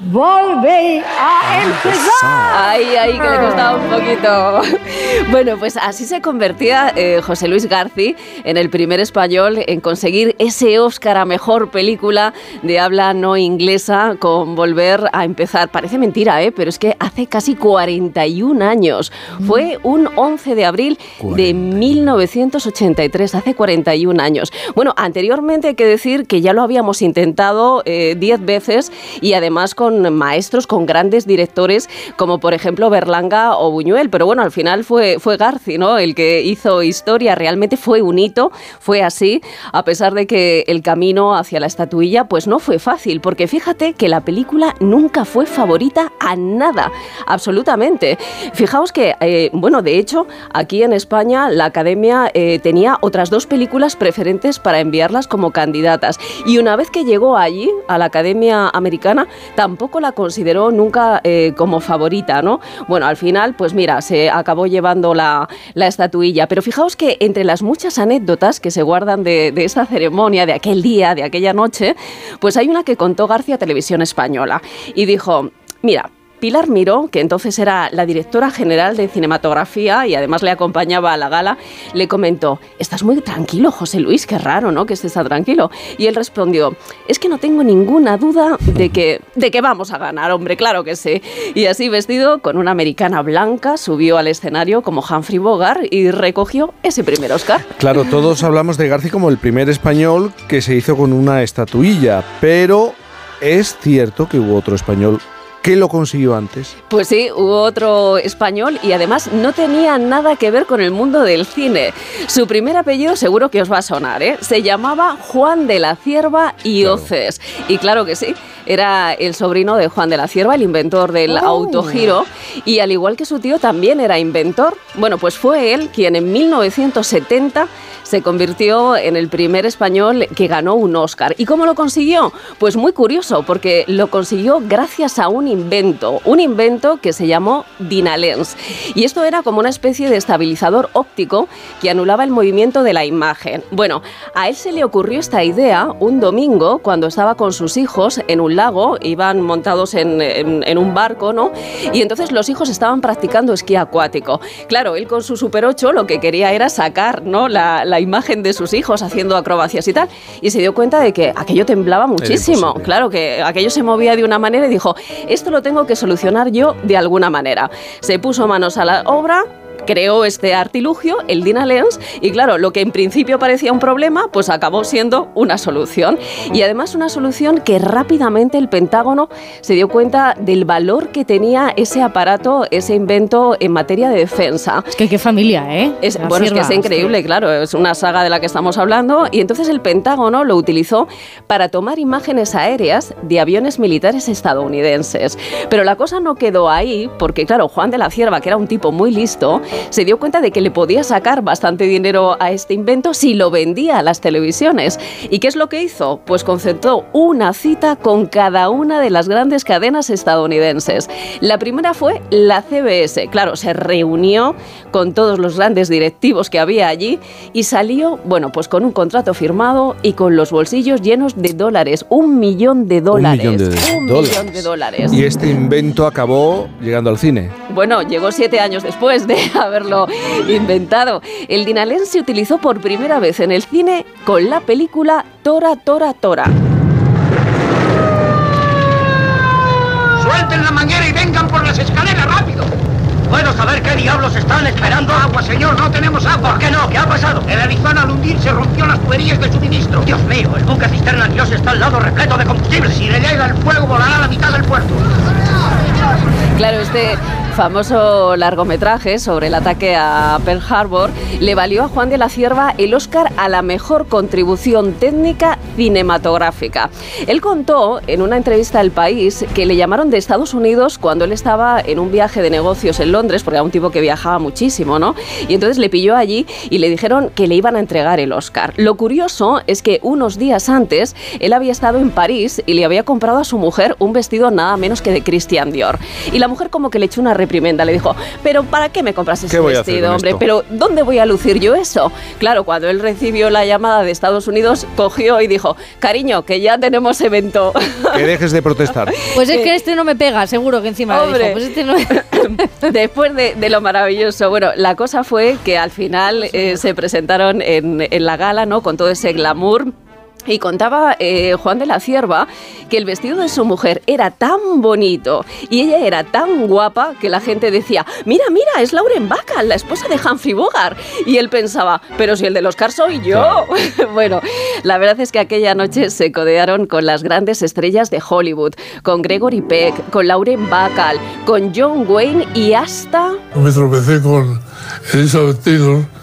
is. Volve a empezar. Ay, ay, que le costaba un poquito. Bueno, pues así se convertía eh, José Luis Garci en el primer español en conseguir ese Oscar a mejor película de habla no inglesa con Volver a empezar. Parece mentira, ¿eh? pero es que hace casi 41 años. Fue un 11 de abril de 1983, hace 41 años. Bueno, anteriormente hay que decir que ya lo habíamos intentado eh, 10 veces y además con maestros, con grandes directores, como por ejemplo Berlanga o Buñuel. Pero bueno, al final fue, fue Garci, ¿no? El que hizo historia. Realmente fue un hito, fue así, a pesar de que el camino hacia la estatuilla, pues no fue fácil, porque fíjate que la película nunca fue favorita a nada, absolutamente. Fijaos que, eh, bueno, de hecho, aquí en España la Academia eh, tenía otras dos películas preferentes para enviarlas como candidatas. Y una vez que llegó allí, a la Academia Americana, tampoco la consideró nunca eh, como favorita, ¿no? Bueno, al final, pues mira, se acabó llevando la, la estatuilla. Pero fijaos que entre las muchas anécdotas que se guardan de, de esa ceremonia, de aquel día, de aquella noche, pues hay una que contó García Televisión Española y dijo, mira, Pilar Miró, que entonces era la directora general de cinematografía y además le acompañaba a la gala, le comentó, estás muy tranquilo, José Luis, qué raro, ¿no? Que estés tan tranquilo. Y él respondió, es que no tengo ninguna duda de que, de que vamos a ganar, hombre, claro que sí. Y así vestido, con una americana blanca, subió al escenario como Humphrey Bogart y recogió ese primer Oscar. Claro, todos hablamos de García como el primer español que se hizo con una estatuilla, pero es cierto que hubo otro español ¿Qué lo consiguió antes? Pues sí, hubo otro español y además no tenía nada que ver con el mundo del cine. Su primer apellido seguro que os va a sonar, ¿eh? Se llamaba Juan de la Cierva y Oces. Y claro que sí, era el sobrino de Juan de la Cierva, el inventor del Oh. autogiro, y al igual que su tío también era inventor. Bueno, pues fue él quien en 1970 se convirtió en el primer español que ganó un Oscar. ¿Y cómo lo consiguió? Pues muy curioso, porque lo consiguió gracias a un invento, un invento que se llamó Dynalens. Y esto era como una especie de estabilizador óptico que anulaba el movimiento de la imagen. Bueno, a él se le ocurrió esta idea un domingo cuando estaba con sus hijos en un lago, iban montados en, un barco, ¿no? Y entonces los hijos estaban practicando esquí acuático. Claro, él con su Super 8 lo que quería era sacar, ¿no? La, la imagen de sus hijos haciendo acrobacias y tal. Y se dio cuenta de que aquello temblaba muchísimo. Claro que aquello se movía de una manera y dijo, esto lo tengo que solucionar yo de alguna manera. Se puso manos a la obra creó este artilugio, el Dynalens, y claro, lo que en principio parecía un problema, pues acabó siendo una solución. Y además una solución que rápidamente el Pentágono se dio cuenta del valor que tenía ese aparato, ese invento en materia de defensa. Es que qué familia, ¿eh? Es, La bueno, es que es increíble, claro, es una saga de la que estamos hablando y entonces el Pentágono lo utilizó para tomar imágenes aéreas de aviones militares estadounidenses. Pero la cosa no quedó ahí porque, claro, Juan de la Cierva, que era un tipo muy listo, se dio cuenta de que le podía sacar bastante dinero a este invento si lo vendía a las televisiones. ¿Y qué es lo que hizo? Pues concertó una cita con cada una de las grandes cadenas estadounidenses. La primera fue la CBS. Claro, se reunió con todos los grandes directivos que había allí y salió, bueno, pues con un contrato firmado y con los bolsillos llenos de dólares. Un millón de dólares. millón de Un dólares. millón de dólares. Y este invento acabó llegando al cine. Bueno, llegó siete años después de haberlo inventado. El Dinalén se utilizó por primera vez en el cine con la película Tora, Tora, Tora. ¡Suelten la manguera y vengan por las escaleras rápido! ¿Puedo saber qué diablos están esperando? ¡Agua, señor! ¡No tenemos agua! ¿Por qué no? ¿Qué ha pasado? El Arizona al hundirse rompió las tuberías de suministro. ¡Dios mío! El buque cisterna Dios está al lado repleto de combustible. Si le llega el fuego, volará a la mitad del puerto. Claro, este famoso largometraje sobre el ataque a Pearl Harbor le valió a Juan de la Cierva el Oscar a la mejor contribución técnica cinematográfica. Él contó en una entrevista al país que le llamaron de Estados Unidos cuando él estaba en un viaje de negocios en Londres, porque era un tipo que viajaba muchísimo, ¿no? Y entonces le pilló allí y le dijeron que le iban a entregar el Oscar. Lo curioso es que unos días antes él había estado en París y le había comprado a su mujer un vestido nada menos que de Christian Dior. Y la mujer como que le echó una reprimenda, le dijo, pero ¿para qué me compras ese ¿Qué voy a hacer vestido, hombre? esto? Pero ¿dónde voy a lucir yo eso? Claro, cuando él recibió la llamada de Estados Unidos, cogió y dijo, cariño, que ya tenemos evento. Que dejes de protestar. Pues es que este no me pega, seguro que encima le Hombre. dijo, pues este no Después de, de lo maravilloso, bueno, la cosa fue que al final eh, se presentaron en, en la gala, ¿no? Con todo ese glamour Y contaba eh, Juan de la Cierva que el vestido de su mujer era tan bonito y ella era tan guapa que la gente decía, mira, mira, es Lauren Bacall, la esposa de Humphrey Bogart. Y él pensaba, pero si el del Oscar soy yo. bueno, la verdad es que aquella noche se codearon con las grandes estrellas de Hollywood, con Gregory Peck, con Lauren Bacall, con John Wayne y hasta... Me tropecé con Elizabeth Taylor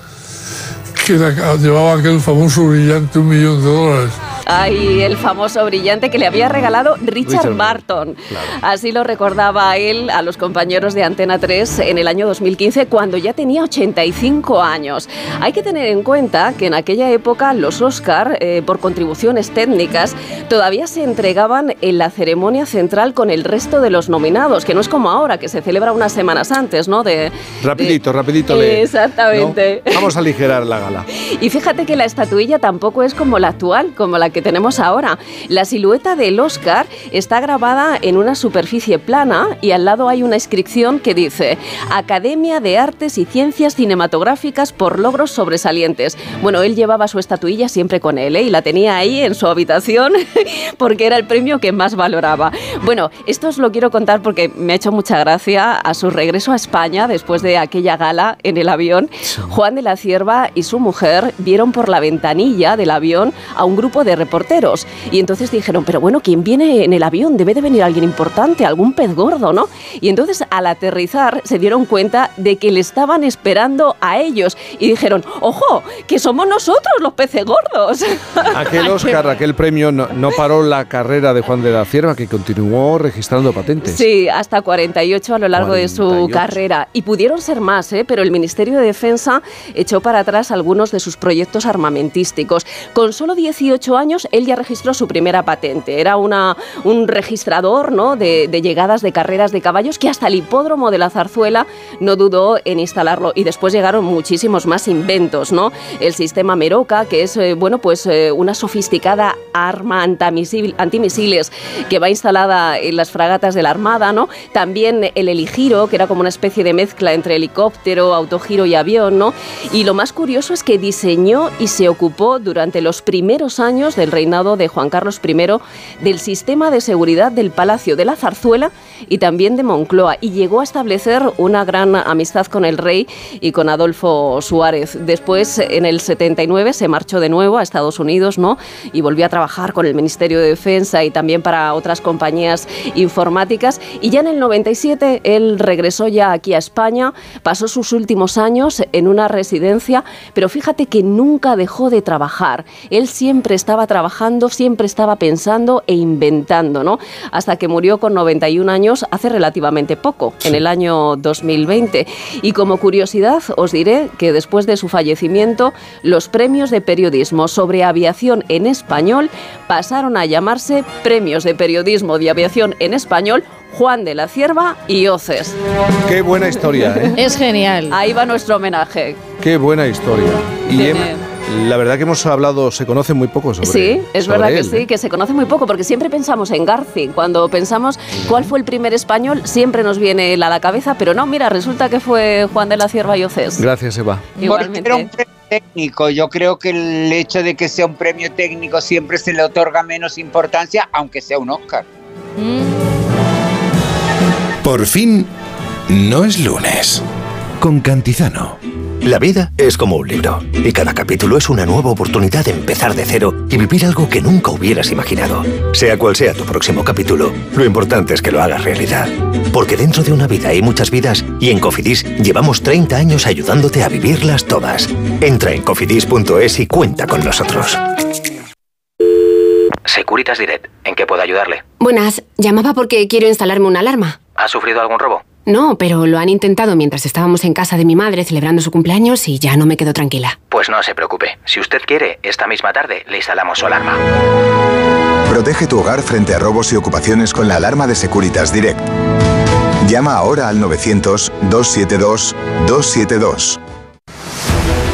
que llevaba aquel famoso brillante un millón de dólares. Ay, el famoso brillante que le había regalado Richard, Richard Barton. Así lo recordaba él a los compañeros de Antena 3 en el año 2015, cuando ya tenía 85 años. Hay que tener en cuenta que en aquella época los Oscar, eh, por contribuciones técnicas, todavía se entregaban en la ceremonia central con el resto de los nominados, que no es como ahora, que se celebra unas semanas antes, ¿no? De, Rapidito, rapidito. le- Exactamente. ¿no? Vamos a aligerar la gala. Y fíjate que la estatuilla tampoco es como la actual, como la que tenemos ahora. La silueta del Oscar está grabada en una superficie plana y al lado hay una inscripción que dice Academia de Artes y Ciencias Cinematográficas por logros sobresalientes. Bueno, él llevaba su estatuilla siempre con él ¿eh? y la tenía ahí en su habitación porque era el premio que más valoraba. Bueno, esto os lo quiero contar porque me ha hecho mucha gracia a su regreso a España después de aquella gala en el avión. Juan de la Cierva y su mujer vieron por la ventanilla del avión a un grupo de reporteros y entonces dijeron, pero bueno, ¿quién viene en el avión? Debe de venir alguien importante, algún pez gordo, ¿no? Y entonces al aterrizar se dieron cuenta de que le estaban esperando a ellos y dijeron, ojo, que somos nosotros los peces gordos. Aquel Oscar, aquel premio no, no paró la carrera de Juan de la Cierva, que continuó registrando patentes. Sí, hasta 48 a lo largo de su 48. carrera. Y pudieron ser más, ¿eh? pero el Ministerio de Defensa echó para atrás algunos de sus proyectos armamentísticos. Con solo 18 años, él ya registró su primera patente. Era una, un registrador ¿no? de, llegadas de carreras de caballos que hasta el hipódromo de la Zarzuela no dudó en instalarlo. Y después llegaron muchísimos más inventos, ¿no? El sistema Meroca, que es eh, bueno, pues, eh, una sofisticada arma antimisil- antimisiles que va instalada en las fragatas de la Armada, ¿no? También el heligiro, que era como una especie de mezcla entre helicóptero, autogiro y avión, ¿no? Y lo más curioso es que diseñó y se ocupó durante los primeros años del reinado de Juan Carlos I del sistema de seguridad del Palacio de la Zarzuela y también de Moncloa y llegó a establecer una gran amistad con el rey y con Adolfo Suárez. Después, en el 79, se marchó de nuevo a Estados Unidos, ¿no? Y volvió a trabajar con el Ministerio de Defensa y también para otras compañías informáticas. Y ya en el 97, él regresó ya aquí a España, pasó sus últimos años en una residencia, pero fíjate que nunca dejó de trabajar. Él siempre estaba trabajando, siempre estaba pensando e inventando, ¿no? Hasta que murió con 91 años hace relativamente poco, en el año 2020. Y como curiosidad, os diré que después de su fallecimiento, los premios de periodismo sobre aviación en español pasaron a llamarse Premios de Periodismo de Aviación en Español Juan de la Cierva y Oces. Qué buena historia, ¿eh? Es genial. Ahí va nuestro homenaje. Qué buena historia. Y la verdad que hemos hablado, se conoce muy poco sobre Sí, es sobre verdad que sí, ¿eh? que se conoce muy poco, porque siempre pensamos en Garci. Cuando pensamos cuál fue el primer español, siempre nos viene él a la cabeza, pero no, mira, resulta que fue Juan de la Cierva y Océs. Gracias, Eva. Un premio técnico. Yo creo que el hecho de que sea un premio técnico siempre se le otorga menos importancia, aunque sea un Oscar. Por fin, no es lunes. Con Cantizano. La vida es como un libro y cada capítulo es una nueva oportunidad de empezar de cero y vivir algo que nunca hubieras imaginado. Sea cual sea tu próximo capítulo, lo importante es que lo hagas realidad. Porque dentro de una vida hay muchas vidas y en Cofidis llevamos 30 años ayudándote a vivirlas todas. Entra en cofidis.es y cuenta con nosotros. Securitas Direct, ¿en qué puedo ayudarle? Buenas, llamaba porque quiero instalarme una alarma. ¿Ha sufrido algún robo? No, pero lo han intentado mientras estábamos en casa de mi madre celebrando su cumpleaños y ya no me quedo tranquila. Pues no se preocupe. Si usted quiere, esta misma tarde le instalamos su alarma. Protege tu hogar frente a robos y ocupaciones con la alarma de Securitas Direct. Llama ahora al 900-272-272.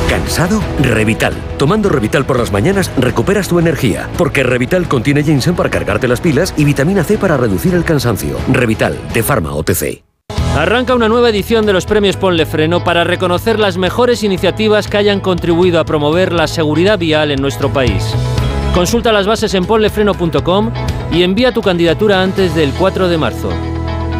¿Cansado? Revital. Tomando Revital por las mañanas recuperas tu energía, porque Revital contiene ginseng para cargarte las pilas y vitamina C para reducir el cansancio. Revital, de Pharma OTC. Arranca una nueva edición de los premios Ponle Freno para reconocer las mejores iniciativas que hayan contribuido a promover la seguridad vial en nuestro país. Consulta las bases en ponlefreno.com y envía tu candidatura antes del 4 de marzo.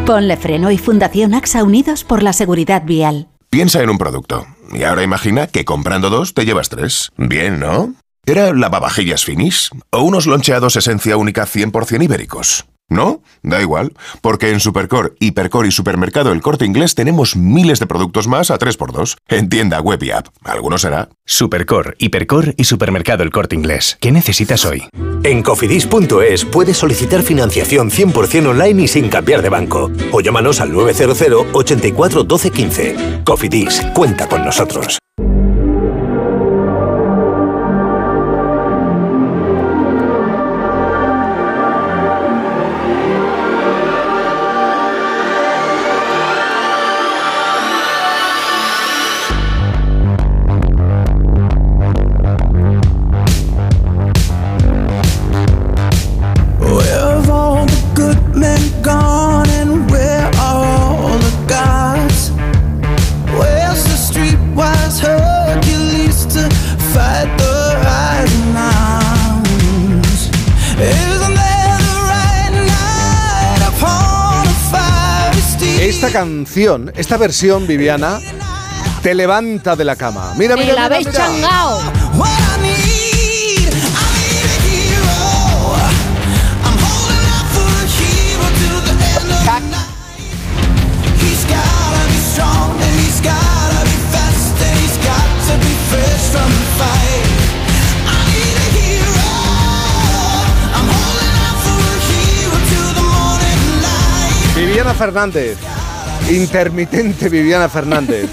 Ponle Freno y Fundación AXA Unidos por la Seguridad Vial. Piensa en un producto. Y ahora imagina que comprando dos te llevas tres. Bien, ¿no? ¿Era lavavajillas finis? ¿O unos loncheados esencia única 100% ibéricos? ¿No? Da igual, porque en Supercore, Hipercore y Supermercado El Corte Inglés tenemos miles de productos más a 3x2. En tienda, web y app. Alguno será. Supercore, Hipercore y Supermercado El Corte Inglés. ¿Qué necesitas hoy? En cofidis.es puedes solicitar financiación 100% online y sin cambiar de banco. O llámanos al 900 84 12 15. Cofidis, cuenta con nosotros. Canción, esta versión, Viviana, te levanta de la cama. Mira, mira, la mira, habéis mira. changao. Viviana Fernández. Intermitente Viviana Fernández.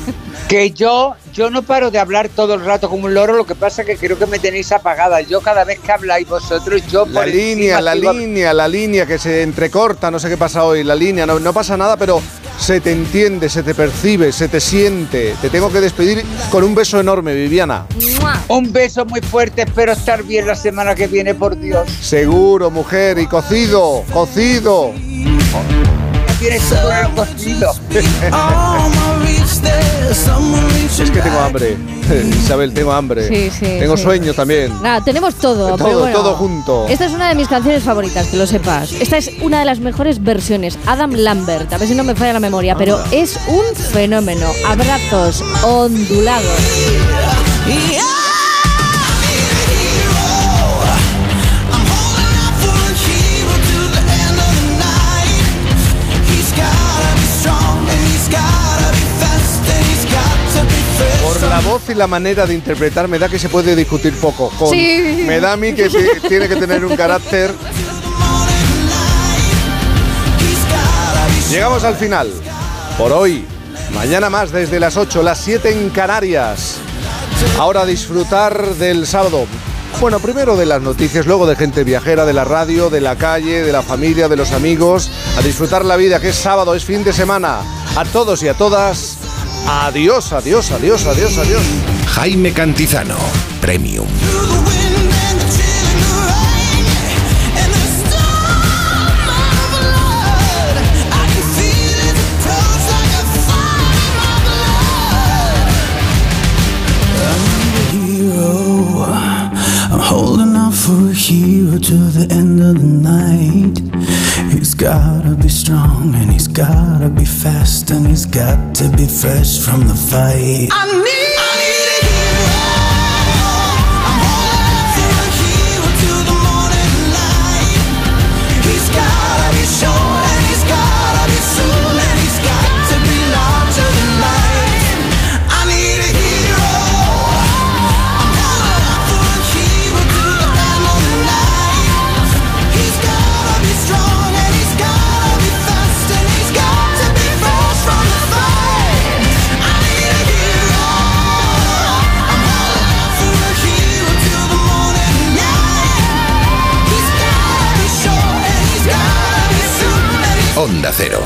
Que yo, yo no paro de hablar todo el rato como un loro, lo que pasa que creo que me tenéis apagada. Yo cada vez que habláis vosotros, yo La por línea, la línea, la línea que se entrecorta, no sé qué pasa hoy, la línea, no, no pasa nada, pero se te entiende, se te percibe, se te siente. Te tengo que despedir con un beso enorme, Viviana. Un beso muy fuerte, espero estar bien la semana que viene, por Dios. Seguro, mujer, y cocido, cocido. Tienes que poner cocido. Es que tengo hambre, Isabel, tengo hambre. Sí, sí, Tengo sí. sueño también. Nada, tenemos todo. Todo, pero bueno. todo junto. Esta es una de mis canciones favoritas, que lo sepas. Esta es una de las mejores versiones. Adam Lambert, a ver si no me falla la memoria, pero es un fenómeno. Abrazos ondulados. La manera de interpretar me da que se puede discutir poco. Con- Sí. Me da a mí que tiene que tener un carácter. Llegamos al final. Por hoy. Mañana más desde las 8, las 7 en Canarias. Ahora a disfrutar del sábado. Bueno, primero de las noticias, luego de gente viajera, de la radio, de la calle, de la familia, de los amigos. A disfrutar la vida, que es sábado, es fin de semana. A todos y a todas. Adiós, adiós, adiós, adiós, adiós. Jaime Cantizano, Premium. hero. I'm holding out for a hero till the end of the night. Gotta be strong and he's gotta be fast and he's got to be fresh from the fight. I need Onda Cero.